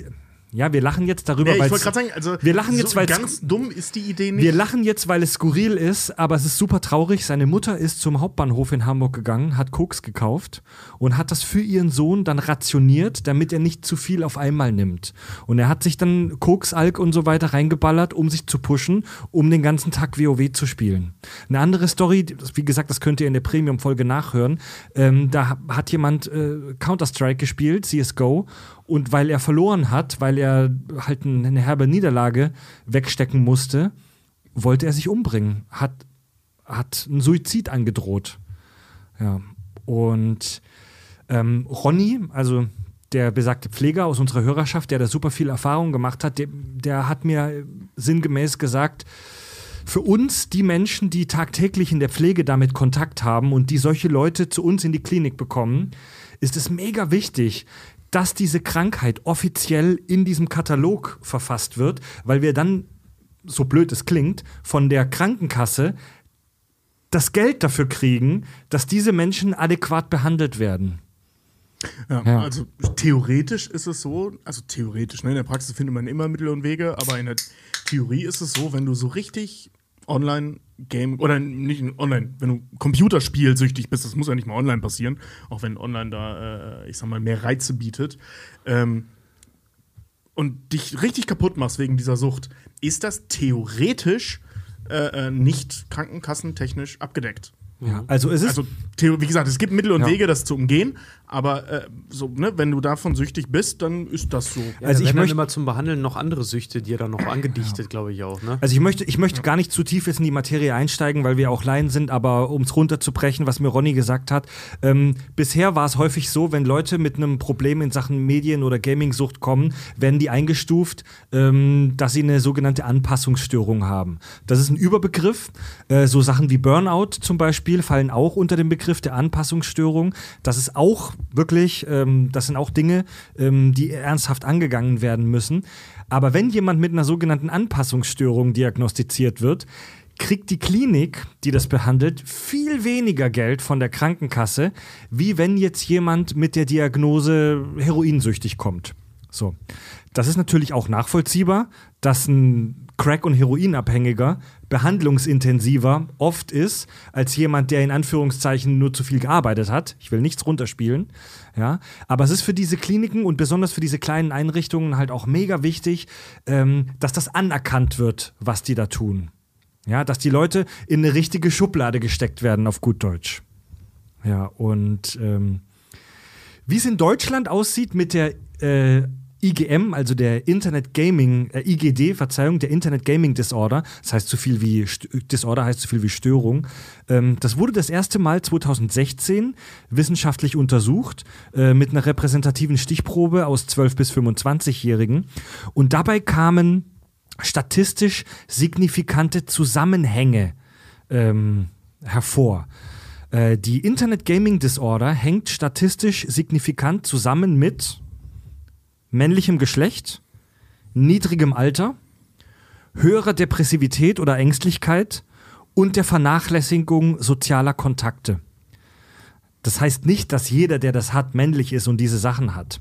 ja, wir lachen jetzt darüber, Nee, ich weil wollte gerade sagen, also wir lachen jetzt, so weil ganz dumm ist die Idee nicht. wir lachen jetzt, weil es skurril ist, aber es ist super traurig. Seine Mutter ist zum Hauptbahnhof in Hamburg gegangen, hat Koks gekauft und hat das für ihren Sohn dann rationiert, damit er nicht zu viel auf einmal nimmt. Und er hat sich dann Koks, Alk und so weiter reingeballert, um sich zu pushen, um den ganzen Tag WoW zu spielen. Eine andere Story, wie gesagt, das könnt ihr in der Premium-Folge nachhören. Ähm, da ha- hat jemand äh, Counter-Strike gespielt, CSGO, und weil er verloren hat, weil er halt ein- eine herbe Niederlage wegstecken musste, wollte er sich umbringen, hat, hat einen Suizid angedroht. Ja. Und ähm, Ronny, also der besagte Pfleger aus unserer Hörerschaft, der da super viel Erfahrung gemacht hat, der, der hat mir sinngemäß gesagt, für uns, die Menschen, die tagtäglich in der Pflege damit Kontakt haben und die solche Leute zu uns in die Klinik bekommen, ist es mega wichtig, dass diese Krankheit offiziell in diesem Katalog verfasst wird, weil wir dann, so blöd es klingt, von der Krankenkasse das Geld dafür kriegen, dass diese Menschen adäquat behandelt werden. Ja, Ja. Also theoretisch ist es so, also theoretisch, ne, in der Praxis findet man immer Mittel und Wege, aber in der Theorie ist es so, wenn du so richtig Online-Game oder nicht online, wenn du Computerspielsüchtig bist, das muss ja nicht mal online passieren, auch wenn online da, äh, ich sag mal, mehr Reize bietet, ähm, und dich richtig kaputt machst wegen dieser Sucht, ist das theoretisch äh, äh, nicht krankenkassentechnisch abgedeckt. Ja, also es ist Also, wie gesagt, es gibt Mittel und Ja. Wege, das zu umgehen, aber äh, so, ne, wenn du davon süchtig bist, dann ist das so. Ja, Also ich ich möcht- immer zum Behandeln noch andere Süchte, die er dann noch angedichtet, glaube ich auch. Ne? Also ich möchte, ich möchte gar nicht zu tief jetzt in die Materie einsteigen, weil wir auch Laien sind, aber um es runterzubrechen, was mir Ronny gesagt hat, ähm, bisher war es häufig so, wenn Leute mit einem Problem in Sachen Medien- oder Gaming-Sucht kommen, werden die eingestuft, ähm, dass sie eine sogenannte Anpassungsstörung haben. Das ist ein Überbegriff. Äh, so Sachen wie Burnout zum Beispiel fallen auch unter den Begriff der Anpassungsstörung. Das ist auch wirklich, ähm, das sind auch Dinge, ähm, die ernsthaft angegangen werden müssen. Aber wenn jemand mit einer sogenannten Anpassungsstörung diagnostiziert wird, kriegt die Klinik, die das behandelt, viel weniger Geld von der Krankenkasse, wie wenn jetzt jemand mit der Diagnose heroinsüchtig kommt. So. Das ist natürlich auch nachvollziehbar, dass ein Crack- und Heroinabhängiger behandlungsintensiver oft ist als jemand, der in Anführungszeichen nur zu viel gearbeitet hat. Ich will nichts runterspielen. Ja, aber es ist für diese Kliniken und besonders für diese kleinen Einrichtungen halt auch mega wichtig, ähm, dass das anerkannt wird, was die da tun. Ja, dass die Leute in eine richtige Schublade gesteckt werden, auf gut Deutsch. Ja, und ähm, wie es in Deutschland aussieht mit der äh, IGM, also der Internet Gaming, äh, IGD, Verzeihung, der Internet Gaming Disorder, das heißt so viel wie St Disorder heißt so viel wie Störung. Ähm, das wurde das erste Mal 2016 wissenschaftlich untersucht äh, mit einer repräsentativen Stichprobe aus 12 bis 25-Jährigen und dabei kamen statistisch signifikante Zusammenhänge ähm, hervor. Äh, die Internet Gaming Disorder hängt statistisch signifikant zusammen mit männlichem Geschlecht, niedrigem Alter, höherer Depressivität oder Ängstlichkeit und der Vernachlässigung sozialer Kontakte. Das heißt nicht, dass jeder, der das hat, männlich ist und diese Sachen hat.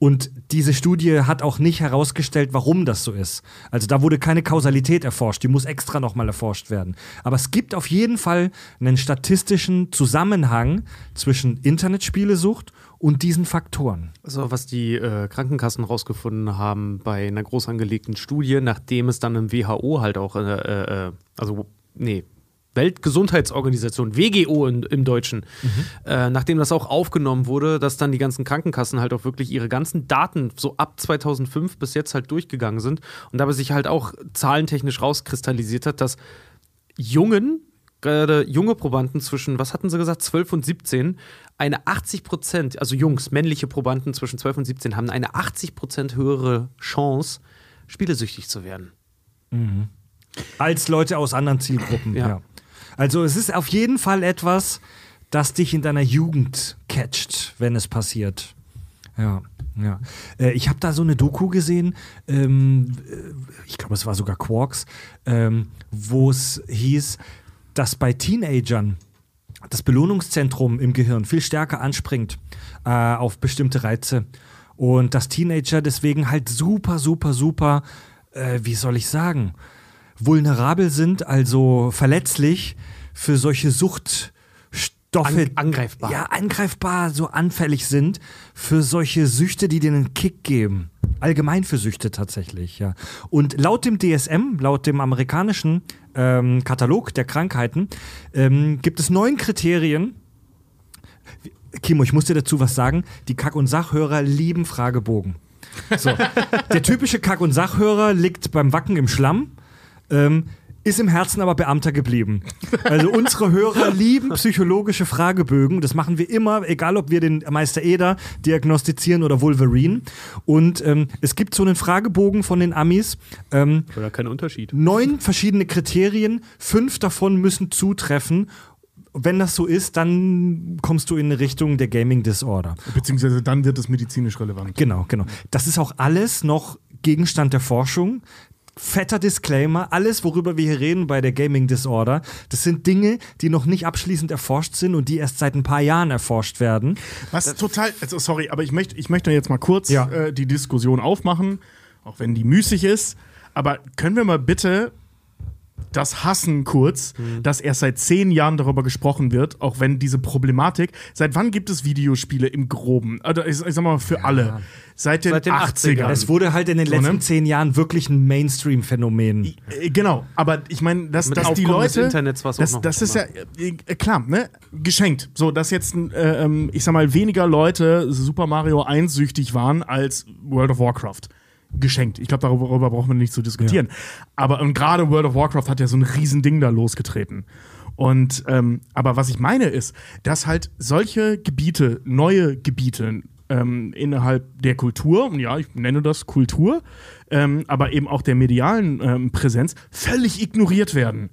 Und diese Studie hat auch nicht herausgestellt, warum das so ist. Also da wurde keine Kausalität erforscht, die muss extra nochmal erforscht werden. Aber es gibt auf jeden Fall einen statistischen Zusammenhang zwischen Internetspielesucht und diesen Faktoren. Also was die äh, Krankenkassen rausgefunden haben bei einer groß angelegten Studie, nachdem es dann im WHO halt auch, äh, äh, also nee, Weltgesundheitsorganisation, WGO in, im Deutschen, äh, nachdem das auch aufgenommen wurde, dass dann die ganzen Krankenkassen halt auch wirklich ihre ganzen Daten so ab 2005 bis jetzt halt durchgegangen sind und dabei sich halt auch zahlentechnisch rauskristallisiert hat, dass Jungen, gerade junge Probanden zwischen, was hatten sie gesagt, 12 und 17, eine 80 Prozent, also Jungs, männliche Probanden zwischen 12 und 17 haben eine 80 Prozent höhere Chance, spielesüchtig zu werden. Als Leute aus anderen Zielgruppen, ja. Ja. Also es ist auf jeden Fall etwas, das dich in deiner Jugend catcht, wenn es passiert. Ja, ja. Äh, ich habe da so eine Doku gesehen, ähm, äh, ich glaube, es war sogar Quarks, ähm, wo es hieß, dass bei Teenagern das Belohnungszentrum im Gehirn viel stärker anspringt äh, auf bestimmte Reize. Und dass Teenager deswegen halt super, super, super, äh, wie soll ich sagen, vulnerabel sind, also verletzlich für solche Suchtstoffe. An- angreifbar. Ja, angreifbar, so anfällig sind für solche Süchte, die dir einen Kick geben. Allgemein für Süchte tatsächlich, ja. Und laut dem DSM, laut dem amerikanischen ähm, Katalog der Krankheiten, ähm, gibt es neun Kriterien. Kimo, ich muss dir dazu was sagen. Die Kack- und Sachhörer lieben Fragebogen. So. (laughs) Der typische Kack- und Sachhörer liegt beim Wacken im Schlamm. Ähm, ist im Herzen aber Beamter geblieben. Also unsere Hörer lieben psychologische Fragebögen. Das machen wir immer, egal ob wir den Meister Eder diagnostizieren oder Wolverine. Und ähm, es gibt so einen Fragebogen von den Amis. Ähm, Oder kein Unterschied. neun verschiedene Kriterien, fünf davon müssen zutreffen. Wenn das so ist, dann kommst du in eine Richtung der Gaming Disorder. Beziehungsweise dann wird es medizinisch relevant. Genau, genau. Das ist auch alles noch Gegenstand der Forschung. Fetter Disclaimer, alles, worüber wir hier reden bei der Gaming Disorder, das sind Dinge, die noch nicht abschließend erforscht sind und die erst seit ein paar Jahren erforscht werden. Was total, also sorry, aber ich möchte, ich möchte jetzt mal kurz Ja. äh, die Diskussion aufmachen, auch wenn die müßig ist. Aber können wir mal bitte das Hassen kurz, Mhm. dass erst seit zehn Jahren darüber gesprochen wird, auch wenn diese Problematik, seit wann gibt es Videospiele im Groben? Also ich, ich sag mal für alle. Seit den, Seit den 80ern. Es wurde halt in den So, letzten ne? zehn Jahren wirklich ein Mainstream-Phänomen. Äh, Genau, aber ich meine, dass, dass die Leute. Internets auch das, das ist ja äh, äh, klar, ne? Geschenkt. So, dass jetzt, äh, ähm, ich sag mal, weniger Leute Super Mario 1 süchtig waren als World of Warcraft. Geschenkt. Ich glaube, darüber, braucht man nicht zu diskutieren. Aber und gerade World of Warcraft hat ja so ein Riesending da losgetreten. Und ähm, aber was ich meine ist, dass halt solche Gebiete, neue Gebiete ähm, innerhalb der Kultur, und ja, ich nenne das Kultur, ähm, aber eben auch der medialen ähm, Präsenz, völlig ignoriert werden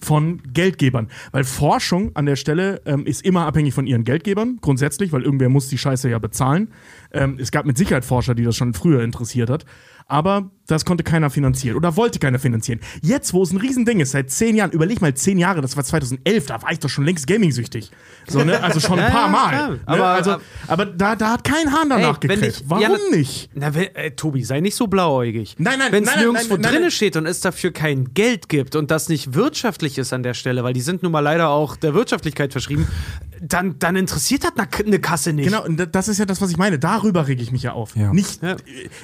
von Geldgebern. Weil Forschung an der Stelle ähm, ist immer abhängig von ihren Geldgebern, grundsätzlich, weil irgendwer muss die Scheiße ja bezahlen. Ähm, es gab mit Sicherheit Forscher, die das schon früher interessiert hat. Aber das konnte keiner finanzieren oder wollte keiner finanzieren. Jetzt, wo es ein Riesending ist, seit zehn Jahren, überleg mal, zehn Jahre, das war 2011, da war ich doch schon längst Gaming-süchtig. So, ne? Also schon ein (laughs) Ja, paar ja, Mal. Ne? Aber- also, aber- da, da hat kein Hahn danach Ey, gekriegt. Warum ja, na- nicht? Na, wenn, äh, Tobi, sei nicht so blauäugig. Nein, nein, Wenn es nein, nein, nirgendwo nein, nein, drinne nein. steht und es dafür kein Geld gibt und das nicht wirtschaftlich ist an der Stelle, weil die sind nun mal leider auch der Wirtschaftlichkeit verschrieben, dann, dann interessiert das eine- Kasse nicht. Genau, das ist ja das, was ich meine. Darüber rege ich mich ja auf. Ja. Nicht, Ja. äh,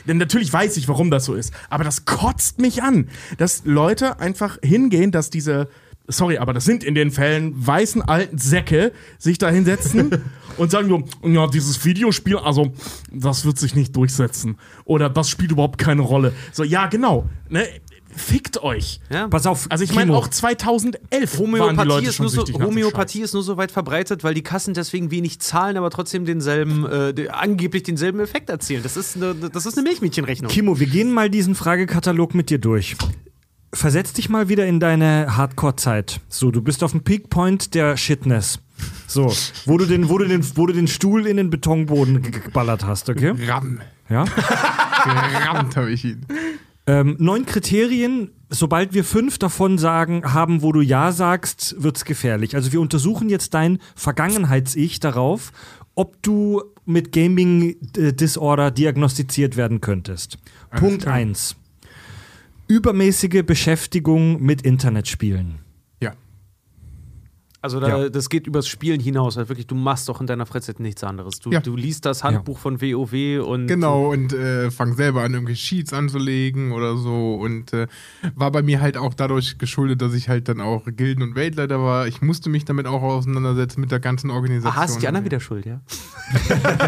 denn natürlich weiß ich, warum das so ist. Aber das kotzt mich an, dass Leute einfach hingehen, dass diese, sorry, aber das sind in den Fällen weißen alten Säcke, sich da hinsetzen (laughs) und sagen so, ja, dieses Videospiel, also, das wird sich nicht durchsetzen. Oder das spielt überhaupt keine Rolle. So, ja, genau. Ne? Fickt euch. Ja? Pass auf, Also ich meine auch 2011 waren die Homöopathie, Leute ist schon nur, so, Homöopathie ist nur so weit verbreitet, weil die Kassen deswegen wenig zahlen, aber trotzdem denselben, äh, angeblich denselben Effekt erzielen. Das ist eine, das ist eine Milchmädchenrechnung. Kimo, wir gehen mal diesen Fragekatalog mit dir durch. Versetz dich mal wieder in deine Hardcore-Zeit. So, du bist auf dem Peakpoint der Shitness. So, wo du den, wo du den, wo du den Stuhl in den Betonboden ge- geballert hast, okay? Ramm. Ja. (laughs) Gerammt habe ich ihn. Ähm, neun Kriterien. Sobald wir fünf davon sagen, haben, wo du Ja sagst, wird's gefährlich. Also wir untersuchen jetzt dein Vergangenheits-Ich darauf, ob du mit Gaming äh, Disorder diagnostiziert werden könntest. Punkt klar. eins: Übermäßige Beschäftigung mit Internetspielen. Ja. Also da, Ja. das geht übers Spielen hinaus. Also wirklich, du machst doch in deiner Freizeit nichts anderes. Du, Ja. du liest das Handbuch von WoW und Genau, und äh, fang selber an, irgendwelche Sheets anzulegen oder so. Und äh, war bei mir halt auch dadurch geschuldet, dass ich halt dann auch Gilden- und Weltleiter war. Ich musste mich damit auch auseinandersetzen mit der ganzen Organisation. Aha, ist die anderen wieder schuld, ja? (laughs)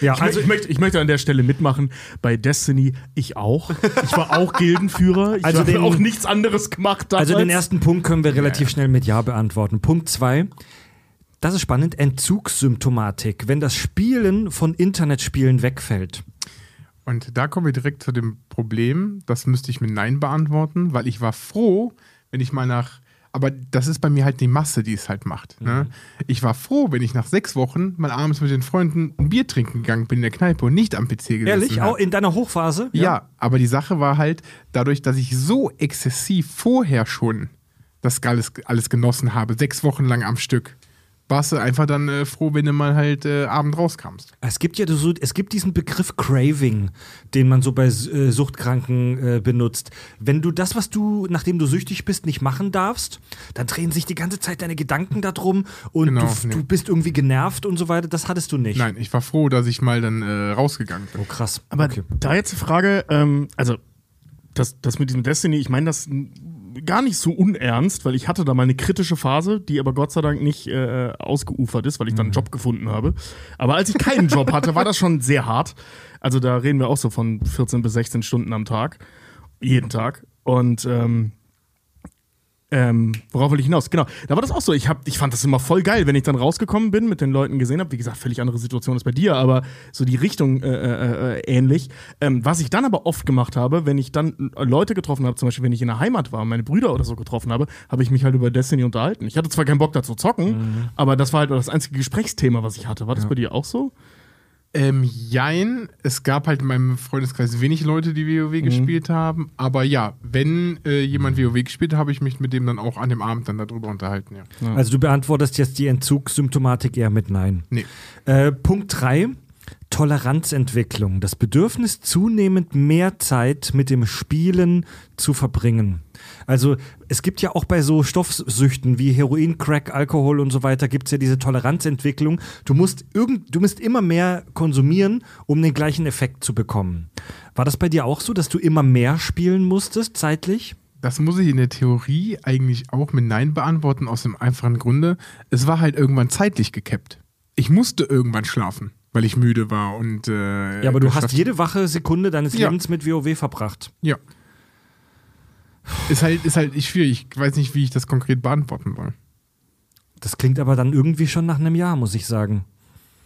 Ja, Ich, also ich, möchte, ich möchte an der Stelle mitmachen. Bei Destiny, ich auch. Ich war auch Gildenführer. Ich Also habe auch nichts anderes gemacht. Damals. Also den ersten Punkt können wir relativ schnell mit Ja beantworten. Punkt zwei. Das ist spannend. Entzugssymptomatik. Wenn das Spielen von Internetspielen wegfällt. Und da kommen wir direkt zu dem Problem, das müsste ich mit Nein beantworten, weil ich war froh, wenn ich mal nach. Aber das ist bei mir halt die Masse, die es halt macht. Ne? Ich war froh, wenn ich nach sechs Wochen mal abends mit den Freunden ein Bier trinken gegangen bin in der Kneipe und nicht am PC gesessen Ehrlich? Auch in deiner Hochphase? Ja. aber die Sache war halt, dadurch, dass ich so exzessiv vorher schon das alles, alles genossen habe, sechs Wochen lang am Stück, warst du einfach dann äh, froh, wenn du mal halt äh, Abend rauskamst. Es gibt ja so, es gibt diesen Begriff Craving, den man so bei äh, Suchtkranken äh, benutzt. Wenn du das, was du, nachdem du süchtig bist, nicht machen darfst, dann drehen sich die ganze Zeit deine Gedanken darum und Genau, du, nee. du bist irgendwie genervt und so weiter. Das hattest du nicht. Nein, ich war froh, dass ich mal dann äh, rausgegangen bin. Oh, krass. Aber okay. da jetzt die Frage, ähm, also das, das mit diesem Destiny, ich meine das gar nicht so unernst, weil ich hatte da mal eine kritische Phase, die aber Gott sei Dank nicht äh, ausgeufert ist, weil ich dann einen Job gefunden habe. Aber als ich keinen Job hatte, war das schon sehr hart. Also da reden wir auch so von 14 bis 16 Stunden am Tag, jeden Tag. Und ähm, ähm, worauf will ich hinaus? Genau, da war das auch so. Ich, hab, ich fand das immer voll geil, wenn ich dann rausgekommen bin, mit den Leuten gesehen habe. Wie gesagt, völlig andere Situation als bei dir, aber so die Richtung äh, äh, äh, ähnlich. Ähm, was ich dann aber oft gemacht habe, wenn ich dann Leute getroffen habe, zum Beispiel wenn ich in der Heimat war, meine Brüder oder so getroffen habe, habe ich mich halt über Destiny unterhalten. Ich hatte zwar keinen Bock dazu zu zocken, aber das war halt das einzige Gesprächsthema, was ich hatte. War das bei dir auch so? Ähm, jein, es gab halt in meinem Freundeskreis wenig Leute, die WoW gespielt haben. Aber ja, wenn äh, jemand WoW gespielt hat, habe ich mich mit dem dann auch an dem Abend dann darüber unterhalten, ja. Also du beantwortest jetzt die Entzugssymptomatik eher mit Nein. Nee. Äh, Punkt 3. Toleranzentwicklung. Das Bedürfnis, zunehmend mehr Zeit mit dem Spielen zu verbringen. Also es gibt ja auch bei so Stoffsüchten wie Heroin, Crack, Alkohol und so weiter, gibt es ja diese Toleranzentwicklung. Du musst, irgend, du musst immer mehr konsumieren, um den gleichen Effekt zu bekommen. War das bei dir auch so, dass du immer mehr spielen musstest zeitlich? Das muss ich in der Theorie eigentlich auch mit Nein beantworten, aus dem einfachen Grunde. Es war halt irgendwann zeitlich gekappt. Ich musste irgendwann schlafen, weil ich müde war und. Äh, Ja, aber du hast jede wache Sekunde deines Ja. Lebens mit WoW verbracht. Ja. Ist halt, ist halt schwierig. Ich weiß nicht, wie ich das konkret beantworten soll. Das klingt aber dann irgendwie schon nach einem Jahr, muss ich sagen.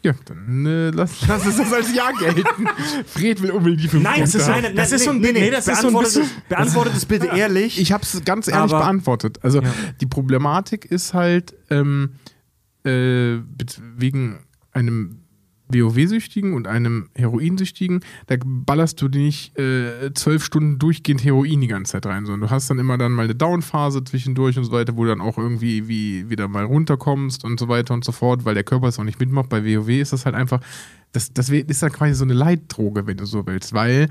Ja, dann äh, lass, (laughs) lass es das als Ja gelten. (laughs) Fred will unbedingt die fünf Nein, Punkte haben. nein, das ist so ein- nee, das ist so ein beantwortet, bisschen- es- beantwortet es bitte ehrlich. Ich habe es ganz ehrlich Aber- beantwortet. Also Ja. die Problematik ist halt ähm, äh, wegen einem WoW-Süchtigen und einem Heroinsüchtigen, da ballerst du nicht äh, zwölf Stunden durchgehend Heroin die ganze Zeit rein, sondern du hast dann immer dann mal eine Downphase zwischendurch und so weiter, wo du dann auch irgendwie wie, wieder mal runterkommst und so weiter und so fort, weil der Körper es auch nicht mitmacht. Bei WoW ist das halt einfach, das, das ist dann quasi so eine Leitdroge, wenn du so willst, weil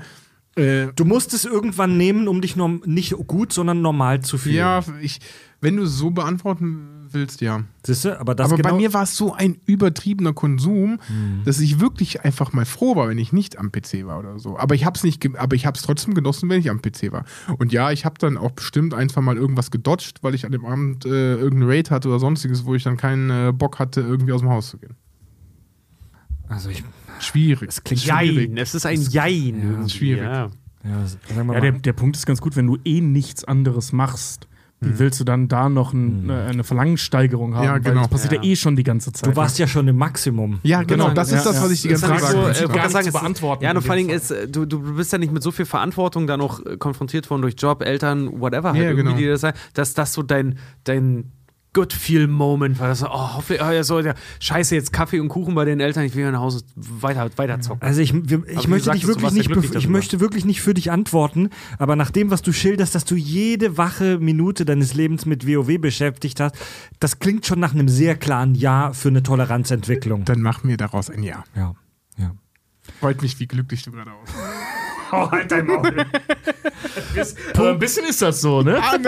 äh, Du musst es irgendwann nehmen, um dich nicht gut, sondern normal zu fühlen. Ja, ich, wenn du es so beantworten willst, ja. Siehste, aber das Aber genau, bei mir war es so ein übertriebener Konsum, dass ich wirklich einfach mal froh war, wenn ich nicht am PC war oder so. Aber ich habe es nicht, aber ich habe es trotzdem genossen, wenn ich am PC war. Und ja, ich habe dann auch bestimmt ein, zwei Mal irgendwas gedodged, weil ich an dem Abend äh, irgendeinen Raid hatte oder sonstiges, wo ich dann keinen äh, Bock hatte, irgendwie aus dem Haus zu gehen. also ich, Schwierig. es klingt Jein, es ist ein Jein. Ja, schwierig. Ja. Ja, sagen wir Ja, mal. der, der Punkt ist ganz gut, wenn du eh nichts anderes machst. Wie willst du dann da noch ein, äh, eine Verlangenssteigerung haben? Ja, Weil genau. das passiert ja. Ja. eh schon die ganze Zeit. du warst ja schon im Maximum. Ja, genau, das ist Ja, das, ja. was ich die ganze Zeit sagen so, wollte. äh, gar sagen, beantworten Ja, und vor allen Dingen ist, äh, du, du bist ja nicht mit so viel Verantwortung da noch äh, konfrontiert worden durch Job, Eltern, whatever, halt Ja, irgendwie, genau. die das sagen, dass das so dein, dein Good Feel Moment war. Das so, oh, hoffentlich, oh, ja, so, ja, scheiße, jetzt Kaffee und Kuchen bei den Eltern, ich will hier nach Hause weiter, weiter zocken. Also ich, wir, ich möchte gesagt, dich wirklich ja nicht, ich darüber. möchte wirklich nicht für dich antworten, aber nach dem, was du schilderst, dass du jede wache Minute deines Lebens mit WoW beschäftigt hast, das klingt schon nach einem sehr klaren Ja für eine Toleranzentwicklung. Dann mach mir daraus ein Ja. Ja, ja. Freut mich, wie glücklich du gerade aussiehst. (laughs) Oh, halt dein Maul. Aber ein bisschen ist das so, ne? Punkt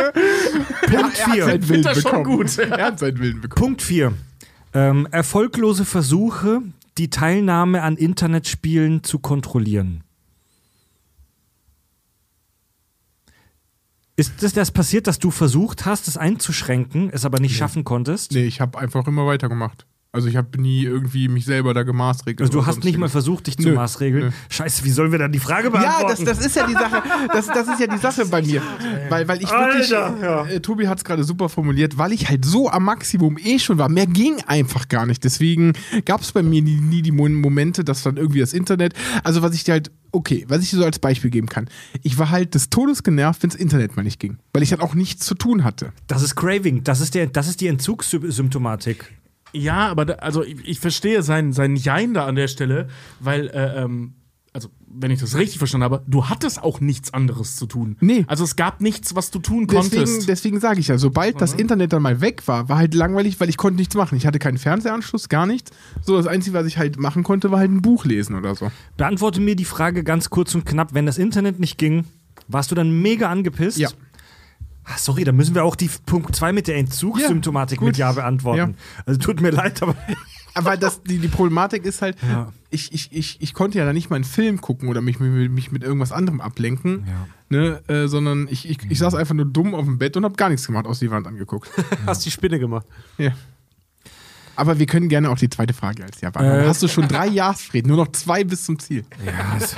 Er hat 4. seinen Willen das schon bekommen. gut. Er hat seinen Willen bekommen. Punkt 4. Ähm, erfolglose Versuche, die Teilnahme an Internetspielen zu kontrollieren. Ist das, das passiert, dass du versucht hast, es einzuschränken, es aber nicht schaffen konntest? Nee, ich habe einfach immer weitergemacht. Also ich habe nie irgendwie mich selber da gemaßregelt. Also du hast nicht mal versucht, dich zu Nö, maßregeln. nö. Scheiße, wie sollen wir dann die Frage Ja, beantworten? das, das ist ja die Sache. Das, das ist ja die Sache bei mir. Weil, weil ich wirklich. Alter, Äh, Tobi hat es gerade super formuliert, weil ich halt so am Maximum eh schon war. Mehr ging einfach gar nicht. Deswegen gab es bei mir nie, nie die Mo- Momente, dass dann irgendwie das Internet. Also was ich dir halt. Okay, was ich dir so als Beispiel geben kann. Ich war halt des Todes genervt, wenn das Internet mal nicht ging. Weil ich dann auch nichts zu tun hatte. Das ist Craving, das ist, der, das ist die Entzugssymptomatik. Ja, aber da, also ich, ich verstehe sein, sein Jein da an der Stelle, weil, äh, ähm, also wenn ich das richtig verstanden habe, du hattest auch nichts anderes zu tun. Nee. Also es gab nichts, was du tun Deswegen, konntest. deswegen sage ich ja, sobald das Internet dann mal weg war, war halt langweilig, weil ich konnte nichts machen. Ich hatte keinen Fernsehanschluss, gar nichts. So, das Einzige, was ich halt machen konnte, war halt ein Buch lesen oder so. Beantworte mir die Frage ganz kurz und knapp. Wenn das Internet nicht ging, warst du dann mega angepisst? Ja. Ach, sorry, da müssen wir auch die Punkt 2 mit der Entzugssymptomatik Ja, mit. Ja beantworten. Also tut mir leid, aber aber das, die, die Problematik ist halt, Ja. ich, ich, ich, ich konnte ja da nicht mal einen Film gucken oder mich, mich, mich mit irgendwas anderem ablenken, Ja. ne, äh, sondern ich, ich, ich saß einfach nur dumm auf dem Bett und habe gar nichts gemacht, aus die Wand angeguckt. (laughs) Hast die Spinne gemacht. ja. Aber wir können gerne auch die zweite Frage als Ja beantworten. Äh. Hast du schon drei Ja's, Fred? Nur noch zwei bis zum Ziel. Ja, es-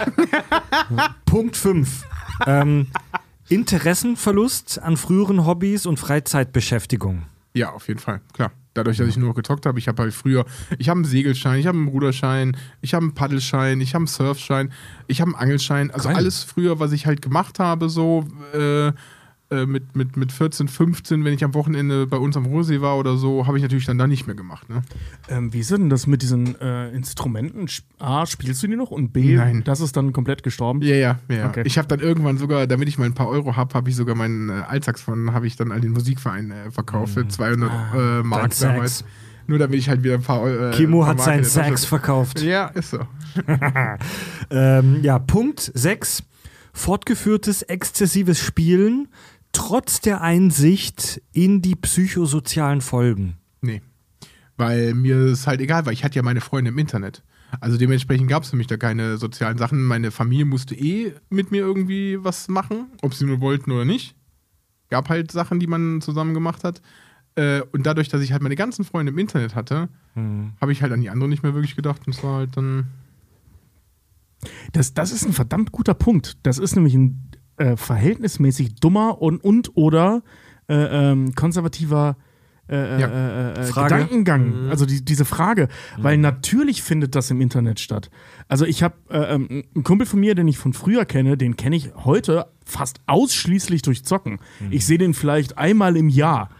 Punkt 5. Ähm, Interessenverlust an früheren Hobbys und Freizeitbeschäftigung. Ja, auf jeden Fall, klar. Dadurch, dass ich nur gezockt habe, ich habe halt früher, ich habe einen Segelschein, ich habe einen Ruderschein, ich habe einen Paddelschein, ich habe einen Surfschein, ich habe einen Angelschein. Also Geil. alles früher, was ich halt gemacht habe, so äh, äh, mit, mit, mit 14, 15, wenn ich am Wochenende bei uns am Ruhrsee war oder so, habe ich natürlich dann da nicht mehr gemacht. Ne? Ähm, wie ist denn das mit diesen äh, Instrumenten? A, spielst du die noch? Und B, Nein. das ist dann komplett gestorben? Ja, ja, ja. Okay. Ich habe dann irgendwann sogar, damit ich mal ein paar Euro habe, habe ich sogar meinen äh, Altsax von, habe ich dann an den Musikverein äh, verkauft für 200 äh, Mark damals. Sax. Nur damit ich halt wieder ein paar Euro. Äh, Kimo hat seinen Sax verkauft. Ja, ist so. (laughs) Ähm, ja, Punkt 6. Fortgeführtes exzessives Spielen trotz der Einsicht in die psychosozialen Folgen. Nee. Weil mir ist halt egal, weil ich hatte ja meine Freunde im Internet. Also dementsprechend gab es für mich da keine sozialen Sachen. Meine Familie musste eh mit mir irgendwie was machen, ob sie nur wollten oder nicht. Gab halt Sachen, die man zusammen gemacht hat. Äh, und dadurch, dass ich halt meine ganzen Freunde im Internet hatte, habe ich halt an die anderen nicht mehr wirklich gedacht. Und es war halt dann. Das, das ist ein verdammt guter Punkt. Das ist nämlich ein äh, verhältnismäßig dummer und, und oder äh, ähm, konservativer äh, Ja. äh, äh. Gedankengang. Also die, diese Frage. Weil natürlich findet das im Internet statt. Also ich habe äh, ähm, einen Kumpel von mir, den ich von früher kenne, den kenne ich heute fast ausschließlich durch Zocken. Ich sehe den vielleicht einmal im Jahr.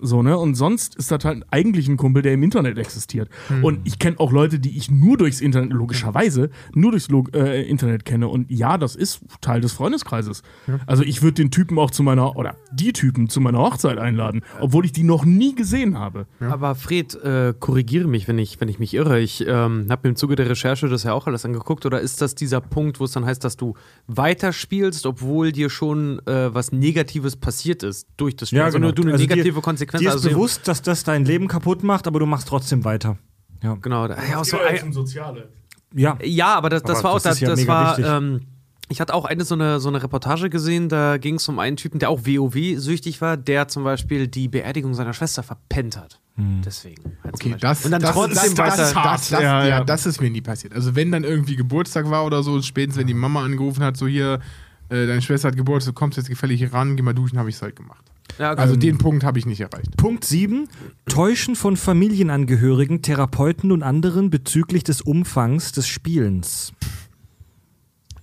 So, ne? Und sonst ist das halt eigentlich ein Kumpel, der im Internet existiert. Und ich kenne auch Leute, die ich nur durchs Internet, logischerweise, nur durchs Log äh, Internet kenne. Und ja, das ist Teil des Freundeskreises. Also ich würde den Typen auch zu meiner, oder die Typen zu meiner Hochzeit einladen, obwohl ich die noch nie gesehen habe. Aber Fred, äh, korrigiere mich, wenn ich, wenn ich mich irre. Ich ähm, habe mir im Zuge der Recherche das ja auch alles angeguckt. Oder ist das dieser Punkt, wo es dann heißt, dass du weiterspielst, obwohl dir schon äh, was Negatives passiert ist durch das Spiel? also nur du eine Also negative dir, Konsequenz Dir ist also bewusst, dass das dein Leben kaputt macht, aber du machst trotzdem weiter. Ja, Genau. Ja, so, Soziale. ja. ja aber das, das Aber war auch, das das, ja das war, ähm, ich hatte auch eine so eine, so eine Reportage gesehen, da ging es um einen Typen, der auch WoW-süchtig war, der zum Beispiel die Beerdigung seiner Schwester verpennt hat. Hm. Deswegen. halt Okay, das, Und dann das, trotzdem das, das, weiter. das, das, das, Ja, ja, ja. das ist mir nie passiert. Also wenn dann irgendwie Geburtstag war oder so, spätestens wenn die Mama angerufen hat, so hier, äh, deine Schwester hat Geburtstag, du kommst jetzt gefällig hier ran, geh mal duschen, habe ich es halt gemacht. Ja, okay. Also den Punkt habe ich nicht erreicht. Punkt 7. Täuschen von Familienangehörigen, Therapeuten und anderen bezüglich des Umfangs des Spielens.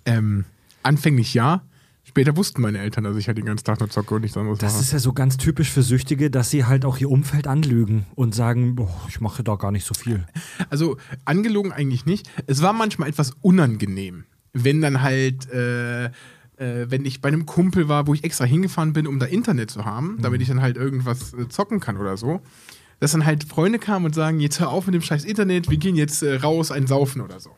Ähm, anfänglich ja. Später wussten meine Eltern, dass ich halt den ganzen Tag nur zocke und nichts anderes Das mache. ist ja so ganz typisch für Süchtige, dass sie halt auch ihr Umfeld anlügen und sagen, boah, ich mache da gar nicht so viel. Also angelogen eigentlich nicht. Es war manchmal etwas unangenehm, wenn dann halt, äh, äh, wenn ich bei einem Kumpel war, wo ich extra hingefahren bin, um da Internet zu haben, damit ich dann halt irgendwas äh, zocken kann oder so. Dass dann halt Freunde kamen und sagen, jetzt hör auf mit dem scheiß Internet, wir gehen jetzt äh, raus, ein Saufen oder so.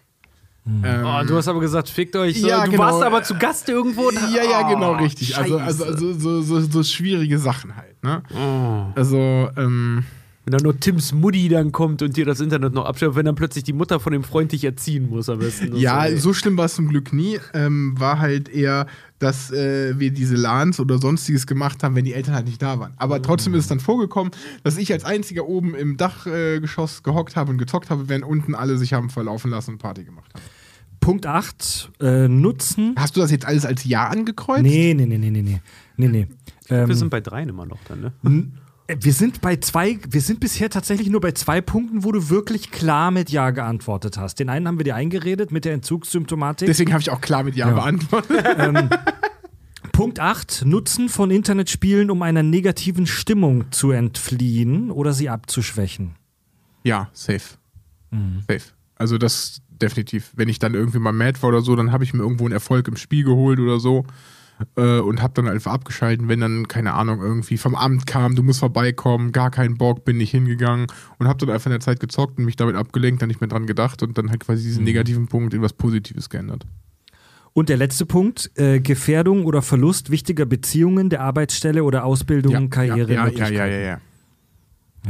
Ähm, Oh, du hast aber gesagt, fickt euch. So. Ja, du genau. warst aber zu Gast irgendwo. und- ja, ja, genau, Oh, richtig. Also, also, Scheiße. also so, so, so schwierige Sachen halt, ne? Oh. Also, ähm, Wenn dann nur Tims Mutti dann kommt und dir das Internet noch abstellt, wenn dann plötzlich die Mutter von dem Freund dich erziehen muss am besten. Ja, ist, so schlimm war es zum Glück nie. Ähm, war halt eher, dass äh, wir diese LANs oder sonstiges gemacht haben, wenn die Eltern halt nicht da waren. Aber trotzdem ist es dann vorgekommen, dass ich als einziger oben im Dachgeschoss äh, gehockt habe und gezockt habe, während unten alle sich haben verlaufen lassen und Party gemacht haben. Punkt 8. Äh, Nutzen. Hast du das jetzt alles als Ja angekreuzt? Nee, nee, nee, nee, nee, nee. nee, nee. Ähm, Wir sind bei dreien immer noch dann, ne? Äh, Wir sind bei zwei, wir sind bisher tatsächlich nur bei zwei Punkten, wo du wirklich klar mit Ja geantwortet hast. Den einen haben wir dir eingeredet mit der Entzugssymptomatik. Deswegen habe ich auch klar mit Ja, Ja. beantwortet. (laughs) Punkt 8. Nutzen von Internetspielen, um einer negativen Stimmung zu entfliehen oder sie abzuschwächen. Ja, safe. Safe. Also das definitiv. Wenn ich dann irgendwie mal mad war oder so, dann habe ich mir irgendwo einen Erfolg im Spiel geholt oder so äh, und habe dann einfach abgeschalten, wenn dann, keine Ahnung, irgendwie vom Amt kam, du musst vorbeikommen, gar keinen Bock, bin nicht hingegangen und habe dann einfach in der Zeit gezockt und mich damit abgelenkt, dann nicht mehr dran gedacht und dann halt quasi diesen negativen Punkt in was Positives geändert. Und der letzte Punkt, äh, Gefährdung oder Verlust wichtiger Beziehungen, der Arbeitsstelle oder Ausbildung, Karriere. ja, ja, ja, ja, ja.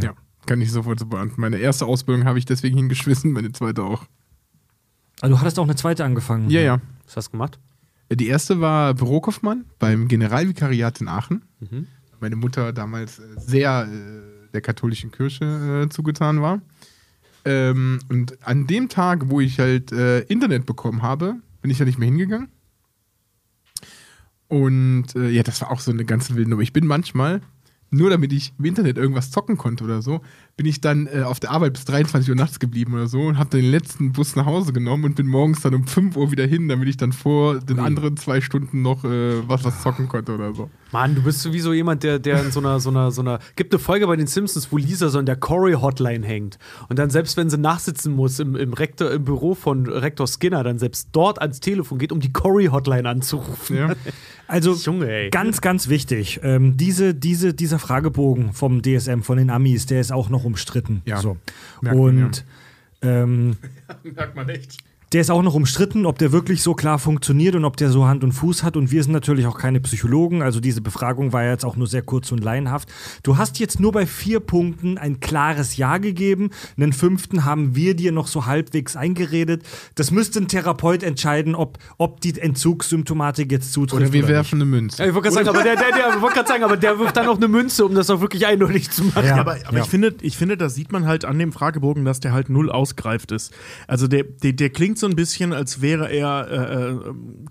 Ja, Kann ich sofort so beantworten. Meine erste Ausbildung habe ich deswegen hingeschmissen, meine zweite auch. Also du hattest auch eine zweite angefangen. Ja, ja. Was hast du gemacht? Die erste war Bürokaufmann beim Generalvikariat in Aachen. Mhm. Meine Mutter damals äh, sehr äh, der katholischen Kirche äh, zugetan war. Ähm, und an dem Tag, wo ich halt äh, Internet bekommen habe, bin ich ja nicht mehr hingegangen. Und äh, ja, das war auch so eine ganze wilde Nummer. Ich bin manchmal, nur damit ich im Internet irgendwas zocken konnte oder so, bin ich dann äh, auf der Arbeit bis 23 Uhr nachts geblieben oder so und habe dann den letzten Bus nach Hause genommen und bin morgens dann um 5 Uhr wieder hin, damit ich dann vor den anderen zwei Stunden noch äh, was, was zocken konnte oder so. Mann, du bist sowieso jemand, der, der in so einer, so einer, so einer. Gibt eine Folge bei den Simpsons, wo Lisa so in der Corey-Hotline hängt. Und dann, selbst wenn sie nachsitzen muss im, im, Rektor, im Büro von Rektor Skinner, dann selbst dort ans Telefon geht, um die Corey-Hotline anzurufen. Ja. (laughs) Also Junge, ganz, ganz wichtig. Ähm, diese, diese, dieser Fragebogen vom DSM, von den Amis, der ist auch noch umstritten. Ja. So. Man, Und ähm, (laughs) Merkt man echt. Der ist auch noch umstritten, ob der wirklich so klar funktioniert und ob der so Hand und Fuß hat. Und wir sind natürlich auch keine Psychologen. Also diese Befragung war ja jetzt auch nur sehr kurz und laienhaft. Du hast jetzt nur bei vier Punkten ein klares Ja gegeben. Einen fünften haben wir dir noch so halbwegs eingeredet. Das müsste ein Therapeut entscheiden, ob, ob die Entzugssymptomatik jetzt zutrifft. Oder wir nicht. werfen eine Münze. Ja, ich wollte gerade sagen, aber der, der, der, ich wollte gerade sagen, aber der wirft dann noch eine Münze, um das auch wirklich eindeutig zu machen. Ja. Aber, aber Ja. ich, finde, ich finde, das sieht man halt an dem Fragebogen, dass der halt null ausgereift ist. Also der, der, der klingt so ein bisschen, als wäre er äh, äh,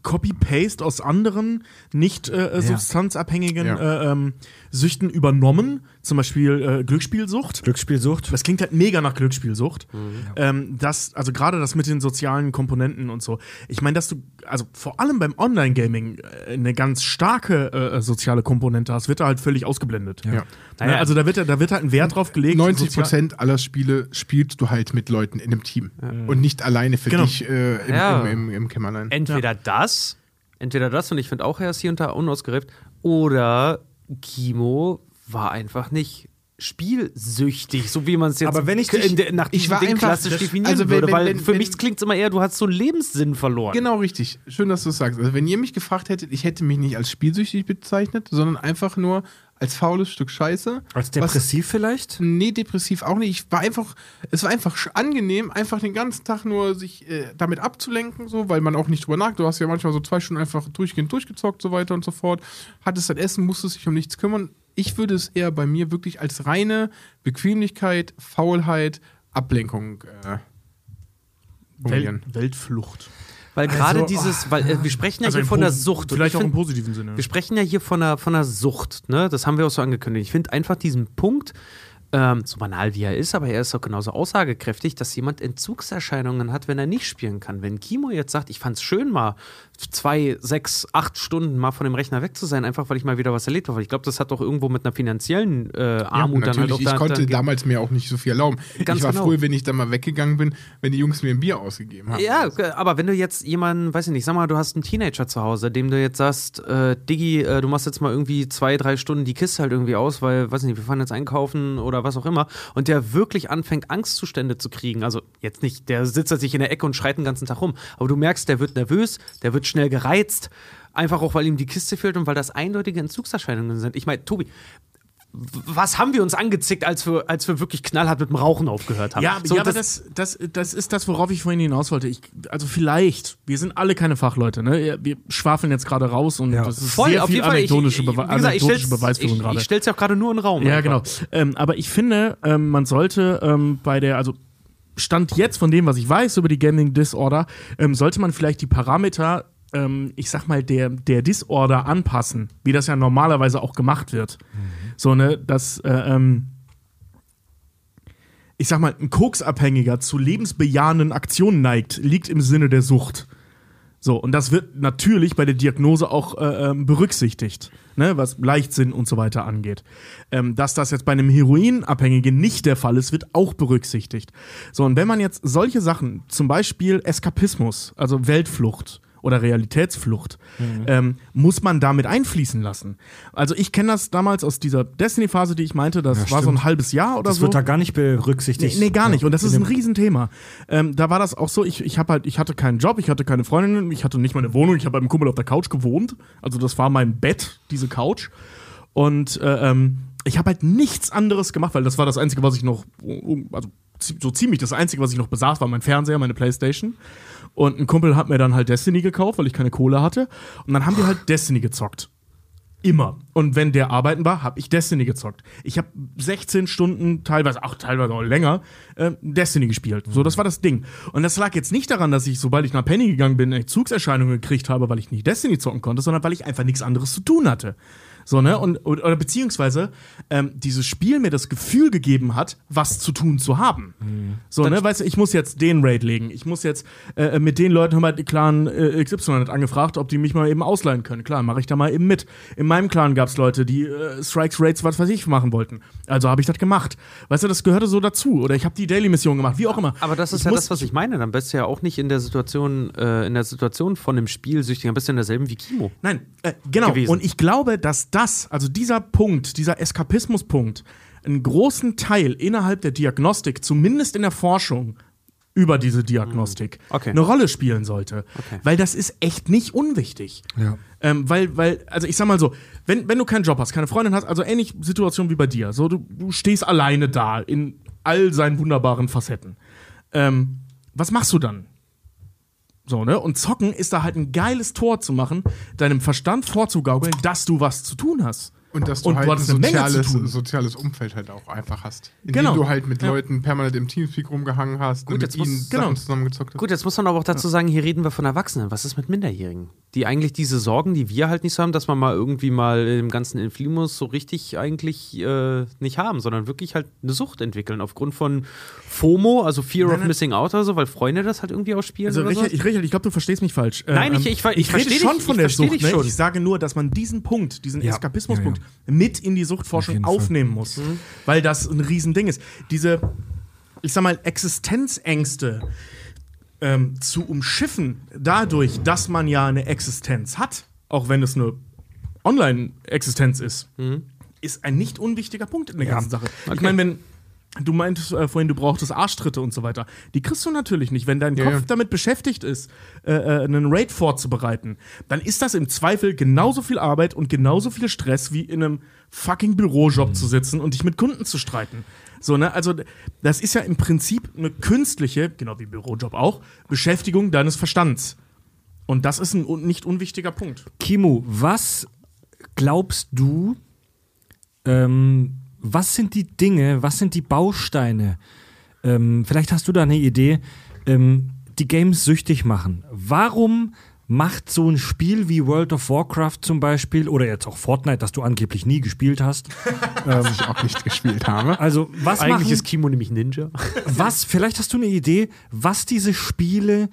Copy-Paste aus anderen nicht äh, äh, substanzabhängigen Ja. äh, ähm, Süchten übernommen. Zum Beispiel äh, Glücksspielsucht. Glücksspielsucht. Das klingt halt mega nach Glücksspielsucht. Ähm, das, also gerade das mit den sozialen Komponenten und so. Ich meine, dass du, also vor allem beim Online-Gaming eine ganz starke äh, soziale Komponente hast, wird da halt völlig ausgeblendet. Ja. Naja, also da wird, da wird halt ein Wert drauf gelegt. 90 sozial- Prozent aller Spiele spielst du halt mit Leuten in einem Team und nicht alleine für Genau. dich äh, im, Ja. im, im, im Kämmerlein. Entweder das, entweder das, und ich finde auch, er ist hier und da unausgereift, oder Kimo war einfach nicht spielsüchtig, so wie man es jetzt Aber wenn ich dich- in nach ich diesem war Ding einfach- klassisch definieren also wenn- würde, weil wenn- für wenn- mich klingt es immer eher, du hast so einen Lebenssinn verloren. Genau richtig. Schön, dass du es sagst. Also wenn ihr mich gefragt hättet, ich hätte mich nicht als spielsüchtig bezeichnet, sondern einfach nur als faules Stück Scheiße. Als Was- depressiv vielleicht? Nee, depressiv auch nicht. Ich war einfach, es war einfach angenehm, einfach den ganzen Tag nur sich äh, damit abzulenken, so, weil man auch nicht drüber nachdenkt. Du hast ja manchmal so zwei Stunden einfach durchgehend durchgezockt, so weiter und so fort. Hattest dein Essen, musstest dich um nichts kümmern. Ich würde es eher bei mir wirklich als reine Bequemlichkeit, Faulheit, Ablenkung äh. Welt, Weltflucht. Weil gerade Also, dieses, weil äh, wir sprechen ja Also hier von der Sucht. Vielleicht ich auch im positiven Sinne. Wir sprechen ja hier von einer, von Sucht, ne? Das haben wir auch so angekündigt. Ich finde einfach diesen Punkt, ähm, so banal wie er ist, aber er ist auch genauso aussagekräftig, dass jemand Entzugserscheinungen hat, wenn er nicht spielen kann. Wenn Kimo jetzt sagt, ich fand es schön, mal zwei, sechs, acht Stunden mal von dem Rechner weg zu sein, einfach weil ich mal wieder was erlebt habe. Ich glaube, das hat doch irgendwo mit einer finanziellen äh, Armut dann halt natürlich. auch ich da, konnte da, damals mir auch nicht so viel erlauben. Ganz ich war genau. früher, wenn ich dann mal weggegangen bin, wenn die Jungs mir ein Bier ausgegeben haben. Ja, aber wenn du jetzt jemanden, weiß ich nicht, sag mal, du hast einen Teenager zu Hause, dem du jetzt sagst, äh, Diggi, äh, du machst jetzt mal irgendwie zwei, drei Stunden die Kiste halt irgendwie aus, weil, weiß ich nicht, wir fahren jetzt einkaufen oder was auch immer, und der wirklich anfängt, Angstzustände zu kriegen. Also jetzt nicht, der sitzt nicht in der Ecke und schreit den ganzen Tag rum, aber du merkst, der wird nervös, der wird schnell gereizt, einfach auch, weil ihm die Kiste fehlt und weil das eindeutige Entzugserscheinungen sind. Ich meine, Tobi, was haben wir uns angezickt, als wir, als wir wirklich knallhart mit dem Rauchen aufgehört haben? Ja, So, ja aber das, das, das ist das, worauf ich vorhin hinaus wollte. Ich, also vielleicht, wir sind alle keine Fachleute, ne? Wir schwafeln jetzt gerade raus und Ja. das ist Voll, sehr auf viel jeden Fall. Ich, anekdotische, ich, gesagt, ich anekdotische Beweisführung ich, gerade. Ich stell's ja auch gerade nur in den Raum. Ja, einfach. genau. Ähm, aber ich finde, ähm, man sollte ähm, bei der, also Stand jetzt von dem, was ich weiß über die Gaming Disorder, ähm, sollte man vielleicht die Parameter, ähm, ich sag mal, der, der Disorder anpassen, wie das ja normalerweise auch gemacht wird. So, ne, dass, äh, ähm, ich sag mal, ein Koksabhängiger zu lebensbejahenden Aktionen neigt, liegt im Sinne der Sucht. So, und das wird natürlich bei der Diagnose auch äh, ähm, berücksichtigt, ne, was Leichtsinn und so weiter angeht. Ähm, dass das jetzt bei einem Heroinabhängigen nicht der Fall ist, wird auch berücksichtigt. So, und wenn man jetzt solche Sachen, zum Beispiel Eskapismus, also Weltflucht oder Realitätsflucht, ähm, muss man damit einfließen lassen. Also ich kenne das damals aus dieser Destiny-Phase, die ich meinte, das war so ein halbes Jahr oder Das so. wird da gar nicht berücksichtigt. Nee, nee, gar nicht. Und das ist ein Riesenthema. Ähm, da war das auch so, ich, ich, hab halt, ich hatte keinen Job, ich hatte keine Freundin, ich hatte nicht meine Wohnung, ich habe bei einem Kumpel auf der Couch gewohnt. Also das war mein Bett, diese Couch. Und äh, ähm, ich habe halt nichts anderes gemacht, weil das war das Einzige, was ich noch, also zi- so ziemlich das Einzige, was ich noch besaß, war mein Fernseher, meine Playstation. Und ein Kumpel hat mir dann halt Destiny gekauft, weil ich keine Kohle hatte. Und dann haben wir halt Destiny gezockt. Immer. Und wenn der arbeiten war, habe ich Destiny gezockt. Ich habe 16 Stunden, teilweise auch teilweise auch länger, äh, Destiny gespielt. So, das war das Ding. Und das lag jetzt nicht daran, dass ich, sobald ich nach Penny gegangen bin, Entzugserscheinungen gekriegt habe, weil ich nicht Destiny zocken konnte, sondern weil ich einfach nichts anderes zu tun hatte. So, ne? Und, oder, beziehungsweise ähm, dieses Spiel mir das Gefühl gegeben hat, was zu tun zu haben. So, ne? Weißt du, ich muss jetzt den Raid legen. Ich muss jetzt äh, mit den Leuten, haben wir die Clan äh, XY hat angefragt, ob die mich mal eben ausleihen können. Klar, mache ich da mal eben mit. In meinem Clan gab es Leute, die äh, Strikes, Raids, was weiß ich, machen wollten. Also habe ich das gemacht. Weißt du, das gehörte so dazu. Oder ich habe die Daily-Mission gemacht, wie auch immer. Aber das ist Ich ja das, was ich meine. Dann bist du ja auch nicht in der Situation, äh, in der Situation von dem Spiel süchtig, dann bist du in derselben wie Kimo. Nein, äh, genau. gewesen. Und ich glaube, dass das, also dieser Punkt, dieser Eskapismuspunkt, einen großen Teil innerhalb der Diagnostik, zumindest in der Forschung über diese Diagnostik, Okay. eine Rolle spielen sollte. Okay. Weil das ist echt nicht unwichtig. Ja. Ähm, weil, weil, also ich sag mal so, wenn, wenn du keinen Job hast, keine Freundin hast, also ähnlich Situation wie bei dir, so du, du stehst alleine da in all seinen wunderbaren Facetten. Ähm, was machst du dann? So, ne? Und zocken ist da halt ein geiles Tor zu machen, deinem Verstand vorzugaukeln, dass du was zu tun hast. Und dass du Und halt du ein soziales, soziales Umfeld halt auch einfach hast. In Genau. dem du halt mit Ja. Leuten permanent im Teamspeak rumgehangen hast, Gut, mit muss- ihnen genau. Sachen zusammengezockt hast. Gut, jetzt muss man aber auch dazu sagen, hier reden wir von Erwachsenen. Was ist mit Minderjährigen? Die eigentlich diese Sorgen, die wir halt nicht so haben, dass man mal irgendwie mal im ganzen Inflimus so richtig eigentlich äh, nicht haben, sondern wirklich halt eine Sucht entwickeln aufgrund von FOMO, also Fear of nein. Missing Out oder so, weil Freunde das halt irgendwie ausspielen Also oder Richard, so. ich, Richard, ich glaube, du verstehst mich falsch. Nein, ähm, ich- ich ich ich rede versteh schon dich- von ich der Sucht. Ne? schon. Ich sage nur, dass man diesen Punkt, diesen Ja. Eskapismuspunkt Ja, mit in die Auf Suchtforschung Fall. aufnehmen muss, weil das ein Riesending ist. Diese, ich sag mal, Existenzängste ähm, zu umschiffen, dadurch, dass man ja eine Existenz hat, auch wenn es eine Online-Existenz ist, ist ein nicht unwichtiger Punkt in der ganzen Sache. Ich meine, wenn du meintest äh, vorhin, du brauchtest Arschtritte und so weiter, die kriegst du natürlich nicht. Wenn dein Ja, Kopf ja. damit beschäftigt ist, äh, äh, einen Raid vorzubereiten, dann ist das im Zweifel genauso viel Arbeit und genauso viel Stress, wie in einem fucking Bürojob zu sitzen und dich mit Kunden zu streiten. So, ne? Also, das ist ja im Prinzip eine künstliche, genau wie Bürojob auch, Beschäftigung deines Verstands. Und das ist ein nicht unwichtiger Punkt. Kimo, was glaubst du, ähm, was sind die Dinge, was sind die Bausteine? Ähm, vielleicht hast du da eine Idee, ähm, die Games süchtig machen. Warum macht so ein Spiel wie World of Warcraft zum Beispiel oder jetzt auch Fortnite, das du angeblich nie gespielt hast? (laughs) was ich auch nicht gespielt habe. Also was Eigentlich machen, ist Kimo nämlich Ninja. was, vielleicht hast du eine Idee, was diese Spiele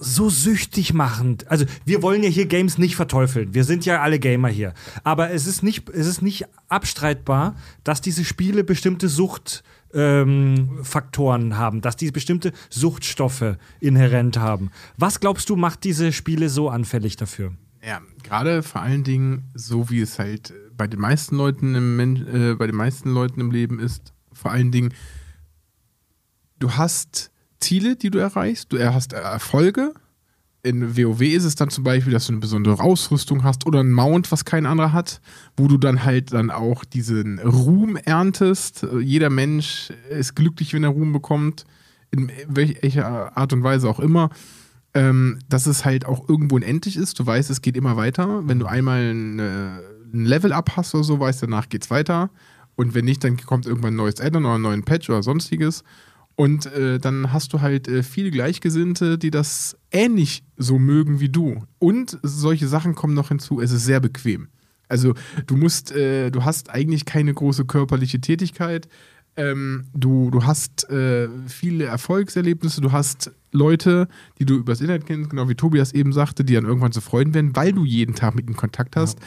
so süchtig machen. Also, wir wollen ja hier Games nicht verteufeln. Wir sind ja alle Gamer hier. Aber es ist nicht, es ist nicht abstreitbar, dass diese Spiele bestimmte Suchtfaktoren ähm, Faktoren haben, dass die bestimmte Suchtstoffe inhärent haben. Was glaubst du, macht diese Spiele so anfällig dafür? Ja, gerade vor allen Dingen, so wie es halt bei den meisten Leuten im Men äh, bei den meisten Leuten im Leben ist, vor allen Dingen, du hast Ziele, die du erreichst, du hast Erfolge. In WoW ist es dann zum Beispiel, dass du eine besondere Ausrüstung hast oder ein Mount, was kein anderer hat, wo du dann halt dann auch diesen Ruhm erntest. Jeder Mensch ist glücklich, wenn er Ruhm bekommt, in welcher Art und Weise auch immer ähm, dass es halt auch irgendwo unendlich ist. Du weißt, es geht immer weiter. Wenn du einmal eine, ein Level-Up hast oder so, weißt danach geht's weiter. Und wenn nicht, dann kommt irgendwann ein neues Add-on oder einen neuen Patch oder sonstiges. Und äh, dann hast du halt äh, viele Gleichgesinnte, die das ähnlich so mögen wie du. Und solche Sachen kommen noch hinzu, es ist sehr bequem. Also du musst, äh, du hast eigentlich keine große körperliche Tätigkeit. Ähm, du, du hast äh, viele Erfolgserlebnisse, du hast Leute, die du übers Internet kennst, genau wie Tobias eben sagte, die dann irgendwann zu Freunden werden, weil du jeden Tag mit ihnen Kontakt hast.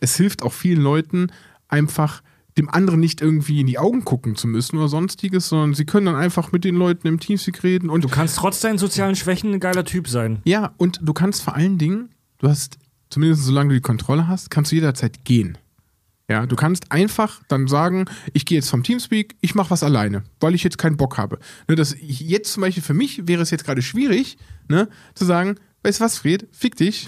Es hilft auch vielen Leuten einfach dem anderen nicht irgendwie in die Augen gucken zu müssen oder sonstiges, sondern sie können dann einfach mit den Leuten im Teamspeak reden und Du kannst trotz deinen sozialen Schwächen ein geiler Typ sein. ja, und du kannst vor allen Dingen, du hast, zumindest solange du die Kontrolle hast, kannst du jederzeit gehen. Ja, du kannst einfach dann sagen, ich gehe jetzt vom Teamspeak, ich mache was alleine, weil ich jetzt keinen Bock habe. Ne, das, jetzt zum Beispiel für mich wäre es jetzt gerade schwierig, ne, zu sagen, weißt du was, Fred? Fick dich.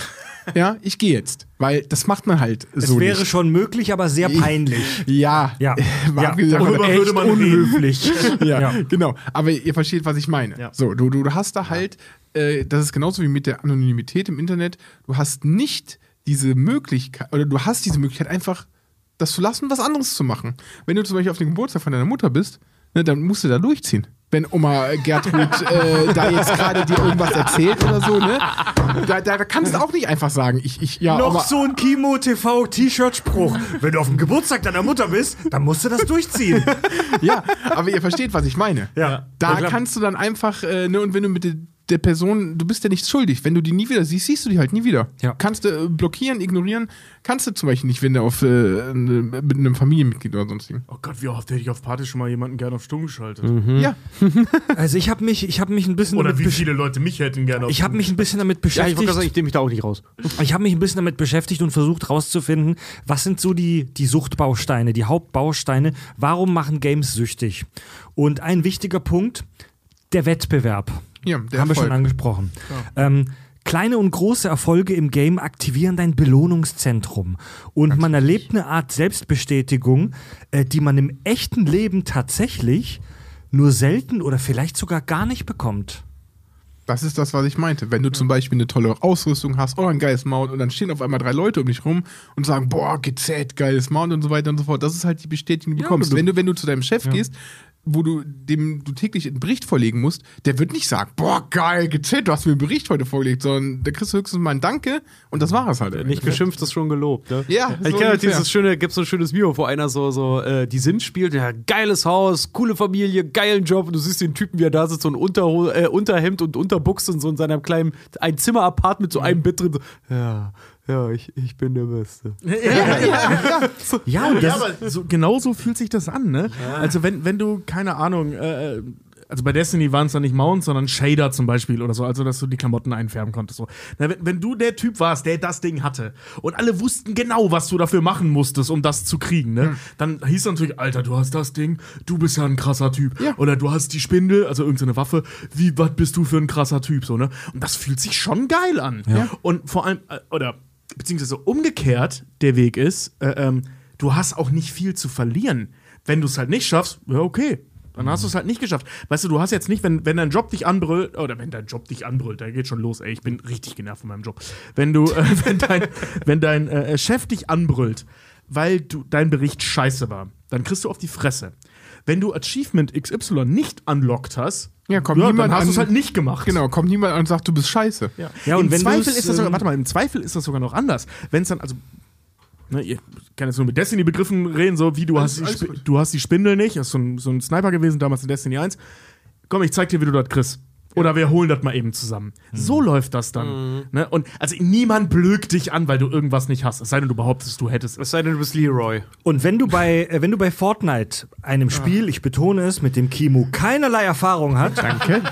Ja, ich gehe jetzt. Weil das macht man halt Es so wäre nicht. schon möglich, aber sehr peinlich. Ja, Ja. (laughs) Ja. gesagt, echt würde man unhöflich. (laughs) ja, Ja. genau. Aber ihr versteht, was ich meine. Ja. So, du, du hast da halt, äh, das ist genauso wie mit der Anonymität im Internet. Du hast nicht diese Möglichkeit, oder du hast diese Möglichkeit einfach, das zu lassen, was anderes zu machen. Wenn du zum Beispiel auf dem Geburtstag von deiner Mutter bist, ne, dann musst du da durchziehen. Wenn Oma Gertrud äh, da jetzt gerade dir irgendwas erzählt oder so, ne? Da, da, da kannst du auch nicht einfach sagen, ich, ich, ja, Noch Oma, so ein Kimo-TV-T-Shirt-Spruch. Wenn du auf dem Geburtstag deiner Mutter bist, dann musst du das durchziehen. Ja, aber ihr versteht, was ich meine. Ja. Da Ja, klar. kannst du dann einfach, äh, ne, und wenn du mit der, der Person, du bist ja nichts schuldig. Wenn du die nie wieder siehst, siehst du die halt nie wieder. Ja. Kannst du äh, blockieren, ignorieren, kannst du zum Beispiel nicht, wenn du auf, äh, ne- mit einem Familienmitglied oder sonstigen. Oh Gott, wie oft hätte ich auf Partys schon mal jemanden gerne auf Stumm geschaltet? Ja, (laughs) Also ich habe mich, ich habe mich ein bisschen Oder damit wie viele Leute mich hätten gerne auf ich habe mich ein bisschen damit Ja, ich beschäftigt. gerade sagen, ich nehme mich da auch nicht raus. Ich habe mich ein bisschen damit beschäftigt und versucht herauszufinden, was sind so die, die Suchtbausteine, die Hauptbausteine, warum machen Games süchtig? Und ein wichtiger Punkt, der Wettbewerb. Ja, der haben wir schon Erfolg. angesprochen. Ähm, kleine und große Erfolge im Game aktivieren dein Belohnungszentrum. Und man erlebt eine Art Selbstbestätigung, äh, die man im echten Leben tatsächlich nur selten oder vielleicht sogar gar nicht bekommt. Das ist das, was ich meinte. Wenn du zum Beispiel eine tolle Ausrüstung hast oder ein geiles Mount und dann stehen auf einmal drei Leute um dich rum und sagen, boah, GZ, geiles Mount und so weiter und so fort. Das ist halt die Bestätigung, die du bekommst. du- wenn, du, wenn du zu deinem Chef gehst, wo du dem du täglich einen Bericht vorlegen musst, der wird nicht sagen, boah, geil, GZ, du hast mir einen Bericht heute vorgelegt, sondern der kriegst du höchstens mal ein Danke und das war es halt. Nicht geschimpft, ist schon gelobt. Ne? Ja, ich so kenne halt dieses schöne, gibt so ein schönes Video, wo einer so, so äh, die Sims spielt, ja, geiles Haus, coole Familie, geilen Job und du siehst den Typen, wie er da sitzt, so ein Unterho äh, Unterhemd und Unterbuchs und so in seinem kleinen, ein Zimmer-Apart mit so einem Bett drin. So, ja, ja, ich, ich bin der Beste. (laughs) Ja, und Ja, das, aber so, genau so fühlt sich das an, ne? Also wenn, wenn du, keine Ahnung, äh, also bei Destiny waren es dann nicht Mounts, sondern Shader zum Beispiel oder so, also dass du die Klamotten einfärben konntest. So. Na, wenn, wenn du der Typ warst, der das Ding hatte und alle wussten genau, was du dafür machen musstest, um das zu kriegen, ne? Dann hieß es natürlich, Alter, du hast das Ding, du bist ja ein krasser Typ. Ja. Oder du hast die Spindel, also irgendeine Waffe, wie, was bist du für ein krasser Typ, so, ne? Und das fühlt sich schon geil an. Und vor allem, äh, oder beziehungsweise umgekehrt der Weg ist, äh, ähm, du hast auch nicht viel zu verlieren. Wenn du es halt nicht schaffst, ja, okay. Dann hast du es halt nicht geschafft. Weißt du, du hast jetzt nicht, wenn, wenn dein Job dich anbrüllt, oder wenn dein Job dich anbrüllt, da geht schon los, ey, ich bin richtig genervt von meinem Job. Wenn du, (laughs) äh, wenn dein, wenn dein äh, Chef dich anbrüllt, weil du, dein Bericht scheiße war, dann kriegst du auf die Fresse. Wenn du Achievement XY nicht unlockt hast, Ja, kommt dann niemand hast du es an- halt nicht gemacht. Genau, kommt niemand an und sagt, du bist scheiße. Ja, Ja, und Im wenn Zweifel ist das sogar, ähm, warte mal, im Zweifel ist das sogar noch anders. Wenn es dann, also, ne, ihr kann jetzt nur mit Destiny-Begriffen reden, so wie du hast, die du hast die Spindel nicht, das ist so ein, so ein Sniper gewesen, damals in Destiny 1. Komm, ich zeig dir, wie du das kriegst. Oder wir holen das mal eben zusammen. So läuft das dann. Ne? Und also niemand blökt dich an, weil du irgendwas nicht hast. Es sei denn, du behauptest, du hättest es. Es sei denn, du bist Leroy. und wenn du bei, (laughs) äh, wenn du bei Fortnite, einem Spiel, ich betone es, mit dem Kimo keinerlei Erfahrung hat, danke,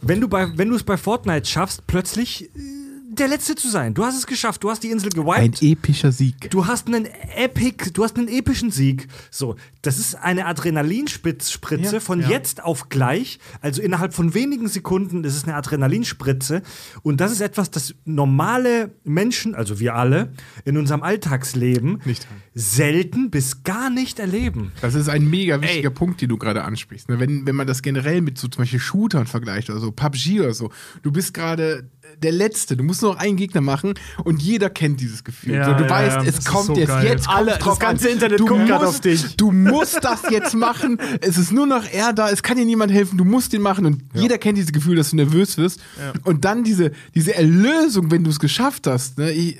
wenn du bei, wenn du es bei Fortnite schaffst, plötzlich äh, der Letzte zu sein. Du hast es geschafft, du hast die Insel Ein gewiped. epischer Sieg. Du hast einen Epic, du hast einen epischen Sieg. So, das ist eine Adrenalinspritze Ja, von ja. jetzt auf gleich. Also innerhalb von wenigen Sekunden ist es eine Adrenalinspritze. Und das ist etwas, das normale Menschen, also wir alle, in unserem Alltagsleben Nicht. selten bis gar nicht erleben. Das ist ein mega wichtiger Punkt, den du gerade ansprichst. Ne? Wenn, wenn man das generell mit so zum Beispiel Shootern vergleicht oder so, PUBG oder so, du bist gerade der Letzte, du musst nur noch einen Gegner machen und jeder kennt dieses Gefühl. Ja, so, du ja, weißt, es das kommt so jetzt, geil. jetzt kommt Alle- das drauf ganze an. Internet du guckt musst, auf dich. Du musst das jetzt machen. Es ist nur noch er da, es kann dir niemand helfen, du musst den machen und jeder kennt dieses Gefühl, dass du nervös wirst. Und dann diese, diese Erlösung, wenn du es geschafft hast. Ne? Ich,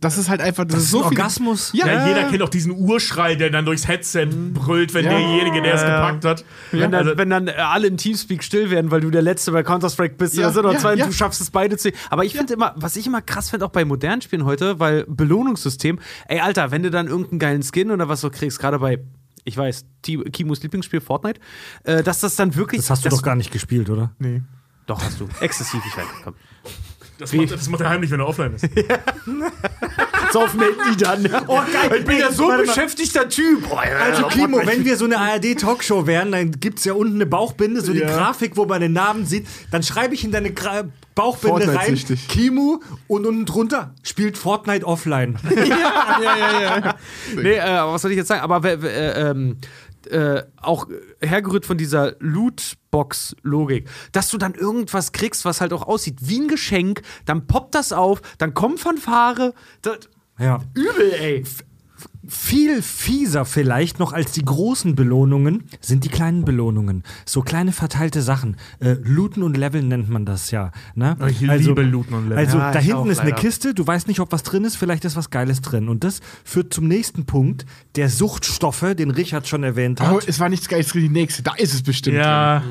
das ist halt einfach, das, Das ist ist so ein viel. Orgasmus. Ja, Ja, jeder kennt auch diesen Urschrei, der dann durchs Headset brüllt, wenn Ja. derjenige, der es gepackt hat. Wenn dann, Also- wenn dann alle im Teamspeak still werden, weil du der Letzte bei Counter-Strike bist, Ja, oder sind noch ja, zwei du schaffst es beide zu. Aber ich finde immer, was ich immer krass finde, auch bei modernen Spielen heute, weil Belohnungssystem, ey, Alter, wenn du dann irgendeinen geilen Skin oder was so kriegst, gerade bei, ich weiß, Kimos Lieblingsspiel Fortnite, äh, dass das dann wirklich. Das hast du doch gar nicht gespielt, oder? Nee. Doch, hast du. Exzessiv, ich weiß. Komm. Das macht, das macht er heimlich, wenn er offline ist. Saufen hätten die dann. Oh, geil. Ich bin ja so ein beschäftigter Typ. Oh, ja, Also ja, Kimo, wenn wir so eine ARD-Talkshow wären, dann gibt es ja unten eine Bauchbinde, so die Ja. Grafik, wo man den Namen sieht. Dann schreibe ich in deine Gra Bauchbinde rein, Fortnite-süchtig. Kimu und unten drunter spielt Fortnite offline. (laughs) (laughs) Nee, äh, aber was soll ich jetzt sagen? Aber wer- wer- äh, ähm, äh, auch hergerührt von dieser Lootbox-Logik, dass du dann irgendwas kriegst, was halt auch aussieht wie ein Geschenk, dann poppt das auf, dann kommt Fanfare. Das, Ja. übel, ey. Viel fieser vielleicht noch als die großen Belohnungen sind die kleinen Belohnungen. So kleine verteilte Sachen. Äh, Looten und Leveln nennt man das ja. Ne? Ich liebe Looten und Leveln. Also Ja, da hinten ist eine leider. Kiste, du weißt nicht, ob was drin ist, vielleicht ist was Geiles drin. Und das führt zum nächsten Punkt, der Suchtstoffe, den Richard schon erwähnt hat. Oh, es war nichts Geiles drin, die nächste. Da ist es bestimmt. Ja,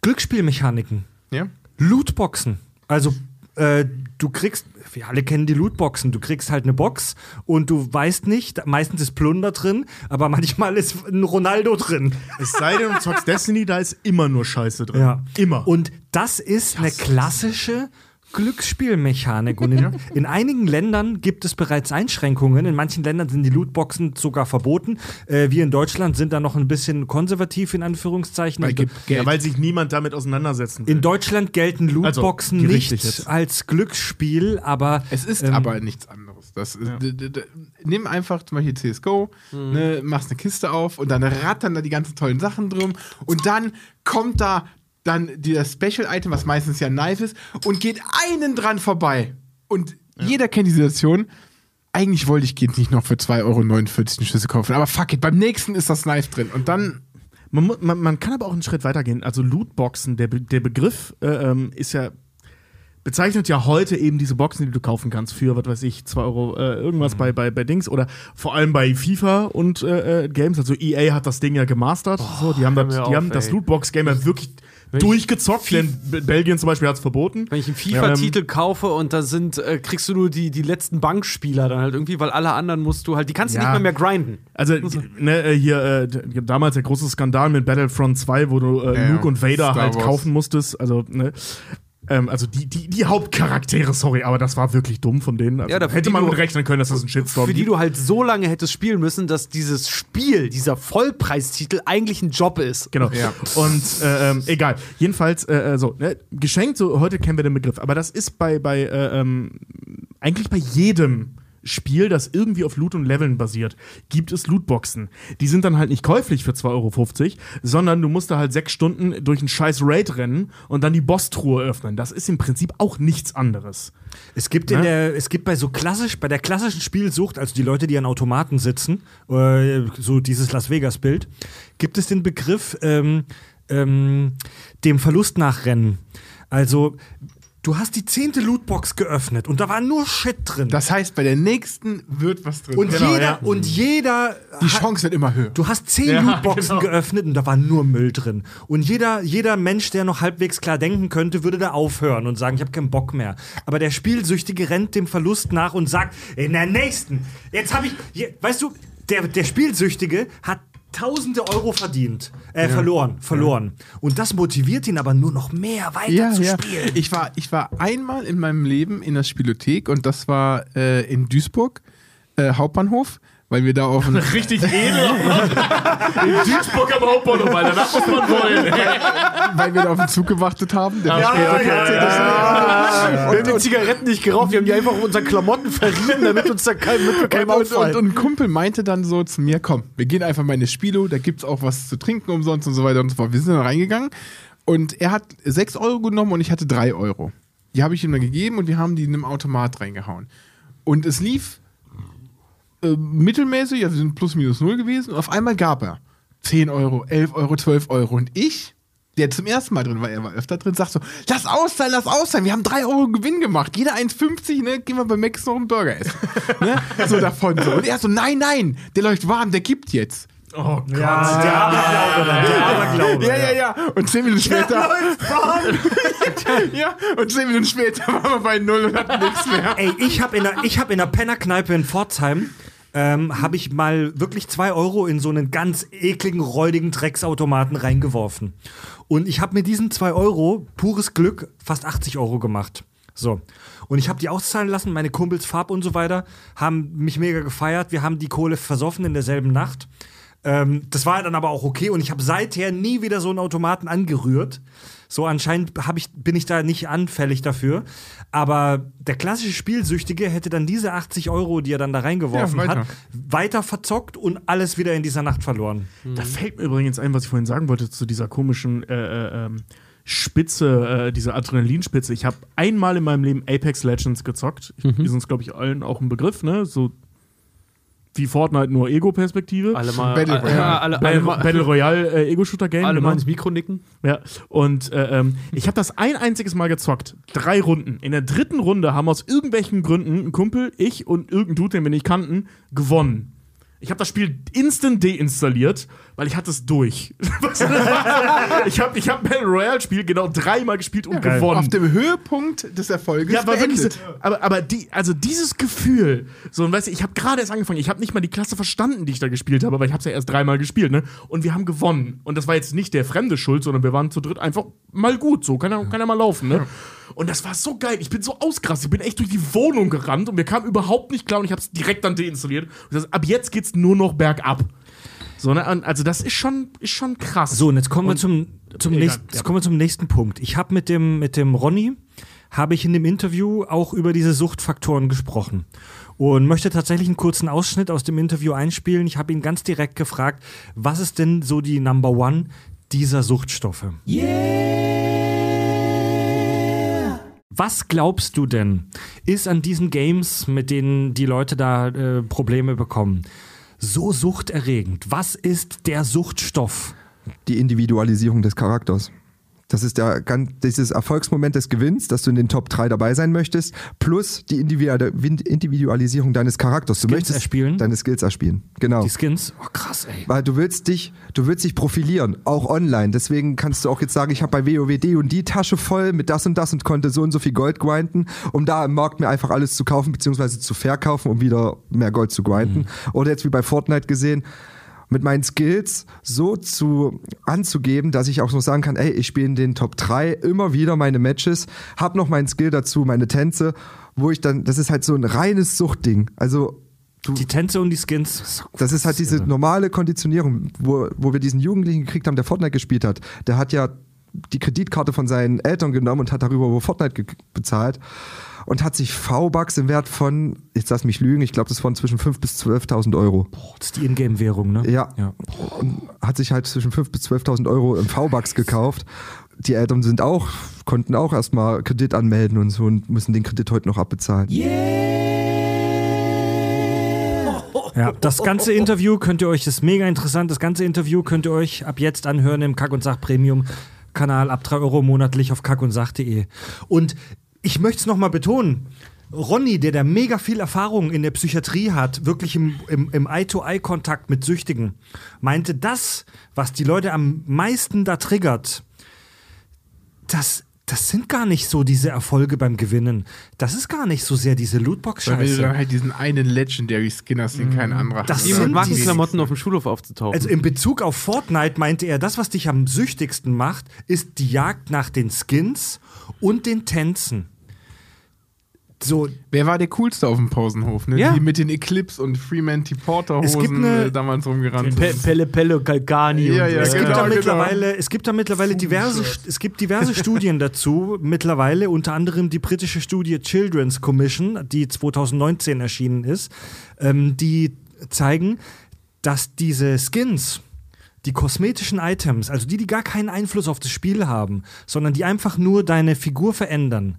Glücksspielmechaniken. Drin. Ja? Lootboxen. Also äh, du kriegst, wir alle kennen die Lootboxen, du kriegst halt eine Box und du weißt nicht, meistens ist Plunder drin, aber manchmal ist ein Ronaldo drin. es sei denn, du zockst Destiny, da ist immer nur Scheiße drin. Ja. Immer. Und das ist eine klassische Glücksspielmechanik. Und in, in einigen Ländern gibt es bereits Einschränkungen. In manchen Ländern sind die Lootboxen sogar verboten. Äh, wir in Deutschland sind da noch ein bisschen konservativ, in Anführungszeichen. Weil In- gibt Geld. ja, weil sich niemand damit auseinandersetzen will. in Deutschland gelten Lootboxen Also, nicht jetzt. als Glücksspiel, aber Es ist ähm, aber nichts anderes. Das, d- nimm einfach zum Beispiel CSGO, Mhm. ne, machst eine Kiste auf und dann rattern da die ganzen tollen Sachen drum und dann kommt da dann das Special-Item, was meistens ja ein Knife ist, und geht einen dran vorbei. Und jeder kennt die Situation. Eigentlich wollte ich jetzt nicht noch für 2,49 Euro eine Schüssel kaufen, aber fuck it, beim nächsten ist das Knife drin. Und dann Man, man, man kann aber auch einen Schritt weiter gehen. Also Lootboxen, der, der Begriff äh, ähm, ist ja bezeichnet ja heute eben diese Boxen, die du kaufen kannst für, was weiß ich, 2 Euro äh, irgendwas bei, bei, bei Dings oder vor allem bei FIFA und äh, äh, Games. Also EA hat das Ding ja gemastert. so, die haben, das, die auf, haben das. Lootbox-Game ja wirklich durchgezockt, denn Be- Belgien zum Beispiel hat es verboten. Wenn ich einen Ja, FIFA-Titel kaufe und da sind, äh, kriegst du nur die, die letzten Bankspieler dann halt irgendwie, weil alle anderen musst du halt, die kannst du Ja. nicht mehr mehr grinden. Also, die- ne, äh, hier, äh, damals der große Skandal mit Battlefront 2, wo du äh, Ja, Luke und Vader halt kaufen musstest. Also, ne. Ähm, also die, die, die Hauptcharaktere, sorry, aber das war wirklich dumm von denen. Also, Ja, hätte man du- mit rechnen können, dass das ein Shitstorm Für die gibt. du halt so lange hättest spielen müssen, dass dieses Spiel, dieser Vollpreistitel eigentlich ein Job ist. Genau. Ja. Und äh, ähm, egal. Jedenfalls, äh, äh, so, ne? geschenkt, so heute kennen wir den Begriff. Aber das ist bei, bei äh, ähm, eigentlich bei jedem Spiel, das irgendwie auf Loot und Leveln basiert, gibt es Lootboxen. Die sind dann halt nicht käuflich für 2,50 Euro, sondern du musst da halt sechs Stunden durch einen scheiß Raid rennen und dann die Boss-Truhe öffnen. Das ist im Prinzip auch nichts anderes. Es gibt in Ne? der, es gibt bei so klassisch, bei der klassischen Spielsucht, also die Leute, die an Automaten sitzen, äh, so dieses Las Vegas-Bild, gibt es den Begriff ähm, ähm, dem Verlust nachrennen. Also du hast die zehnte Lootbox geöffnet und da war nur Shit drin. Das heißt, bei der nächsten wird was drin. und Genau, jeder ja. und jeder die hat- Chance wird immer höher. Du hast zehn Ja, Lootboxen genau. geöffnet und da war nur Müll drin. Und jeder, jeder Mensch, der noch halbwegs klar denken könnte, würde da aufhören und sagen, ich habe keinen Bock mehr. Aber der Spielsüchtige rennt dem Verlust nach und sagt, in der nächsten, jetzt habe ich, weißt du, der, der Spielsüchtige hat tausende Euro verdient, äh, verloren, verloren. Und das motiviert ihn aber nur noch mehr weiter ja, zu ja. spielen. Ich war, ich war einmal in meinem Leben in der Spielothek und das war äh, in Duisburg, äh, Hauptbahnhof, weil wir da auf einen, (laughs) Richtig edel. In Duisburg am Hauptbahnhof, weil danach muss man wollen. (laughs) weil wir da auf den Zug gewartet haben. Der Ja, später ja, kommt. Wir haben die Zigaretten nicht geraucht, wir haben die einfach auf unseren Klamotten verrieben, damit uns da kein, keinem Und, und, und ein Kumpel meinte dann so zu mir, komm, wir gehen einfach mal in eine Spilo, da gibt's auch was zu trinken umsonst und so weiter und so fort. Wir sind dann reingegangen und er hat 6 Euro genommen und ich hatte 3 Euro. Die habe ich ihm dann gegeben und wir haben die in einem Automat reingehauen. Und es lief äh, mittelmäßig, also wir sind plus minus null gewesen und auf einmal gab er 10 Euro, 11 Euro, 12 Euro und ich der zum ersten Mal drin war, er war öfter drin, sagt so, lass aus sein, lass aus sein, wir haben 3 Euro Gewinn gemacht, jeder 1,50, ne, gehen wir bei Max noch einen Burger essen. (laughs) ne? So davon so. Und er so, nein, nein, der läuft warm, der gibt jetzt. Oh Gott. Ja, der Aberglaube, der Aberglaube. Ja, ja, ja. Und 10 (laughs) Minuten später. ja, und 10 Minuten später waren wir bei Null und hatten nichts mehr. Ey, ich habe in der, ich hab in der Pennerkneipe in Pforzheim ähm, habe ich mal wirklich zwei Euro in so einen ganz ekligen, räudigen Drecksautomaten reingeworfen. Und ich habe mir diesen zwei Euro, pures Glück, fast 80 Euro gemacht. So. Und ich habe die auszahlen lassen, meine Kumpels Farb und so weiter, haben mich mega gefeiert. Wir haben die Kohle versoffen in derselben Nacht. Ähm, das war dann aber auch okay und ich habe seither nie wieder so einen Automaten angerührt. So anscheinend hab ich, bin ich da nicht anfällig dafür. Aber der klassische Spielsüchtige hätte dann diese 80 Euro, die er dann da reingeworfen Ja, weiter. hat, weiter verzockt und alles wieder in dieser Nacht verloren. Da fällt mir übrigens ein, was ich vorhin sagen wollte zu dieser komischen äh, äh, ähm, Spitze, äh, diese Adrenalinspitze. Ich habe einmal in meinem Leben Apex Legends gezockt. Mhm. Die sind uns, glaube ich, allen auch ein Begriff, ne? So wie Fortnite nur Ego-Perspektive. Alle mal, Battle Royale. alle, alle, Battle, Battle Royale äh, Ego-Shooter-Game. alle genau. mal ins Mikro nicken. Ja, und äh, ähm, ich habe das ein einziges Mal gezockt. Drei Runden. In der dritten Runde haben aus irgendwelchen Gründen ein Kumpel, ich und irgendein Dude, den wir nicht kannten, gewonnen. Ich habe das Spiel instant deinstalliert, weil ich hatte es durch. (laughs) ich habe ich hab Battle Royale Spiel genau dreimal gespielt und gewonnen. Auf dem Höhepunkt des Erfolges Ja, war wirklich so, aber, aber die, also dieses Gefühl, so, und weißt du, ich habe gerade erst angefangen, ich habe nicht mal die Klasse verstanden, die ich da gespielt habe, weil ich habe es ja erst dreimal gespielt, ne? Und wir haben gewonnen. Und das war jetzt nicht der Fremde schuld, sondern wir waren zu dritt einfach mal gut, so, kann ja, kann ja mal laufen, ne? Und das war so geil, ich bin so ausgerastet, ich bin echt durch die Wohnung gerannt und wir kamen überhaupt nicht klar und ich habe es direkt dann deinstalliert. Und das, ab jetzt geht's nur noch bergab. So, ne? Also das ist schon, ist schon krass. So, und jetzt kommen wir Und- zum, zum, Egal, nächsten, ja. jetzt kommen wir zum nächsten Punkt. Ich habe mit dem, mit dem Ronny, habe ich in dem Interview auch über diese Suchtfaktoren gesprochen. Und möchte tatsächlich einen kurzen Ausschnitt aus dem Interview einspielen. Ich habe ihn ganz direkt gefragt, was ist denn so die Number One dieser Suchtstoffe? Was glaubst du denn, ist an diesen Games, mit denen die Leute da äh, Probleme bekommen, so suchterregend? Was ist der Suchtstoff? die Individualisierung des Charakters. Das ist der, dieses Erfolgsmoment des Gewinns, dass du in den Top 3 dabei sein möchtest, plus die Individu- Individualisierung deines Charakters. Du Skills möchtest erspielen? deine Skills erspielen. Genau. Die Skins? Oh, krass, ey. Weil du willst dich, du willst dich profilieren, auch online. Deswegen kannst du auch jetzt sagen, ich habe bei WoW die und die Tasche voll mit das und das und konnte so und so viel Gold grinden, um da im Markt mir einfach alles zu kaufen beziehungsweise zu verkaufen, um wieder mehr Gold zu grinden. Oder jetzt wie bei Fortnite gesehen, mit meinen Skills so zu anzugeben, dass ich auch noch sagen kann, ey, ich spiele in den Top 3 immer wieder meine Matches, hab noch meinen Skill dazu, meine Tänze, wo ich dann, das ist halt so ein reines Suchtding. Also du, Die Tänze und die Skins. das ist halt diese normale Konditionierung, wo, wo wir diesen Jugendlichen gekriegt haben, der Fortnite gespielt hat. Der hat ja die Kreditkarte von seinen Eltern genommen und hat darüber über Fortnite bezahlt und hat sich V-Bucks im Wert von, jetzt lass mich lügen, ich glaube, das waren zwischen 5.000 bis 12.000 Euro. Das ist die Ingame-Währung, ne? Ja. ja. Und hat sich halt zwischen 5.000 bis 12.000 Euro im V-Bucks gekauft. Die Eltern sind auch, konnten auch erstmal Kredit anmelden und so und müssen den Kredit heute noch abbezahlen. Ja, das ganze Interview könnt ihr euch, das ist mega interessant, das ganze Interview könnt ihr euch ab jetzt anhören im Kack und Sach Premium Kanal ab 3 Euro monatlich auf kackundsach.de. Und ich möchte es nochmal betonen. Ronny, der da mega viel Erfahrung in der Psychiatrie hat, wirklich im, im, im Eye-to-Eye-Kontakt mit Süchtigen, meinte, das, was die Leute am meisten da triggert, das, das sind gar nicht so diese Erfolge beim Gewinnen. Das ist gar nicht so sehr diese Weil Lootbox-Scheiße. dann halt diesen einen Legendary Skin hast, den kein anderer Das hat. die- mag die Klamotten auf dem Schulhof aufzutauchen. Also in Bezug auf Fortnite meinte er, das, was dich am süchtigsten macht, ist die Jagd nach den Skins und den Tänzen. So, Wer war der coolste auf dem Pausenhof? Ne? Ja. Die mit den Eclipse und Fremantle Porter Hosen eine- äh, damals rumgerannt. Pe Pelle Pelle Calcani Ja, ja, es, so. gibt genau, da genau. mittlerweile, es gibt da mittlerweile diverse, es gibt diverse Studien dazu, mittlerweile unter anderem die britische Studie Children's Commission, die 2019 erschienen ist, ähm, die zeigen, dass diese Skins, die kosmetischen Items, also die, die gar keinen Einfluss auf das Spiel haben, sondern die einfach nur deine Figur verändern,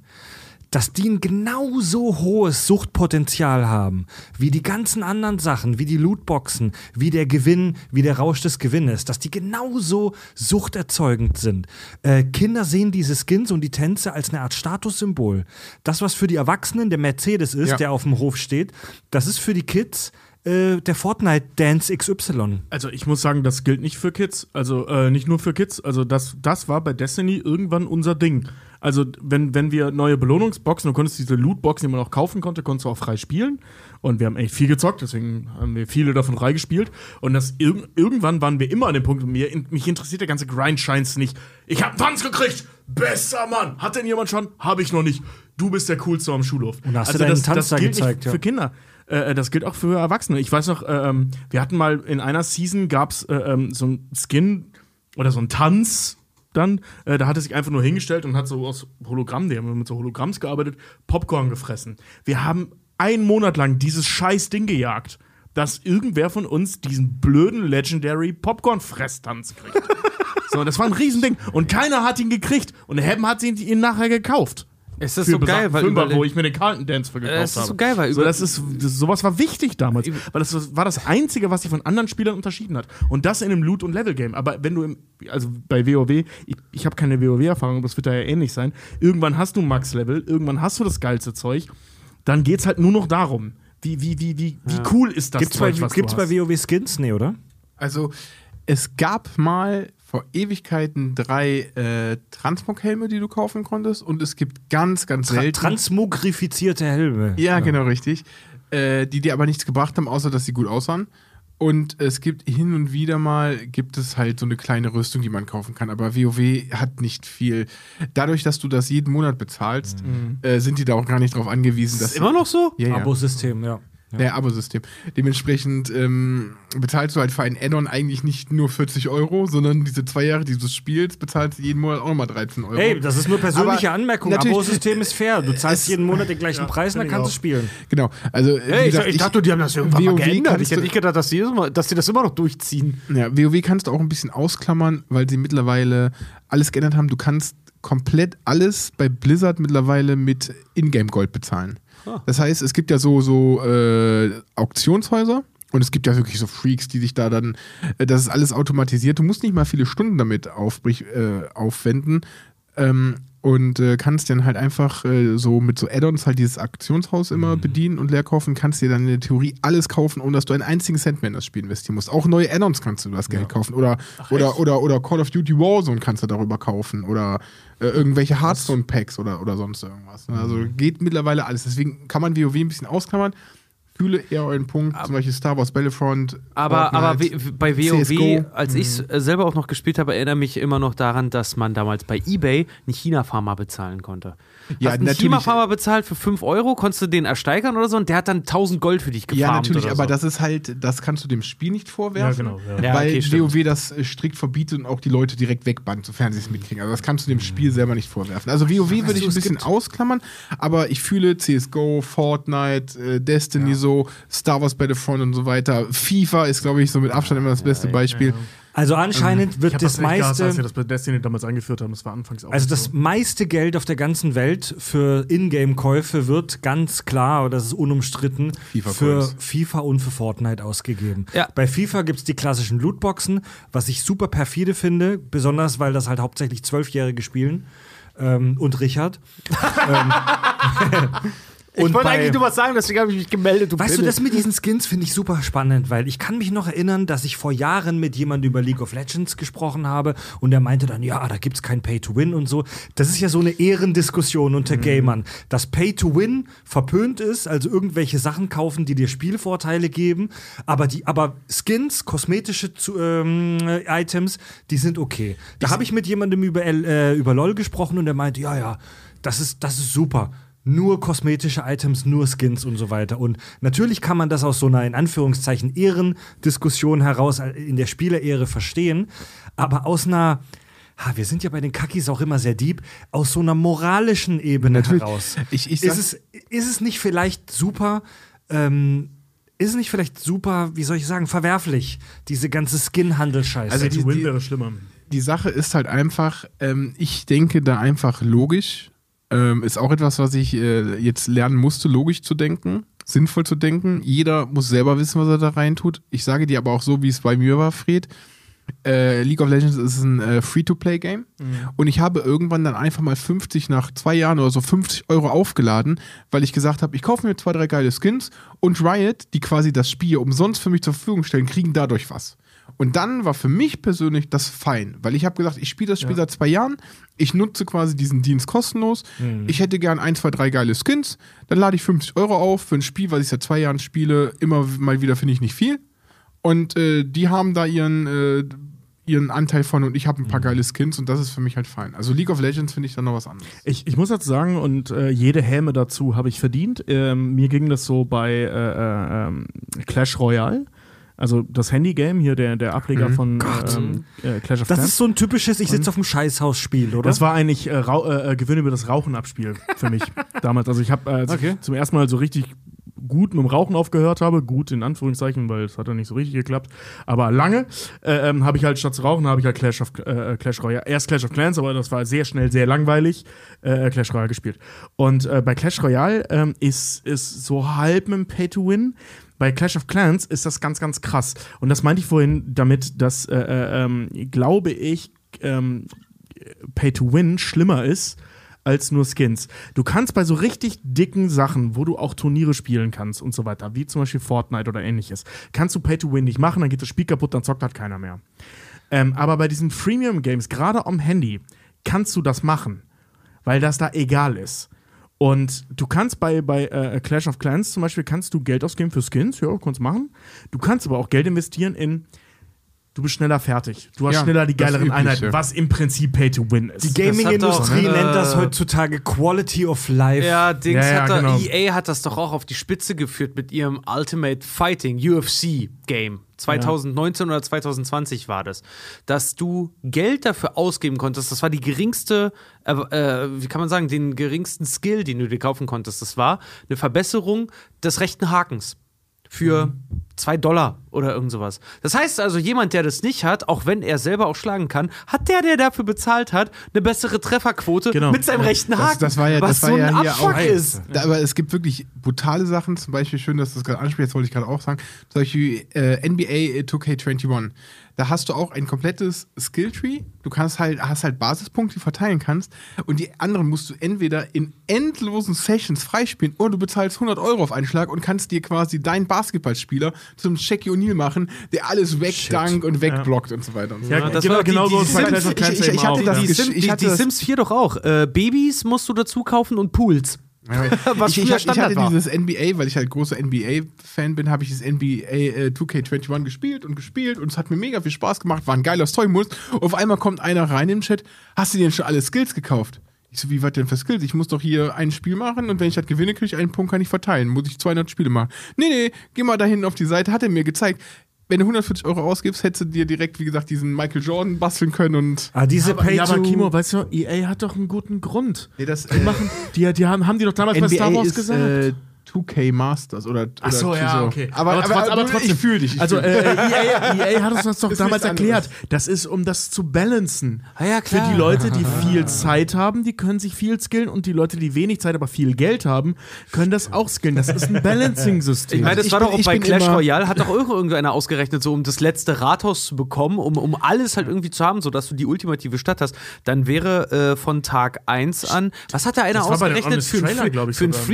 dass die ein genauso hohes Suchtpotenzial haben, wie die ganzen anderen Sachen, wie die Lootboxen, wie der Gewinn, wie der Rausch des Gewinnes, dass die genauso suchterzeugend sind. Äh, Kinder sehen diese Skins und die Tänze als eine Art Statussymbol. Das, was für die Erwachsenen der Mercedes ist, Ja. der auf dem Hof steht, das ist für die Kids äh, der Fortnite-Dance XY. Also ich muss sagen, das gilt nicht für Kids, also äh, nicht nur für Kids. Also das, das war bei Destiny irgendwann unser Ding. Also wenn, wenn wir neue Belohnungsboxen, du konntest diese Lootboxen, die man auch kaufen konnte, konntest du auch frei spielen. Und wir haben echt viel gezockt, deswegen haben wir viele davon freigespielt. Und das irg irgendwann waren wir immer an dem Punkt, mir, mich interessiert der ganze Grind-Scheins nicht. Ich hab einen Tanz gekriegt! Besser Mann! Hat denn jemand schon? Habe ich noch nicht. Du bist der Coolste am Schulhof. Und hast du deinen das, Tanz das da gilt gezeigt, nicht ja. für Kinder. Äh, das gilt auch für Erwachsene. Ich weiß noch, äh, ähm, wir hatten mal in einer Season gab's äh, ähm, so ein Skin oder so ein Tanz dann, äh, da hat er sich einfach nur hingestellt und hat so aus Hologramm, die haben mit so Hologramms gearbeitet, Popcorn gefressen. Wir haben einen Monat lang dieses scheiß Ding gejagt, dass irgendwer von uns diesen blöden Legendary Popcorn-Fresstanz kriegt. (laughs) so, das war ein Riesending. Und keiner hat ihn gekriegt. Und Haben hat ihn, ihn nachher gekauft. Es ist so geil, weil Fünfer, überall- wo ich mir den Carlton Dance für gekauft Äh, es ist habe. so geil, weil so, das ist, das, sowas war wichtig damals, weil das war das Einzige, was sich von anderen Spielern unterschieden hat. Und das in einem Loot- und Level-Game. Aber wenn du im, also bei WoW, ich, ich habe keine WoW-Erfahrung, aber das wird da ja ähnlich sein. Irgendwann hast du Max-Level, irgendwann hast du das geilste Zeug. Dann geht's halt nur noch darum, wie, wie, wie, wie, wie cool ist das Gibt's bei, Zeug, was gibt's du bei. WoW Skins? Nee, oder? Also, es gab mal vor Ewigkeiten drei äh, Transmog-Helme, die du kaufen konntest. Und es gibt ganz, ganz Tra selten. transmogrifizierte Helme. ja, genau, richtig. Äh, die dir aber nichts gebracht haben, außer dass sie gut aussahen. Und es gibt hin und wieder mal, gibt es halt so eine kleine Rüstung, die man kaufen kann. Aber WoW hat nicht viel. Dadurch, dass du das jeden Monat bezahlst, äh, sind die da auch gar nicht drauf angewiesen, dass Ist immer noch so? Ja. Abo-System, ja. Ja, Abo-System. Dementsprechend ähm, bezahlst du halt für ein Add-on eigentlich nicht nur 40 Euro, sondern diese zwei Jahre, die du spielst, bezahlst du jeden Monat auch nochmal 13 Euro. Hey, das ist nur persönliche Aber Anmerkung. Abo-System ist fair. Du zahlst Es- jeden Monat den gleichen Preis und dann kannst du spielen. Genau. Also, Hey, wie ich, gesagt, ich dachte, die haben das irgendwann mal WoW geändert. kannst Ich hätte nicht gedacht, dass die, das immer, dass die das immer noch durchziehen. Ja, WoW kannst du auch ein bisschen ausklammern, weil sie mittlerweile alles geändert haben. Du kannst komplett alles bei Blizzard mittlerweile mit Ingame-Gold bezahlen. Das heißt, es gibt ja so, so äh, Auktionshäuser und es gibt ja wirklich so Freaks, die sich da dann, äh, das ist alles automatisiert. Du musst nicht mal viele Stunden damit aufbrich, äh, aufwenden. Ähm, und äh, kannst dann halt einfach äh, so mit so Add-ons halt dieses Aktionshaus immer bedienen und leer kaufen, kannst dir dann in der Theorie alles kaufen, ohne dass du einen einzigen Cent mehr in das Spiel investieren musst. Auch neue Add-ons kannst du das Geld kaufen. Oder, oder, oder, oder Call of Duty Warzone kannst du darüber kaufen. Oder äh, irgendwelche Hearthstone-Packs oder, oder sonst irgendwas. ne? Also geht mittlerweile alles. Deswegen kann man WoW ein bisschen ausklammern. Fühle eher euren Punkt, zum Beispiel Star Wars Battlefront. Aber, aber Fortnite, w- bei WoW, CS:GO. als ich es selber auch noch gespielt habe, erinnere mich immer noch daran, dass man damals bei eBay einen China-Farmer bezahlen konnte. Ja, Hast einen. China-Farmer bezahlt für 5 Euro, konntest du den ersteigern oder so und der hat dann 1000 Gold für dich gefarmt. Ja, natürlich, oder aber so. das ist halt, das kannst du dem Spiel nicht vorwerfen. Ja, genau, ja. Ja, weil okay, stimmt. WoW das äh, strikt verbietet und auch die Leute direkt wegbannt, sofern sie es mitkriegen. Also das kannst du dem Spiel selber nicht vorwerfen. Also WoW würde ich ein bisschen ausklammern, aber ich fühle CSGO, Fortnite, äh, Destiny so, Star Wars Battlefront und so weiter. FIFA ist, glaube ich, so mit Abstand immer das beste Beispiel. Also anscheinend Ich wird das, das echt gehasst, als meiste. wir das bei Destiny damals eingeführt haben. Das war anfangs auch Also so. das meiste Geld auf der ganzen Welt für Ingame-Käufe wird ganz klar, und das ist unumstritten, FIFA für. FIFA und für Fortnite ausgegeben. Ja. Bei FIFA gibt es die klassischen Lootboxen, was ich super perfide finde, besonders weil das halt hauptsächlich Zwölfjährige spielen. Ähm, und Richard. (laughs) (laughs) ich wollte eigentlich nur was sagen, deswegen habe ich mich gemeldet. Du Weißt du, Pimmel. das mit diesen Skins finde ich super spannend, weil ich kann mich noch erinnern, dass ich vor Jahren mit jemandem über League of Legends gesprochen habe und der meinte dann, ja, da gibt's kein Pay-to-Win und so. Das ist ja so eine Ehrendiskussion unter Gamern, dass Pay-to-Win verpönt ist, also irgendwelche Sachen kaufen, die dir Spielvorteile geben, aber die, aber Skins, kosmetische ähm, äh, Items, die sind okay. Da habe ich mit jemandem über, äh, über LOL gesprochen und der meinte, ja, ja, das ist, das ist super nur kosmetische Items, nur Skins und so weiter. Und natürlich kann man das aus so einer in Anführungszeichen Ehrendiskussion heraus äh, in der Spielerehre verstehen, aber aus einer ha, wir sind ja bei den Kakis auch immer sehr deep, aus so einer moralischen Ebene heraus. (laughs) Ich- ich ist, es, ist es nicht vielleicht super, ähm, ist es nicht vielleicht super, wie soll ich sagen, verwerflich, diese ganze Skin-Handel-Scheiße? Also die- Win die- wäre schlimmer. die Sache ist halt einfach, ähm, ich denke da einfach logisch. Ähm, ist auch etwas, was ich äh, jetzt lernen musste, logisch zu denken, sinnvoll zu denken. Jeder muss selber wissen, was er da reintut. Ich sage dir aber auch so, wie es bei mir war, Fred. Äh, League of Legends ist ein äh, Free-to-Play-Game und ich habe irgendwann dann einfach mal 50 nach zwei Jahren oder so 50 Euro aufgeladen, weil ich gesagt habe, ich kaufe mir zwei, drei geile Skins und Riot, die quasi das Spiel umsonst für mich zur Verfügung stellen, kriegen dadurch was. Und dann war für mich persönlich das fein, weil ich habe gesagt, ich spiele das Spiel seit zwei Jahren, ich nutze quasi diesen Dienst kostenlos, ich hätte gern ein, zwei, drei geile Skins, dann lade ich 50 Euro auf für ein Spiel, was ich seit zwei Jahren spiele, immer mal wieder finde ich nicht viel. Und äh, die haben da ihren, äh, ihren Anteil von und ich habe ein paar geile Skins und das ist für mich halt fein. Also League of Legends finde ich dann noch was anderes. Ich, ich muss dazu sagen, und äh, jede Häme dazu habe ich verdient. Ähm, mir ging das so bei äh, äh, ähm, Clash Royale. Also das Handygame hier, der, der Ableger von ähm, äh, Clash of Das Clans. ist so ein typisches Ich sitze auf dem Scheißhaus-Spiel, oder? Das war eigentlich äh, äh, äh, Gewinn über das Rauchen Abspiel für mich (laughs) damals. Also ich habe äh, als ich zum ersten Mal so richtig gut mit dem Rauchen aufgehört habe, gut in Anführungszeichen, weil es hat ja nicht so richtig geklappt, aber lange äh, ähm, habe ich halt statt zu rauchen, habe ich halt Clash of äh, Clash Royale, erst Clash of Clans, aber das war sehr schnell sehr langweilig, äh, Clash Royale gespielt. Und äh, bei Clash Royale ähm, ist ist so halb mit dem Pay to Win. Bei Clash of Clans ist das ganz, ganz krass. Und das meinte ich vorhin damit, dass, äh, äh, ähm, glaube ich, ähm, Pay to Win schlimmer ist als nur Skins. Du kannst bei so richtig dicken Sachen, wo du auch Turniere spielen kannst und so weiter, wie zum Beispiel Fortnite oder ähnliches, kannst du Pay to Win nicht machen, dann geht das Spiel kaputt, dann zockt halt keiner mehr. Ähm, aber bei diesen Freemium-Games, gerade am Handy, kannst du das machen, weil das da egal ist. Und du kannst bei, bei äh, Clash of Clans zum Beispiel, kannst du Geld ausgeben für Skins, ja, kannst machen. Du kannst aber auch Geld investieren in, du bist schneller fertig. Du hast Ja, schneller die geileren. Einheiten, was im Prinzip Pay to Win ist. Die Gaming-Industrie doch, nennt das äh, heutzutage Quality of Life. Ja, Dings Ja, ja, hat da, genau. EA hat das doch auch auf die Spitze geführt mit ihrem Ultimate Fighting UFC Game. 2019 oder 2020 war das, dass du Geld dafür ausgeben konntest. Das war die geringste, äh, äh, wie kann man sagen, den geringsten Skill, den du dir kaufen konntest. Das war eine Verbesserung des rechten Hakens für zwei Dollar oder irgend sowas. Das heißt also, jemand, der das nicht hat, auch wenn er selber auch schlagen kann, hat der, der dafür bezahlt hat, eine bessere Trefferquote Genau. mit seinem rechten Haken. Das, das war ja, was das war so ja ein hier Abfuck auch. ist. Da, aber es gibt wirklich brutale Sachen, zum Beispiel schön, dass du das gerade ansprichst, das wollte ich gerade auch sagen. Zum Beispiel äh, NBA 2K21. Da hast du auch ein komplettes Skilltree. Du kannst halt, hast halt Basispunkte, die du verteilen kannst. Und die anderen musst du entweder in endlosen Sessions freispielen oder du bezahlst 100 Euro auf einen Schlag und kannst dir quasi deinen Basketballspieler zum Jackie O'Neal machen, der alles wegdankt und wegblockt und so weiter und so Ja, fort. das genau, war die- genau so die ist bei Sims- ich- ich- ich hatte auch, das ja. Die, gesch- Sim, ich die, hatte die Sims 4 doch auch. Äh, Babys musst du dazu kaufen und Pools. (laughs) Was ich, ich, ich hatte war. dieses NBA, weil ich halt großer NBA-Fan bin, habe ich das NBA äh, 2K21 gespielt und gespielt und es hat mir mega viel Spaß gemacht, war ein geiler Story-Modus. Auf einmal kommt einer rein im Chat, hast du dir denn schon alle Skills gekauft? Ich so, wie was denn für Skills? Ich muss doch hier ein Spiel machen und wenn ich das gewinne, kriege ich einen Punkt, kann ich verteilen. Muss ich 200 Spiele machen. Nee, nee, geh mal da hinten auf die Seite, hat er mir gezeigt. Wenn du 140 Euro ausgibst, hättest du dir direkt, wie gesagt, diesen Michael Jordan basteln können und Ah, diese aber, Pay ja, aber Kimo, weißt du, EA hat doch einen guten Grund. nee, das, Die machen, die, die haben, haben die doch damals bei NBA Star Wars ist gesagt. äh, 2K Masters oder, Ach so, oder ja, okay. Aber, aber, trotz- aber, trotzdem, ich fühle dich. Ich also äh, EA, EA hat uns das doch Ist damals erklärt. anderes. Das ist, um das zu balancen. Ah ja, Für klar. die Leute, die viel Zeit haben, die können sich viel skillen und die Leute, die wenig Zeit, aber viel Geld haben, können das auch skillen. Das ist ein Balancing-System. (laughs) Ich meine, das ich war bin- doch auch bei Clash Royale, hat doch irgendeiner ausgerechnet, so um das letzte Rathaus zu bekommen, um, um alles halt irgendwie zu haben, sodass du die ultimative Stadt hast, dann wäre äh, von Tag 1 an, was hat da einer Das ausgerechnet? Für, Trailer, ich für einen sogar.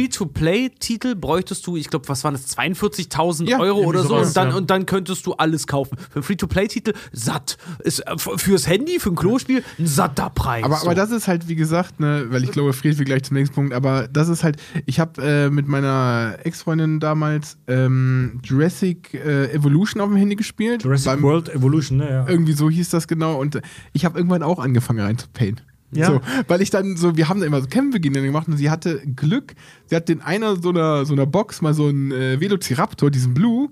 Free-to-Play-Titel bräuchtest du, ich glaube, was waren das, 42.000 Ja, Euro oder so sowas, und dann, ja. und dann könntest du alles kaufen. Für einen Free-to-Play-Titel satt. Ist äh, fürs Handy, für ein Klospiel, ein satter Preis. Aber, so. aber das ist halt, wie gesagt, ne, weil ich glaube, Fred will gleich zum nächsten Punkt, aber das ist halt, ich habe äh, mit meiner Ex-Freundin damals ähm, Jurassic äh, Evolution auf dem Handy gespielt. Jurassic Beim- World Evolution, ne? Ja. Irgendwie so hieß das genau und äh, ich habe irgendwann auch angefangen reinzupayen. Ja. So, weil ich dann so, wir haben da immer so Kämpfe gegen den gemacht und sie hatte Glück, sie hat den einer so einer, so einer Box mal so einen äh, Velociraptor, diesen Blue,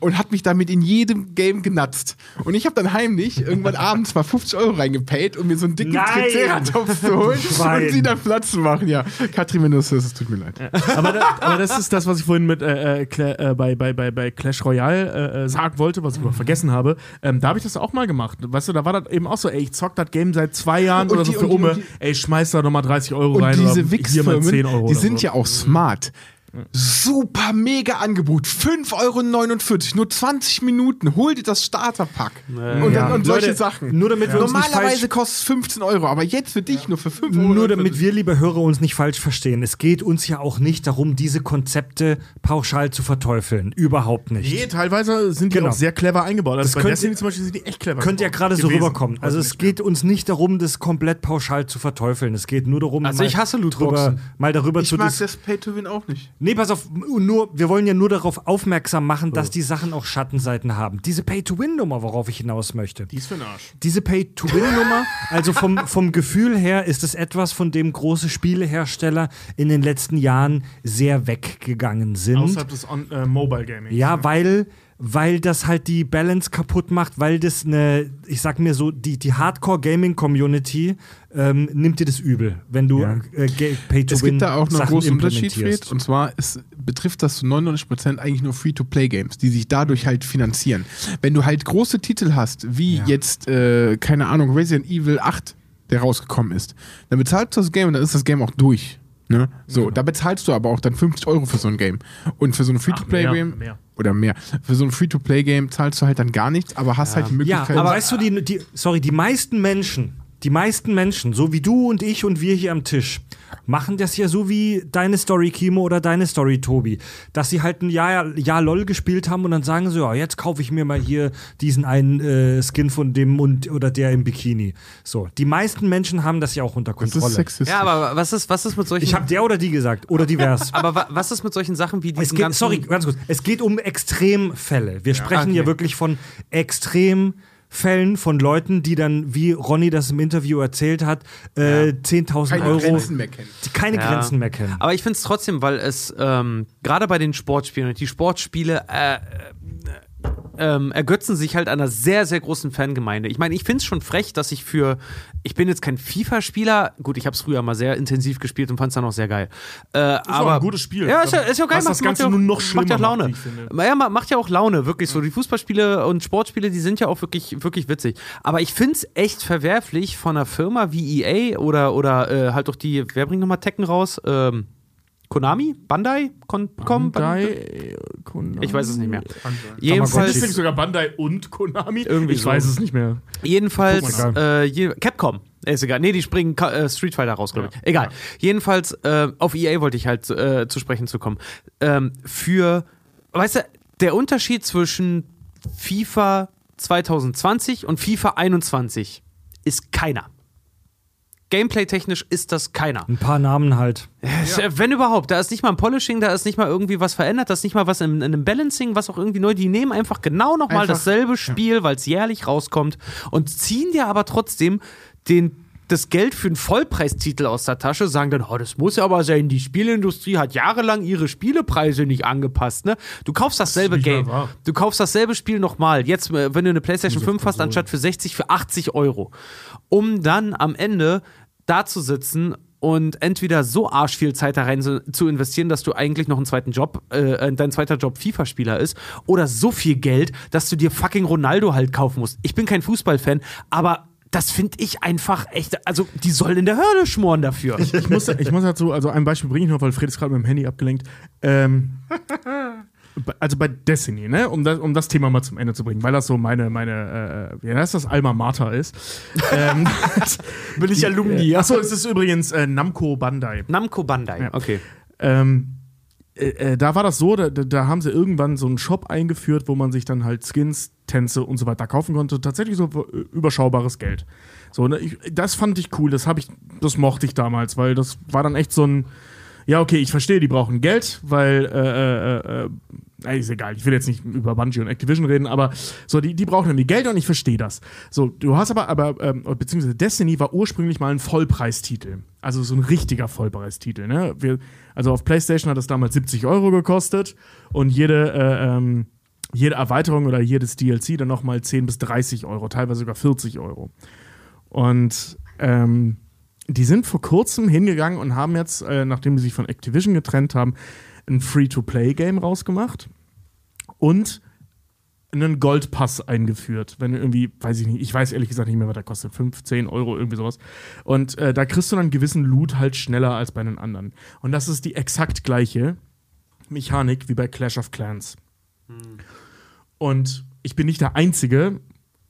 und hat mich damit in jedem Game genatzt. Und ich habe dann heimlich irgendwann (laughs) abends mal 50 Euro reingepayt, um mir so einen dicken Nein! Triceratops zu holen (laughs) Schwein. und sie dann Platz zu machen. Ja, Katrin, wenn du das es tut mir leid. aber, da, aber das ist das, was ich vorhin mit äh, äh, äh, bei, bei, bei, bei Clash Royale äh, äh, sagen wollte, was ich aber vergessen habe. Ähm, da habe ich das auch mal gemacht. Weißt du, da war das eben auch so, ey, ich zock das Game seit zwei Jahren Und oder so die- für Ume. und die- ey, schmeiß da nochmal 30 Euro Und rein diese oder hier mal Wix-Firmen, 10 Euro. die sind so. ja auch smart. Super mega Angebot. 5,49 Euro, nur 20 Minuten. Hol dir das Starterpack. und, Ja. und solche Leute, Sachen. nur damit wir uns nicht Normalerweise kostet es 15 Euro, aber jetzt für dich nur für 5 Euro. Nur damit wir, liebe Hörer, uns nicht falsch verstehen. Es geht uns ja auch nicht darum, diese Konzepte pauschal zu verteufeln. Überhaupt nicht. Nee, teilweise sind die Genau. auch sehr clever eingebaut. Also Das bei könnt Destiny ihr- zum Beispiel sind die echt clever. Könnte ja gerade so rüberkommen. Also es geht uns nicht darum, das komplett pauschal zu verteufeln. Es geht nur darum, Also ich hasse drüber, Lootboxen. mal darüber Ich zu mag dis das Pay-to-Win auch nicht. Nee, pass auf, nur, wir wollen ja nur darauf aufmerksam machen, dass die Sachen auch Schattenseiten haben. Diese Pay-to-Win-Nummer, worauf ich hinaus möchte. Die ist für den Arsch. Diese Pay-to-Win-Nummer, also vom, (laughs) vom Gefühl her ist es etwas, von dem große Spielehersteller in den letzten Jahren sehr weggegangen sind. Außerhalb des On äh, Mobile Gaming. Ja, weil, weil das halt die Balance kaputt macht, weil das eine, ich sag mir so, die, die Hardcore-Gaming-Community ähm, nimmt dir das übel, wenn du Ja. äh, Pay-to-Win Es gibt da auch noch einen großen Unterschied. Fred. Und zwar ist, betrifft das zu 99% eigentlich nur Free-to-Play-Games, die sich dadurch halt finanzieren. Wenn du halt große Titel hast, wie Ja. jetzt, äh, keine Ahnung, Resident Evil 8, der rausgekommen ist, dann bezahlst du das Game und dann ist das Game auch durch. Ne? So, da bezahlst du aber auch dann 50 Euro für so ein Game. Und für so ein Free-to-Play-Game mehr, mehr. Oder mehr. Für so ein Free-to-Play-Game zahlst du halt dann gar nichts, aber hast halt die Ja, Möglichkeit. aber weißt du, die, die, sorry, die meisten Menschen, die meisten Menschen, so wie du und ich und wir hier am Tisch, machen das ja so wie deine Story Kimo oder deine Story Tobi, dass sie halt ein Jahr, Jahr LOL gespielt haben und dann sagen sie, ja, jetzt kaufe ich mir mal hier diesen einen äh, Skin von dem und oder der im Bikini. So, die meisten Menschen haben das ja auch unter das ist Kontrolle. sexistisch. Ja, aber was ist, was ist mit solchen. ich habe der oder die gesagt oder divers. (laughs) aber wa was ist mit solchen Sachen wie Es diesen geht, ganzen. sorry, ganz kurz. Es geht um Extremfälle. Wir sprechen hier Okay. wirklich von Extremfällen von Leuten, die dann, wie Ronny das im Interview erzählt hat, äh, 10.000 keine Euro, Grenzen mehr kennen. die keine Ja. Grenzen mehr kennen. Aber ich finde es trotzdem, weil es ähm, gerade bei den Sportspielen und die Sportspiele äh, äh, ähm, ergötzen sich halt einer sehr, sehr großen Fangemeinde. Ich meine, ich finde es schon frech, dass ich für, ich bin jetzt kein FIFA-Spieler, gut, ich habe es früher mal sehr intensiv gespielt und fand es dann auch sehr geil. Äh, aber auch ein gutes Spiel. Ja, ist ja, ist ja geil. Was das macht- macht Ganze ja auch, nur noch macht ja schlimmer auch Laune. macht. Ja, ma- macht ja auch Laune, wirklich so. Die Fußballspiele und Sportspiele, die sind ja auch wirklich, wirklich witzig. Aber ich finde es echt verwerflich von einer Firma wie EA oder, oder äh, halt doch die, wer bringt nochmal Tekken raus? Ähm, Konami? Bandai? Kon Bandai, Konami. Ich weiß es nicht mehr. Ist Jedenfalls, nicht sogar Bandai und Konami? Irgendwie ich so. weiß es nicht mehr. jedenfalls äh, je, Capcom. Ist egal. Nee, die springen äh, Street Fighter raus, glaube ich. Egal. Jedenfalls, äh, auf EA wollte ich halt äh, zu sprechen zu kommen. Ähm, für, weißt du, der Unterschied zwischen FIFA 2020 und FIFA 21 ist keiner. Gameplay-technisch ist das keiner. Ein paar Namen halt. Äh, Wenn überhaupt, da ist nicht mal ein Polishing, da ist nicht mal irgendwie was verändert, da ist nicht mal was in, in einem Balancing, was auch irgendwie neu. Die nehmen einfach genau nochmal dasselbe Spiel, weil es jährlich rauskommt und ziehen dir aber trotzdem den das Geld für einen Vollpreistitel aus der Tasche, sagen dann, oh, das muss ja aber sein, die Spieleindustrie hat jahrelang ihre Spielepreise nicht angepasst, ne? Du kaufst dasselbe nicht Game, du kaufst dasselbe Spiel nochmal, jetzt, äh, wenn du eine Playstation 5 hast, anstatt für 60, für 80 Euro. Um dann am Ende da zu sitzen und entweder so arsch viel Zeit da rein zu, investieren, dass du eigentlich noch einen zweiten Job, äh, dein zweiter Job FIFA-Spieler ist, oder so viel Geld, dass du dir fucking Ronaldo halt kaufen musst. Ich bin kein Fußballfan, aber das finde ich einfach echt, also die sollen in der Hölle schmoren dafür. Ich muss, ich muss dazu, also ein Beispiel bringe ich noch, weil Fred ist gerade mit dem Handy abgelenkt. Ähm, (laughs) also bei Destiny, ne, um das, um das Thema mal zum Ende zu bringen, weil das so meine, meine, äh, wie heißt das, Alma Mater ist. (laughs) ähm, Bin ich Alumni. Achso, es ist übrigens äh, Namco Bandai. Namco Bandai, Ja. okay. Ähm, äh, äh, da war das so, da, da haben sie irgendwann so einen Shop eingeführt, wo man sich dann halt Skins, Tänze und so weiter kaufen konnte. Tatsächlich so äh, überschaubares Geld. So, ne, ich, das fand ich cool, das habe ich, das mochte ich damals, weil das war dann echt so ein, ja, okay, ich verstehe, die brauchen Geld, weil, äh, äh, äh, äh, ist egal, ich will jetzt nicht über Bungie und Activision reden, aber so, die, die brauchen irgendwie Geld und ich verstehe das. So, du hast aber, aber, ähm, beziehungsweise Destiny war ursprünglich mal ein Vollpreistitel. Also so ein richtiger Vollpreistitel, ne? Wir, also auf PlayStation hat das damals 70 Euro gekostet und jede, äh, ähm, jede Erweiterung oder jedes DLC dann nochmal 10 bis 30 Euro, teilweise sogar 40 Euro. Und ähm, die sind vor kurzem hingegangen und haben jetzt, äh, nachdem sie sich von Activision getrennt haben, ein Free-to-Play-Game rausgemacht und einen Goldpass eingeführt. Wenn du irgendwie, weiß ich nicht, ich weiß ehrlich gesagt nicht mehr, was der kostet, 15 Euro, irgendwie sowas. Und äh, da kriegst du dann einen gewissen Loot halt schneller als bei den anderen. Und das ist die exakt gleiche Mechanik wie bei Clash of Clans. Und ich bin nicht der einzige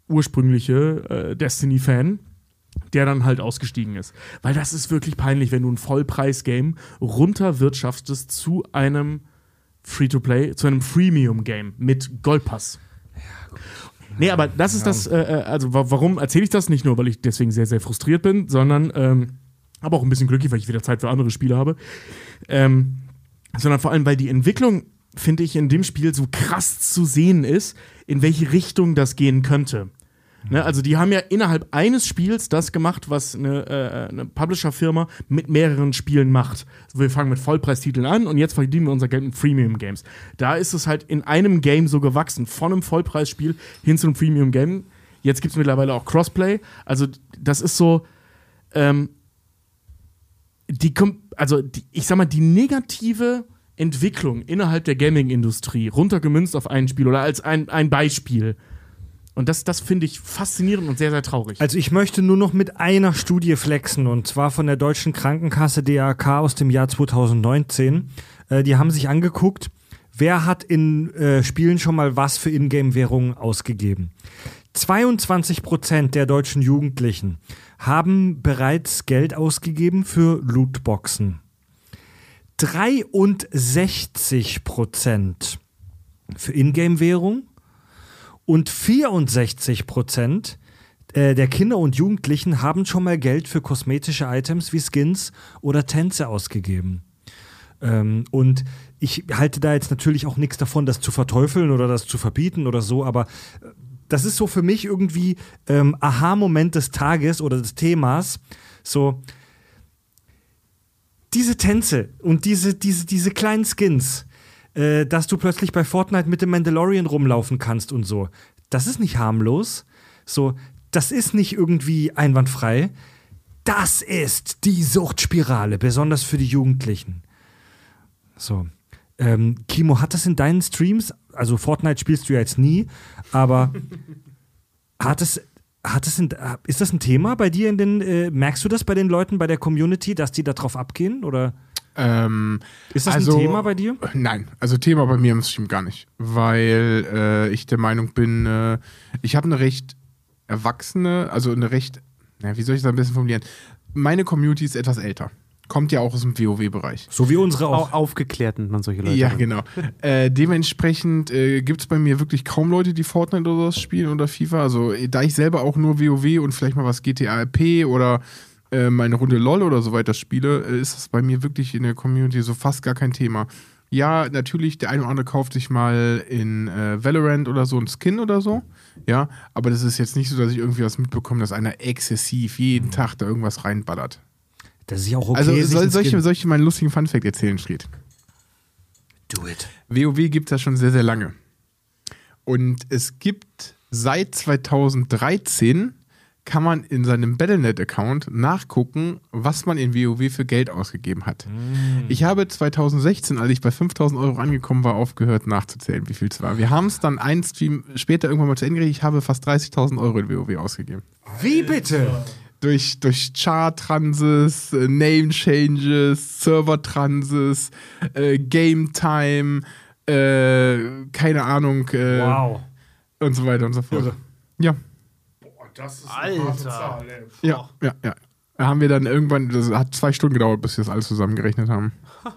ursprüngliche äh, Destiny-Fan, der dann halt ausgestiegen ist. Weil das ist wirklich peinlich, wenn du ein Vollpreis-Game runterwirtschaftest zu einem Free-to-Play, zu einem Freemium-Game mit Goldpass. Nee, aber das ist das, äh, äh, also wa warum erzähle ich das? Nicht nur, weil ich deswegen sehr, sehr frustriert bin, sondern ähm, aber auch ein bisschen glücklich, weil ich wieder Zeit für andere Spiele habe. Ähm, sondern vor allem, weil die Entwicklung, finde ich, in dem Spiel so krass zu sehen ist, in welche Richtung das gehen könnte. Ne, also die haben ja innerhalb eines Spiels das gemacht, was eine, äh, eine Publisher-Firma mit mehreren Spielen macht. Wir fangen mit Vollpreistiteln an und jetzt verdienen wir unser Geld mit Freemium-Games. Da ist es halt in einem Game so gewachsen, von einem Vollpreisspiel hin zu einem Freemium-Game. Jetzt gibt es mittlerweile auch Crossplay. Also das ist so, ähm, die, also die, ich sag mal, die negative Entwicklung innerhalb der Gaming-Industrie, runtergemünzt auf ein Spiel oder als ein, ein Beispiel. Und das, das finde ich faszinierend und sehr, sehr traurig. Also ich möchte nur noch mit einer Studie flexen und zwar von der deutschen Krankenkasse DAK aus dem Jahr 2019. Äh, die haben sich angeguckt, wer hat in äh, Spielen schon mal was für Ingame-Währungen ausgegeben. 22 Prozent der deutschen Jugendlichen haben bereits Geld ausgegeben für Lootboxen. 63 Prozent für Ingame-Währung und 64 Prozent äh, der Kinder und Jugendlichen haben schon mal Geld für kosmetische Items wie Skins oder Tänze ausgegeben. Ähm, und ich halte da jetzt natürlich auch nichts davon, das zu verteufeln oder das zu verbieten oder so, aber äh, das ist so für mich irgendwie ähm, Aha-Moment des Tages oder des Themas. So, diese Tänze und diese, diese, diese kleinen Skins, äh, dass du plötzlich bei Fortnite mit dem Mandalorian rumlaufen kannst und so, das ist nicht harmlos. So, das ist nicht irgendwie einwandfrei. Das ist die Suchtspirale, besonders für die Jugendlichen. So. Ähm, Kimo, hat das in deinen Streams, also Fortnite spielst du ja jetzt nie, aber (laughs) hat es, hat es in, ist das ein Thema bei dir in den, äh, merkst du das bei den Leuten, bei der Community, dass die da drauf abgehen? Oder Ähm, ist das also, ein Thema bei dir? Nein, also Thema bei mir im Stream gar nicht. Weil äh, ich der Meinung bin, äh, ich habe eine recht erwachsene, also eine recht, na, wie soll ich das ein bisschen formulieren? Meine Community ist etwas älter. Kommt ja auch aus dem WoW-Bereich. So wie unsere auch. Au aufgeklärt nennt man solche Leute. Ja, genau. (laughs) äh, dementsprechend äh, gibt es bei mir wirklich kaum Leute, die Fortnite oder sowas spielen oder FIFA. Also, äh, da ich selber auch nur WoW und vielleicht mal was GTA RP oder äh, meine Runde LOL oder so weiter spiele, äh, ist das bei mir wirklich in der Community so fast gar kein Thema. Ja, natürlich, der eine oder andere kauft sich mal in äh, Valorant oder so ein Skin oder so. Ja, aber das ist jetzt nicht so, dass ich irgendwie was mitbekomme, dass einer exzessiv jeden Tag da irgendwas reinballert. Das ist ja auch okay. also soll, ein soll, ich, Skin- soll ich dir mal einen lustigen Funfact erzählen, Schried? Do it. WoW gibt es ja schon sehr, sehr lange. Und es gibt seit 2013 kann man in seinem Battlenet-Account nachgucken, was man in WoW für Geld ausgegeben hat. Ich habe 2016, als ich bei 5000 Euro angekommen war, aufgehört nachzuzählen, wie viel es war. Wir haben es dann einen Stream später irgendwann mal zu Ende gekriegt. Ich habe fast 30.000 Euro in WoW ausgegeben. Wie bitte? Durch, durch Chart-Transes, äh, Name-Changes, Server-Transes, äh, Game-Time, äh, keine Ahnung, äh, Wow. und so weiter und so fort. Ja, das ist Alter. ja, ja, ja. Da haben wir dann irgendwann, das hat zwei Stunden gedauert, bis wir das alles zusammengerechnet haben. (laughs)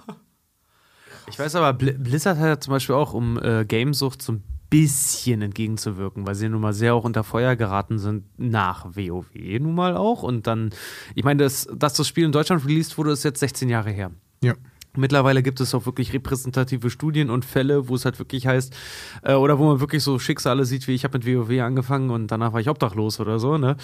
Ich weiß aber, Bl Blizzard hat ja zum Beispiel auch, um äh, Gamesucht so ein bisschen entgegenzuwirken, weil sie nun mal sehr auch unter Feuer geraten sind nach WoW nun mal auch. Und dann, ich meine, dass, dass das Spiel in Deutschland released wurde, ist jetzt 16 Jahre her. Ja. Mittlerweile gibt es auch wirklich repräsentative Studien und Fälle, wo es halt wirklich heißt, äh, oder wo man wirklich so Schicksale sieht, wie ich habe mit WoW angefangen und danach war ich obdachlos oder so, ne?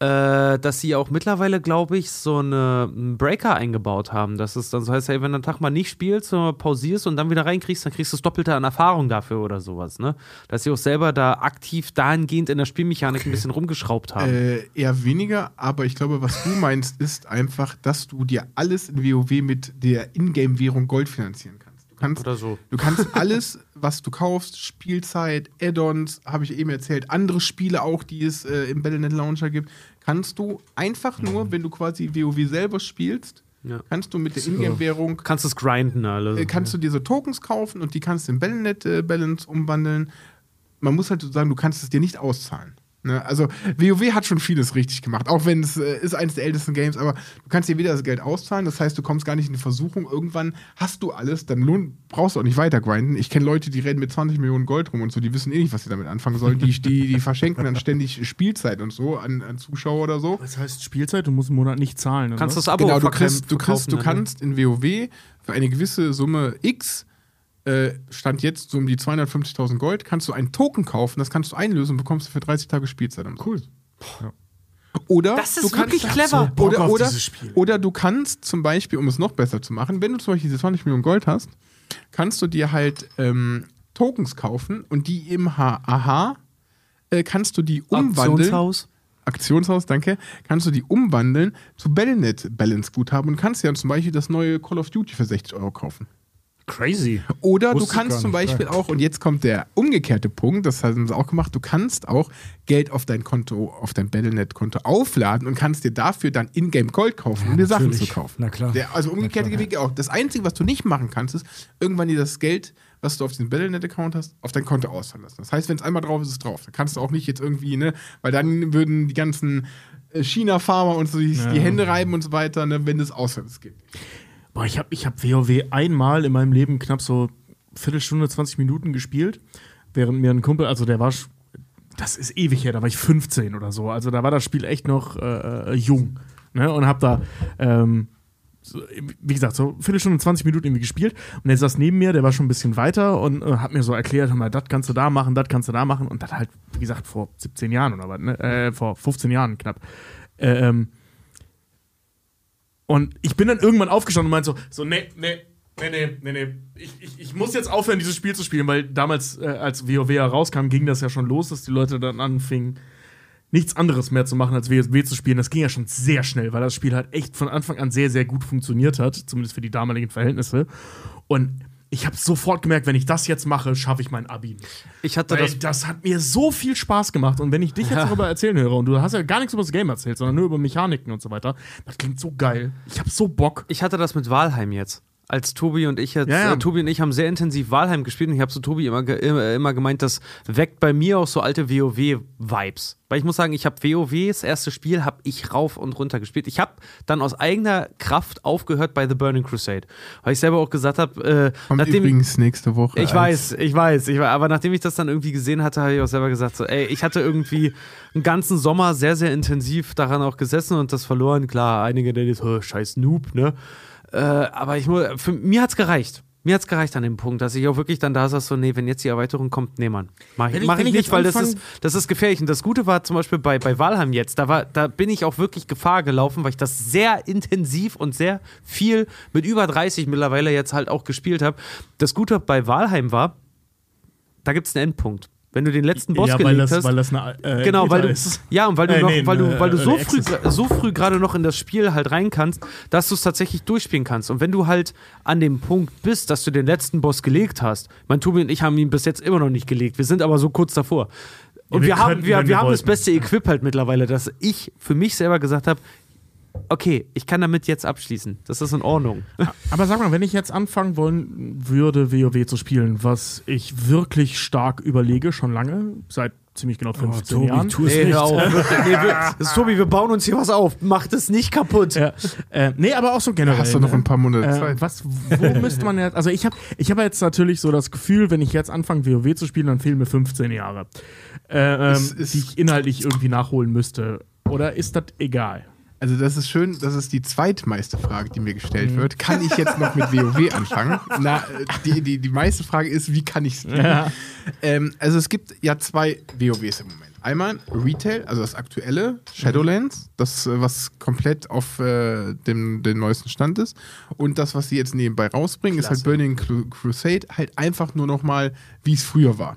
Äh, dass sie auch mittlerweile, glaube ich, so eine einen Breaker eingebaut haben. Dass es dann so heißt, hey, wenn du einen Tag mal nicht spielst, sondern pausierst und dann wieder reinkriegst, dann kriegst du das Doppelte an Erfahrung dafür oder sowas, ne? Dass sie auch selber da aktiv dahingehend in der Spielmechanik ein bisschen rumgeschraubt haben. Äh, eher weniger, aber ich glaube, was du meinst, ist einfach, dass du dir alles in WoW mit der Ingame-Währung Gold finanzieren kannst. Du kannst, Oder so. du kannst alles, was du kaufst, Spielzeit, Add-ons, habe ich eben erzählt, andere Spiele auch, die es äh, im Battle.net Launcher gibt, kannst du einfach nur, wenn du quasi WoW selber spielst, Ja. kannst du mit der Ingame-Währung Kannst es grinden, alles. äh, kannst du dir so Tokens kaufen und die kannst du in Battle.net äh, Balance umwandeln. Man muss halt so sagen, du kannst es dir nicht auszahlen. Ne? Also WoW hat schon vieles richtig gemacht, auch wenn es äh, ist eines der ältesten Games, aber du kannst dir wieder das Geld auszahlen, das heißt, du kommst gar nicht in die Versuchung, irgendwann hast du alles, dann lohn, brauchst du auch nicht weiter grinden. Ich kenne Leute, die reden mit 20 Millionen Gold rum und so, die wissen eh nicht, was sie damit anfangen sollen. Die, die, die verschenken dann ständig Spielzeit und so an, an Zuschauer oder so. Das heißt Spielzeit, du musst einen Monat nicht zahlen. Oder? Kannst du das Abo Genau, du, kriegst, du, kriegst, du ne? kannst in WoW für eine gewisse Summe X, äh, stand jetzt so um die 250.000 Gold, kannst du einen Token kaufen, das kannst du einlösen und bekommst du für 30 Tage Spielzeit. Cool. Oder Das ist du kannst, wirklich clever. Bock Oder, oder, oder du kannst zum Beispiel, um es noch besser zu machen, wenn du zum Beispiel diese 20 Millionen Gold hast, kannst du dir halt ähm, Tokens kaufen und die im H AHA äh, kannst du die umwandeln. Auktionshaus. Aktionshaus, danke, kannst du die umwandeln zu Battlenet Balance Guthaben und kannst dir dann zum Beispiel das neue Call of Duty für 60 Euro kaufen. Crazy. Oder Wusste du kannst zum Beispiel ja. auch, und jetzt kommt der umgekehrte Punkt, das haben sie auch gemacht, du kannst auch Geld auf dein Konto, auf dein Battlenet-Konto aufladen und kannst dir dafür dann Ingame Gold kaufen, um dir Sachen zu natürlich. kaufen. Na klar. Der, also umgekehrte klar, Wege auch. Das Einzige, was du nicht machen kannst, ist, irgendwann dir das Geld, was du auf diesem Battlenet-Account hast, auf dein Konto auszahlen lassen. Das heißt, wenn es einmal drauf ist, ist es drauf. Da kannst du auch nicht jetzt irgendwie, ne, weil dann würden die ganzen äh, China-Farmer und so die, die Hände reiben und so weiter, ne, wenn. Das geht nicht. Boah, ich habe ich hab WoW einmal in meinem Leben knapp so Viertelstunde, 20 Minuten gespielt, während mir ein Kumpel, also der war, das ist ewig her, da war ich 15 oder so, also da war das Spiel echt noch äh, äh, jung, ne, und hab da, ähm, so, wie gesagt, so Viertelstunde, 20 Minuten irgendwie gespielt. Und er saß neben mir, der war schon ein bisschen weiter und äh, hat mir so erklärt, das kannst du da machen, das kannst du da machen. Und das halt, wie gesagt, vor 17 Jahren oder was, ne, äh, vor 15 Jahren knapp. Äh, ähm, und ich bin dann irgendwann aufgestanden und meinte so, so, nee, nee, nee, nee, nee, nee. Ich, ich, ich muss jetzt aufhören, dieses Spiel zu spielen, weil damals, äh, als WoW herauskam, ging das ja schon los, dass die Leute dann anfingen, nichts anderes mehr zu machen, als WoW zu spielen. Das ging ja schon sehr schnell, weil das Spiel halt echt von Anfang an sehr, sehr gut funktioniert hat, zumindest für die damaligen Verhältnisse. Und ich habe sofort gemerkt, wenn ich das jetzt mache, schaffe ich mein Abi. Ich hatte Weil das das, hat mir so viel Spaß gemacht. Und wenn ich dich jetzt darüber erzählen höre und du hast ja gar nichts über das Game erzählt, sondern nur über Mechaniken und so weiter, das klingt so geil. Ich habe so Bock. Ich hatte das mit Walheim jetzt. Als Tobi und ich jetzt, Ja, ja. Äh, Tobi und ich haben sehr intensiv Walheim gespielt und ich habe so Tobi immer, ge immer, immer gemeint, das weckt bei mir auch so alte WoW-Vibes. Weil ich muss sagen, ich habe WoW, das erste Spiel, habe ich rauf und runter gespielt. Ich habe dann aus eigener Kraft aufgehört bei The Burning Crusade. Weil ich selber auch gesagt habe, äh, Kommt nachdem übrigens nächste Woche. ich weiß, ich weiß, ich weiß, aber nachdem ich das dann irgendwie gesehen hatte, habe ich auch selber gesagt, so, ey, ich hatte irgendwie einen ganzen Sommer sehr, sehr intensiv daran auch gesessen und das verloren. Klar, einige nennen jetzt, "Oh, scheiß Noob, ne? Äh, aber ich muss, für mir hat's gereicht. Mir hat's gereicht an dem Punkt, dass ich auch wirklich dann da saß, so, nee, wenn jetzt die Erweiterung kommt, nee, Mann. Mach ich, Wenn mach ich ich nicht, weil das ist, das ist gefährlich. Und das Gute war zum Beispiel bei, bei Valheim jetzt, da, war, da bin ich auch wirklich Gefahr gelaufen, weil ich das sehr intensiv und sehr viel mit über 30 mittlerweile jetzt halt auch gespielt habe. Das Gute bei Valheim war, da gibt es einen Endpunkt. Wenn du den letzten Boss ja, weil gelegt das, hast. weil das eine äh, Genau, weil du, ist. ja, und weil du Äh, noch, nee, weil du, äh, weil du so Early früh, so früh gerade noch in das Spiel halt rein kannst, dass du es tatsächlich durchspielen kannst. Und wenn du halt an dem Punkt bist, dass du den letzten Boss gelegt hast, mein Tobi und ich haben ihn bis jetzt immer noch nicht gelegt. Wir sind aber so kurz davor. Und wir wir, haben, wir, wir haben das beste Equip halt mittlerweile, dass ich für mich selber gesagt habe, okay, ich kann damit jetzt abschließen. Das ist in Ordnung. Aber sag mal, wenn ich jetzt anfangen wollen würde, WoW zu spielen, was ich wirklich stark überlege, schon lange, seit ziemlich genau 15 Tobi, Jahren. tu es Nee, nicht. auf. (laughs) nee, wir, Tobi, wir bauen uns hier was auf. Mach das nicht kaputt. Ja, äh, nee, aber auch so generell. Hast du noch ne? ein paar Monate Äh, Zeit. was, wo (laughs) müsste man jetzt, also ich habe ich hab jetzt natürlich so das Gefühl, wenn ich jetzt anfange, WoW zu spielen, dann fehlen mir 15 Jahre, äh, ähm, ist- die ich inhaltlich irgendwie nachholen müsste. Oder ist das egal? Also das ist schön, das ist die zweitmeiste Frage, die mir gestellt Mhm. wird. Kann ich jetzt noch mit WoW (laughs) anfangen? Na, die, die, die meiste Frage ist, wie kann ich spielen? Ja. Ähm, also es gibt ja zwei WoWs im Moment. Einmal Retail, also das aktuelle, Shadowlands, das, äh, was komplett auf äh, dem, dem neuesten Stand ist. Und das, was sie jetzt nebenbei rausbringen, ist halt Burning Cru- Crusade, halt einfach nur noch mal, wie es früher war.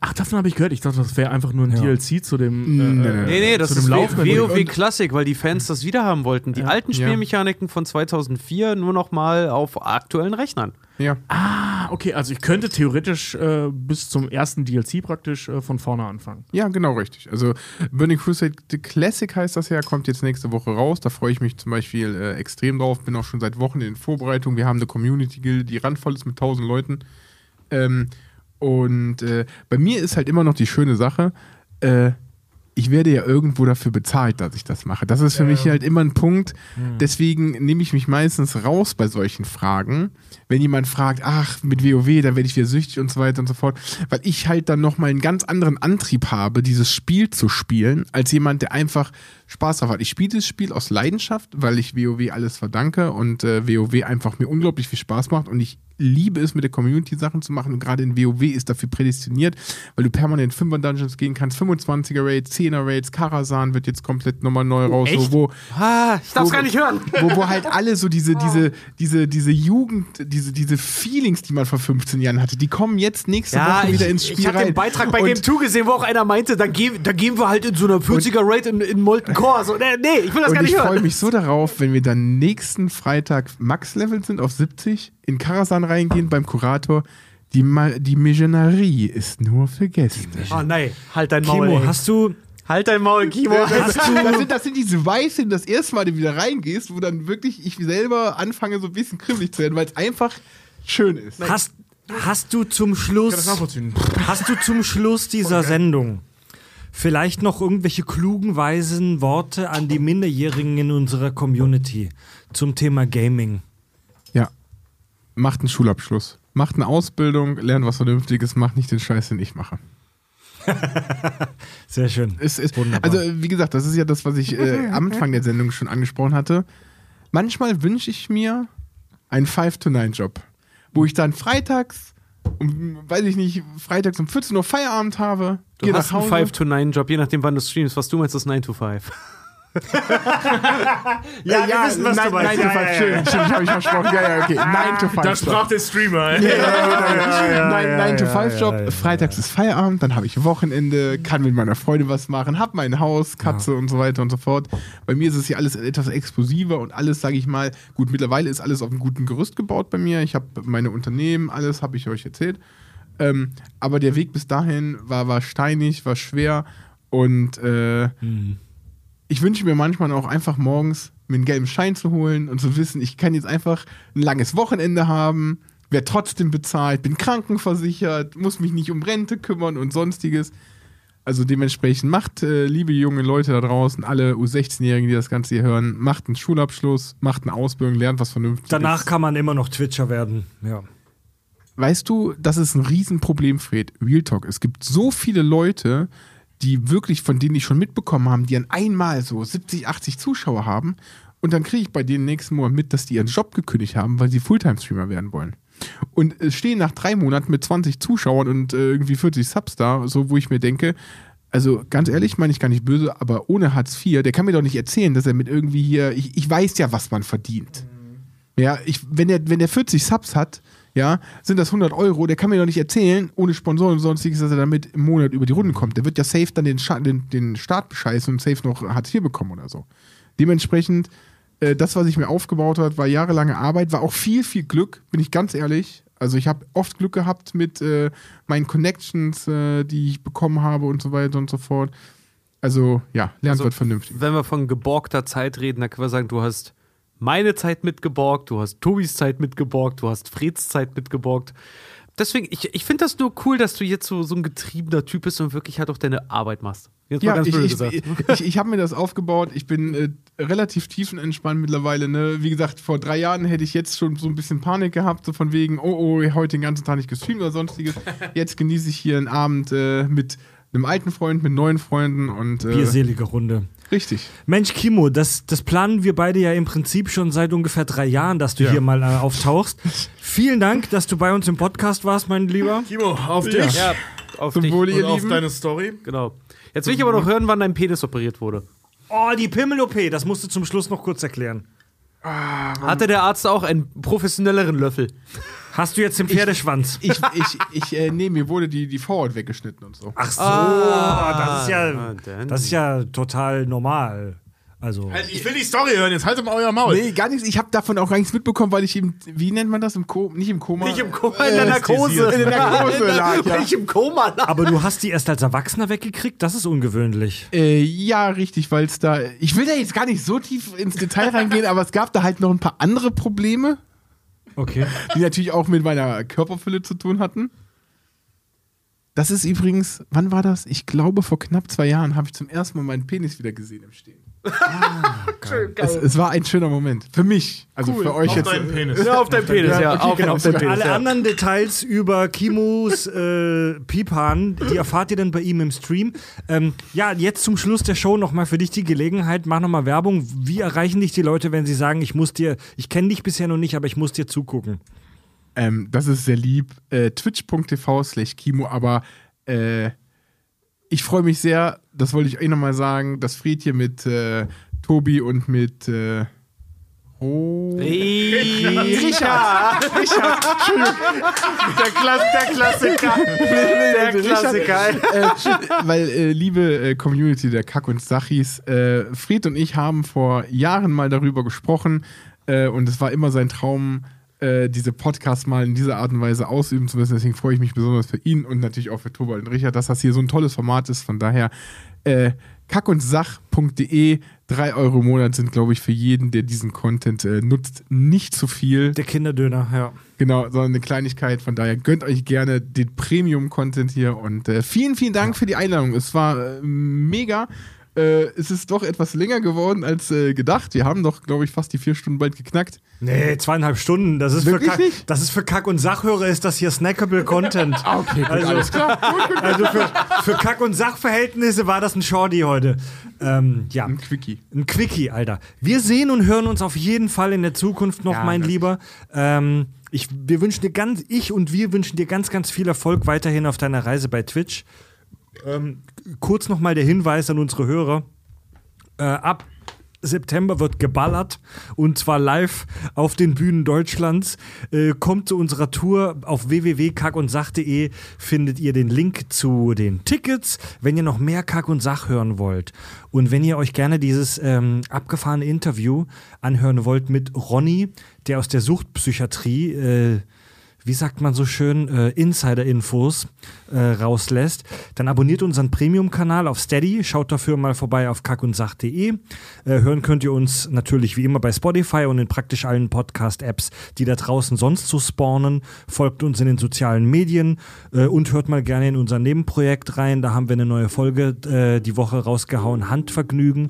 Ach, davon habe ich gehört. Ich dachte, das wäre einfach nur ein DLC zu dem, äh, Nee, nee, äh, Nee, nee, das ist. WoW Classic, weil die Fans das wieder haben wollten. Die alten Ja. Spielmechaniken von 2004 nur noch mal auf aktuellen Rechnern. Ja. Ah, okay, also ich könnte theoretisch äh, bis zum ersten DLC praktisch äh, von vorne anfangen. Ja, genau richtig. Also Burning Crusade Classic heißt das ja, kommt jetzt nächste Woche raus. Da freue ich mich zum Beispiel äh, extrem drauf. Bin auch schon seit Wochen in Vorbereitung. Wir haben eine Community Guild, die randvoll ist mit 1000 Leuten. Ähm, und äh, bei mir ist halt immer noch die schöne Sache, äh, ich werde ja irgendwo dafür bezahlt, dass ich das mache. Das ist für mich halt immer ein Punkt. Deswegen nehme ich mich meistens raus bei solchen Fragen. Wenn jemand fragt, ach, mit WoW, dann werde ich wieder süchtig und so weiter und so fort. Weil ich halt dann nochmal einen ganz anderen Antrieb habe, dieses Spiel zu spielen, als jemand, der einfach Spaß drauf hat. Ich spiele dieses Spiel aus Leidenschaft, weil ich WoW alles verdanke und äh, WoW einfach mir unglaublich viel Spaß macht und ich liebe es, mit der Community Sachen zu machen und gerade in WoW ist dafür prädestiniert, weil du permanent 5er Dungeons gehen kannst, 25er Raids, 10er Raids, Karazhan wird jetzt komplett nochmal neu raus, so, wo, Ah, ich darf's Wo- gar nicht hören. wo, wo halt (laughs) alle so diese, diese, diese, diese Jugend, diese, diese Feelings, die man vor 15 Jahren hatte, die kommen jetzt nächste Ja, Woche ich, wieder ins Spiel ich habe rein. den Beitrag bei Und- Game 2 gesehen, wo auch einer meinte, da, da gehen wir halt in so einer 40er Raid in, in Molten Core. So, nee, nee, ich will das gar nicht ich freue hören. mich (laughs) so darauf, wenn wir dann nächsten Freitag Max-Level sind auf 70, in Karasan reingehen beim Kurator. Die, Ma die Missionarie ist nur für Gäste. Oh nein, halt dein Maul. Kimo, ey. hast du, halt dein Maul, Kimo. (laughs) Das, das, sind, das sind diese Weißen, das erste Mal, du wieder reingehst, wo dann wirklich ich selber anfange, so ein bisschen kribbelig zu werden, weil es einfach schön ist. hast, hast du zum Schluss, hast du zum Schluss dieser Sendung vielleicht noch irgendwelche klugen, weisen Worte an die Minderjährigen in unserer Community zum Thema Gaming? Macht einen Schulabschluss. Macht eine Ausbildung, lernt was Vernünftiges, macht nicht den Scheiß, den ich mache. (laughs) Sehr schön. Es ist, Wunderbar. also, wie gesagt, das ist ja das, was ich äh, (laughs) am Anfang der Sendung schon angesprochen hatte. Manchmal wünsche ich mir einen 5-to-9-Job, wo ich dann freitags, um, weiß ich nicht, freitags um 14 Uhr Feierabend habe, Du hast nach einen Hause. 5-to-9-Job, je nachdem, wann du streamst. Was du meinst, ist 9-to-5. Ja, wir wissen, was du 9, meinst. 9 to Ja, 5, ja, ja. schön, schön, habe ich versprochen. Ja, ja, okay. 9 to 5. Da sprach der Streamer. ey. Nein, 9 to 5 Job. ja, ja, Freitags ist Feierabend, dann habe ich Wochenende, kann mit meiner Freundin was machen, hab mein Haus, Katze und so weiter und so fort. Bei mir ist es ja alles etwas explosiver und alles, sage ich mal, gut, mittlerweile ist alles auf einem guten Gerüst gebaut bei mir. Ich habe meine Unternehmen, alles habe ich euch erzählt. Ähm, aber der Weg bis dahin war, war steinig, war schwer und äh, ich wünsche mir manchmal auch einfach morgens mir einen gelben Schein zu holen und zu wissen, ich kann jetzt einfach ein langes Wochenende haben, werde trotzdem bezahlt, bin krankenversichert, muss mich nicht um Rente kümmern und sonstiges. Also dementsprechend macht, äh, liebe junge Leute da draußen, alle U16-Jährigen, die das Ganze hier hören, macht einen Schulabschluss, macht eine Ausbildung, lernt was Vernünftiges. Danach kann man immer noch Twitcher werden. Ja. weißt du, das ist ein Riesenproblem, Fred. Real Talk. Es gibt so viele Leute, die wirklich, von denen ich schon mitbekommen habe, die an einmal so 70, 80 Zuschauer haben. Und dann kriege ich bei denen nächsten Monat mit, dass die ihren Job gekündigt haben, weil sie Fulltime-Streamer werden wollen. Und stehen nach drei Monaten mit 20 Zuschauern und äh, irgendwie 40 Subs da, so wo ich mir denke, also ganz ehrlich, meine ich gar nicht böse, aber ohne Hartz IV, der kann mir doch nicht erzählen, dass er mit irgendwie hier, ich, ich weiß ja, was man verdient. Ja, ich, wenn der, wenn der 40 Subs hat, ja, sind das 100 Euro. Der kann mir doch nicht erzählen, ohne Sponsoren und sonstiges, dass er damit im Monat über die Runden kommt. Der wird ja safe dann den, Scha den, den Staat bescheißen und safe noch Hartz IV bekommen oder so. Dementsprechend, äh, das, was ich mir aufgebaut hat, war jahrelange Arbeit, war auch viel, viel Glück, bin ich ganz ehrlich. Also ich habe oft Glück gehabt mit äh, meinen Connections, äh, die ich bekommen habe und so weiter und so fort. Also ja, lernt Also, wird vernünftig. Wenn wir von geborgter Zeit reden, dann können wir sagen, du hast meine Zeit mitgeborgt, du hast Tobis Zeit mitgeborgt, du hast Freds Zeit mitgeborgt. Deswegen, ich, ich finde das nur cool, dass du jetzt so, so ein getriebener Typ bist und wirklich halt auch deine Arbeit machst. Jetzt mal Ja, ganz ich, ich, gesagt. ich, ich habe mir das aufgebaut. Ich bin äh, relativ tiefenentspannt mittlerweile. Ne? Wie gesagt, vor drei Jahren hätte ich jetzt schon so ein bisschen Panik gehabt, so von wegen, oh, oh, heute den ganzen Tag nicht gestreamt oder sonstiges. (laughs) Jetzt genieße ich hier einen Abend äh, mit einem alten Freund, mit neuen Freunden und äh, Bierselige Runde. Richtig. Mensch, Kimo, das, das planen wir beide ja im Prinzip schon seit ungefähr drei Jahren, dass du hier mal äh, auftauchst. Vielen Dank, dass du bei uns im Podcast warst, mein Lieber. Kimo, auf dich. ja, auf Zum dich. Wohle, Und ihr auf deine Story. Genau. Jetzt will ich aber noch hören, wann dein Penis operiert wurde. Oh, die Pimmel-OP, das musst du zum Schluss noch kurz erklären. Hatte der Arzt auch einen professionelleren Löffel? Hast du jetzt den Pferdeschwanz? Ich, ich, ich, äh, nee, mir wurde die, die Vorhaut weggeschnitten und so. Ach so, das, ist ja, ah, das ist ja total normal. Also, Ich will die Story hören, jetzt haltet mal euer Maul. Nee, gar nichts. Ich habe davon auch gar nichts mitbekommen, weil ich im, wie nennt man das, im Koma, nicht im Koma. Nicht im Koma, in der Narkose. In der Narkose (laughs) lag, ja. Ich im Koma lag. aber du hast die erst als Erwachsener weggekriegt? Das ist ungewöhnlich. Äh, ja, richtig, weil es da. Ich will da jetzt gar nicht so tief ins Detail reingehen, aber es gab da halt noch ein paar andere Probleme, Okay. (laughs) die natürlich auch mit meiner Körperfülle zu tun hatten. Das ist übrigens, wann war das? Ich glaube, vor knapp zwei Jahren habe ich zum ersten Mal meinen Penis wieder gesehen im Stehen. Es, es war ein schöner Moment. Für mich. Also für euch jetzt. Penis. Ja, auf dein Penis, ja. okay, auf, genau. auf dein Penis. Alle ja. anderen Details über Kimus äh, Pipan, die erfahrt ihr dann bei ihm im Stream. Ähm, ja, jetzt zum Schluss der Show nochmal für dich die Gelegenheit. Mach nochmal Werbung. Wie erreichen dich die Leute, wenn sie sagen, ich muss dir, ich kenne dich bisher noch nicht, aber ich muss dir zugucken? Ähm, das ist sehr lieb. Äh, Twitch.tv slash Kimo, aber äh, ich freue mich sehr, das wollte ich euch nochmal sagen, dass Fred hier mit äh, Tobi und mit äh, oh, Richard! Richard! Der, Klass, der Klassiker! Der Klassiker! äh, weil, äh, liebe äh, Community der Kack und Sachis, äh, Fred und ich haben vor Jahren mal darüber gesprochen äh, und es war immer sein Traum, äh, diese Podcasts mal in dieser Art und Weise ausüben zu müssen. Deswegen freue ich mich besonders für ihn und natürlich auch für Tobal und Richard, dass das hier so ein tolles Format ist. Von daher, äh, kackundsach.de, 3 Euro im Monat sind, glaube ich, für jeden, der diesen Content äh, nutzt, nicht zu viel. Der Kinderdöner, ja. Genau, sondern eine Kleinigkeit. Von daher gönnt euch gerne den Premium-Content hier und äh, vielen, vielen Dank für die Einladung. Es war äh, mega. Äh, es ist doch etwas länger geworden als äh, gedacht. Wir haben doch, glaube ich, fast die vier Stunden bald geknackt. Nee, zweieinhalb Stunden. Das ist, für Kack, nicht? das ist für Kack- und Sachhörer ist das hier snackable Content. (laughs) Okay, gut, Also- alles klar. Also für, für Kack- und Sachverhältnisse war das ein Shorty heute. Ähm, ja. Ein Quickie. Ein Quickie, Alter. Wir sehen und hören uns auf jeden Fall in der Zukunft noch, Ja, mein das- Lieber. Ähm, ich, wir wünschen dir ganz, ich und wir wünschen dir ganz, ganz viel Erfolg weiterhin auf deiner Reise bei Twitch. Ähm, kurz nochmal der Hinweis an unsere Hörer. Äh, ab September wird geballert und zwar live auf den Bühnen Deutschlands. Äh, kommt zu unserer Tour auf www.kackundsach.de findet ihr den Link zu den Tickets, wenn ihr noch mehr Kack und Sach hören wollt. Und wenn ihr euch gerne dieses ähm, abgefahrene Interview anhören wollt mit Ronny, der aus der Suchtpsychiatrie äh, wie sagt man so schön, äh, Insider-Infos äh, rauslässt, dann abonniert unseren Premium-Kanal auf Steady, schaut dafür mal vorbei auf kackundsach.de. Äh, hören könnt ihr uns natürlich wie immer bei Spotify und in praktisch allen Podcast-Apps, die da draußen sonst so spawnen. Folgt uns in den sozialen Medien äh, und hört mal gerne in unser Nebenprojekt rein. Da haben wir eine neue Folge äh, die Woche rausgehauen, Handvergnügen,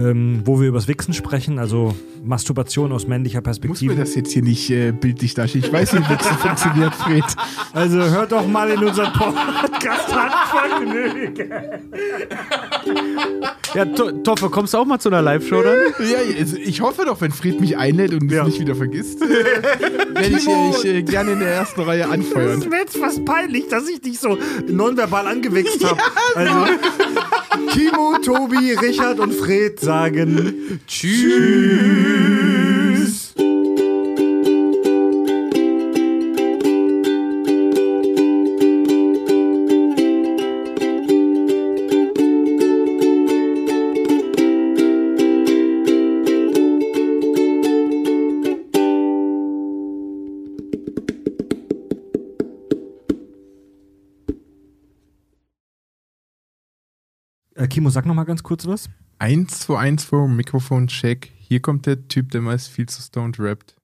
ähm, wo wir übers Wichsen sprechen, also Masturbation aus männlicher Muss Perspektive. mir das jetzt hier nicht äh, bildlich darstellen? Ich weiß nicht, wie das funktioniert, Fred. Also hört doch mal in unseren Podcast Handvergnügen. Ja, To- Toffe, kommst du auch mal zu einer Live-Show dann? Ja, also ich hoffe doch, wenn Fred mich einlädt und es nicht wieder vergisst, (laughs) werde ich, äh, ich äh, gerne in der ersten Reihe Das anfeuern. ist mir jetzt fast peinlich, dass ich dich so nonverbal angewichst habe. Also, Kimo, Tobi, Richard und Fred sagen Tschüss. Äh, Kimo, sag noch mal ganz kurz was. 1 zu 1 vor Mikrofon-Check. Hier kommt der Typ, der meist viel zu stoned rappt.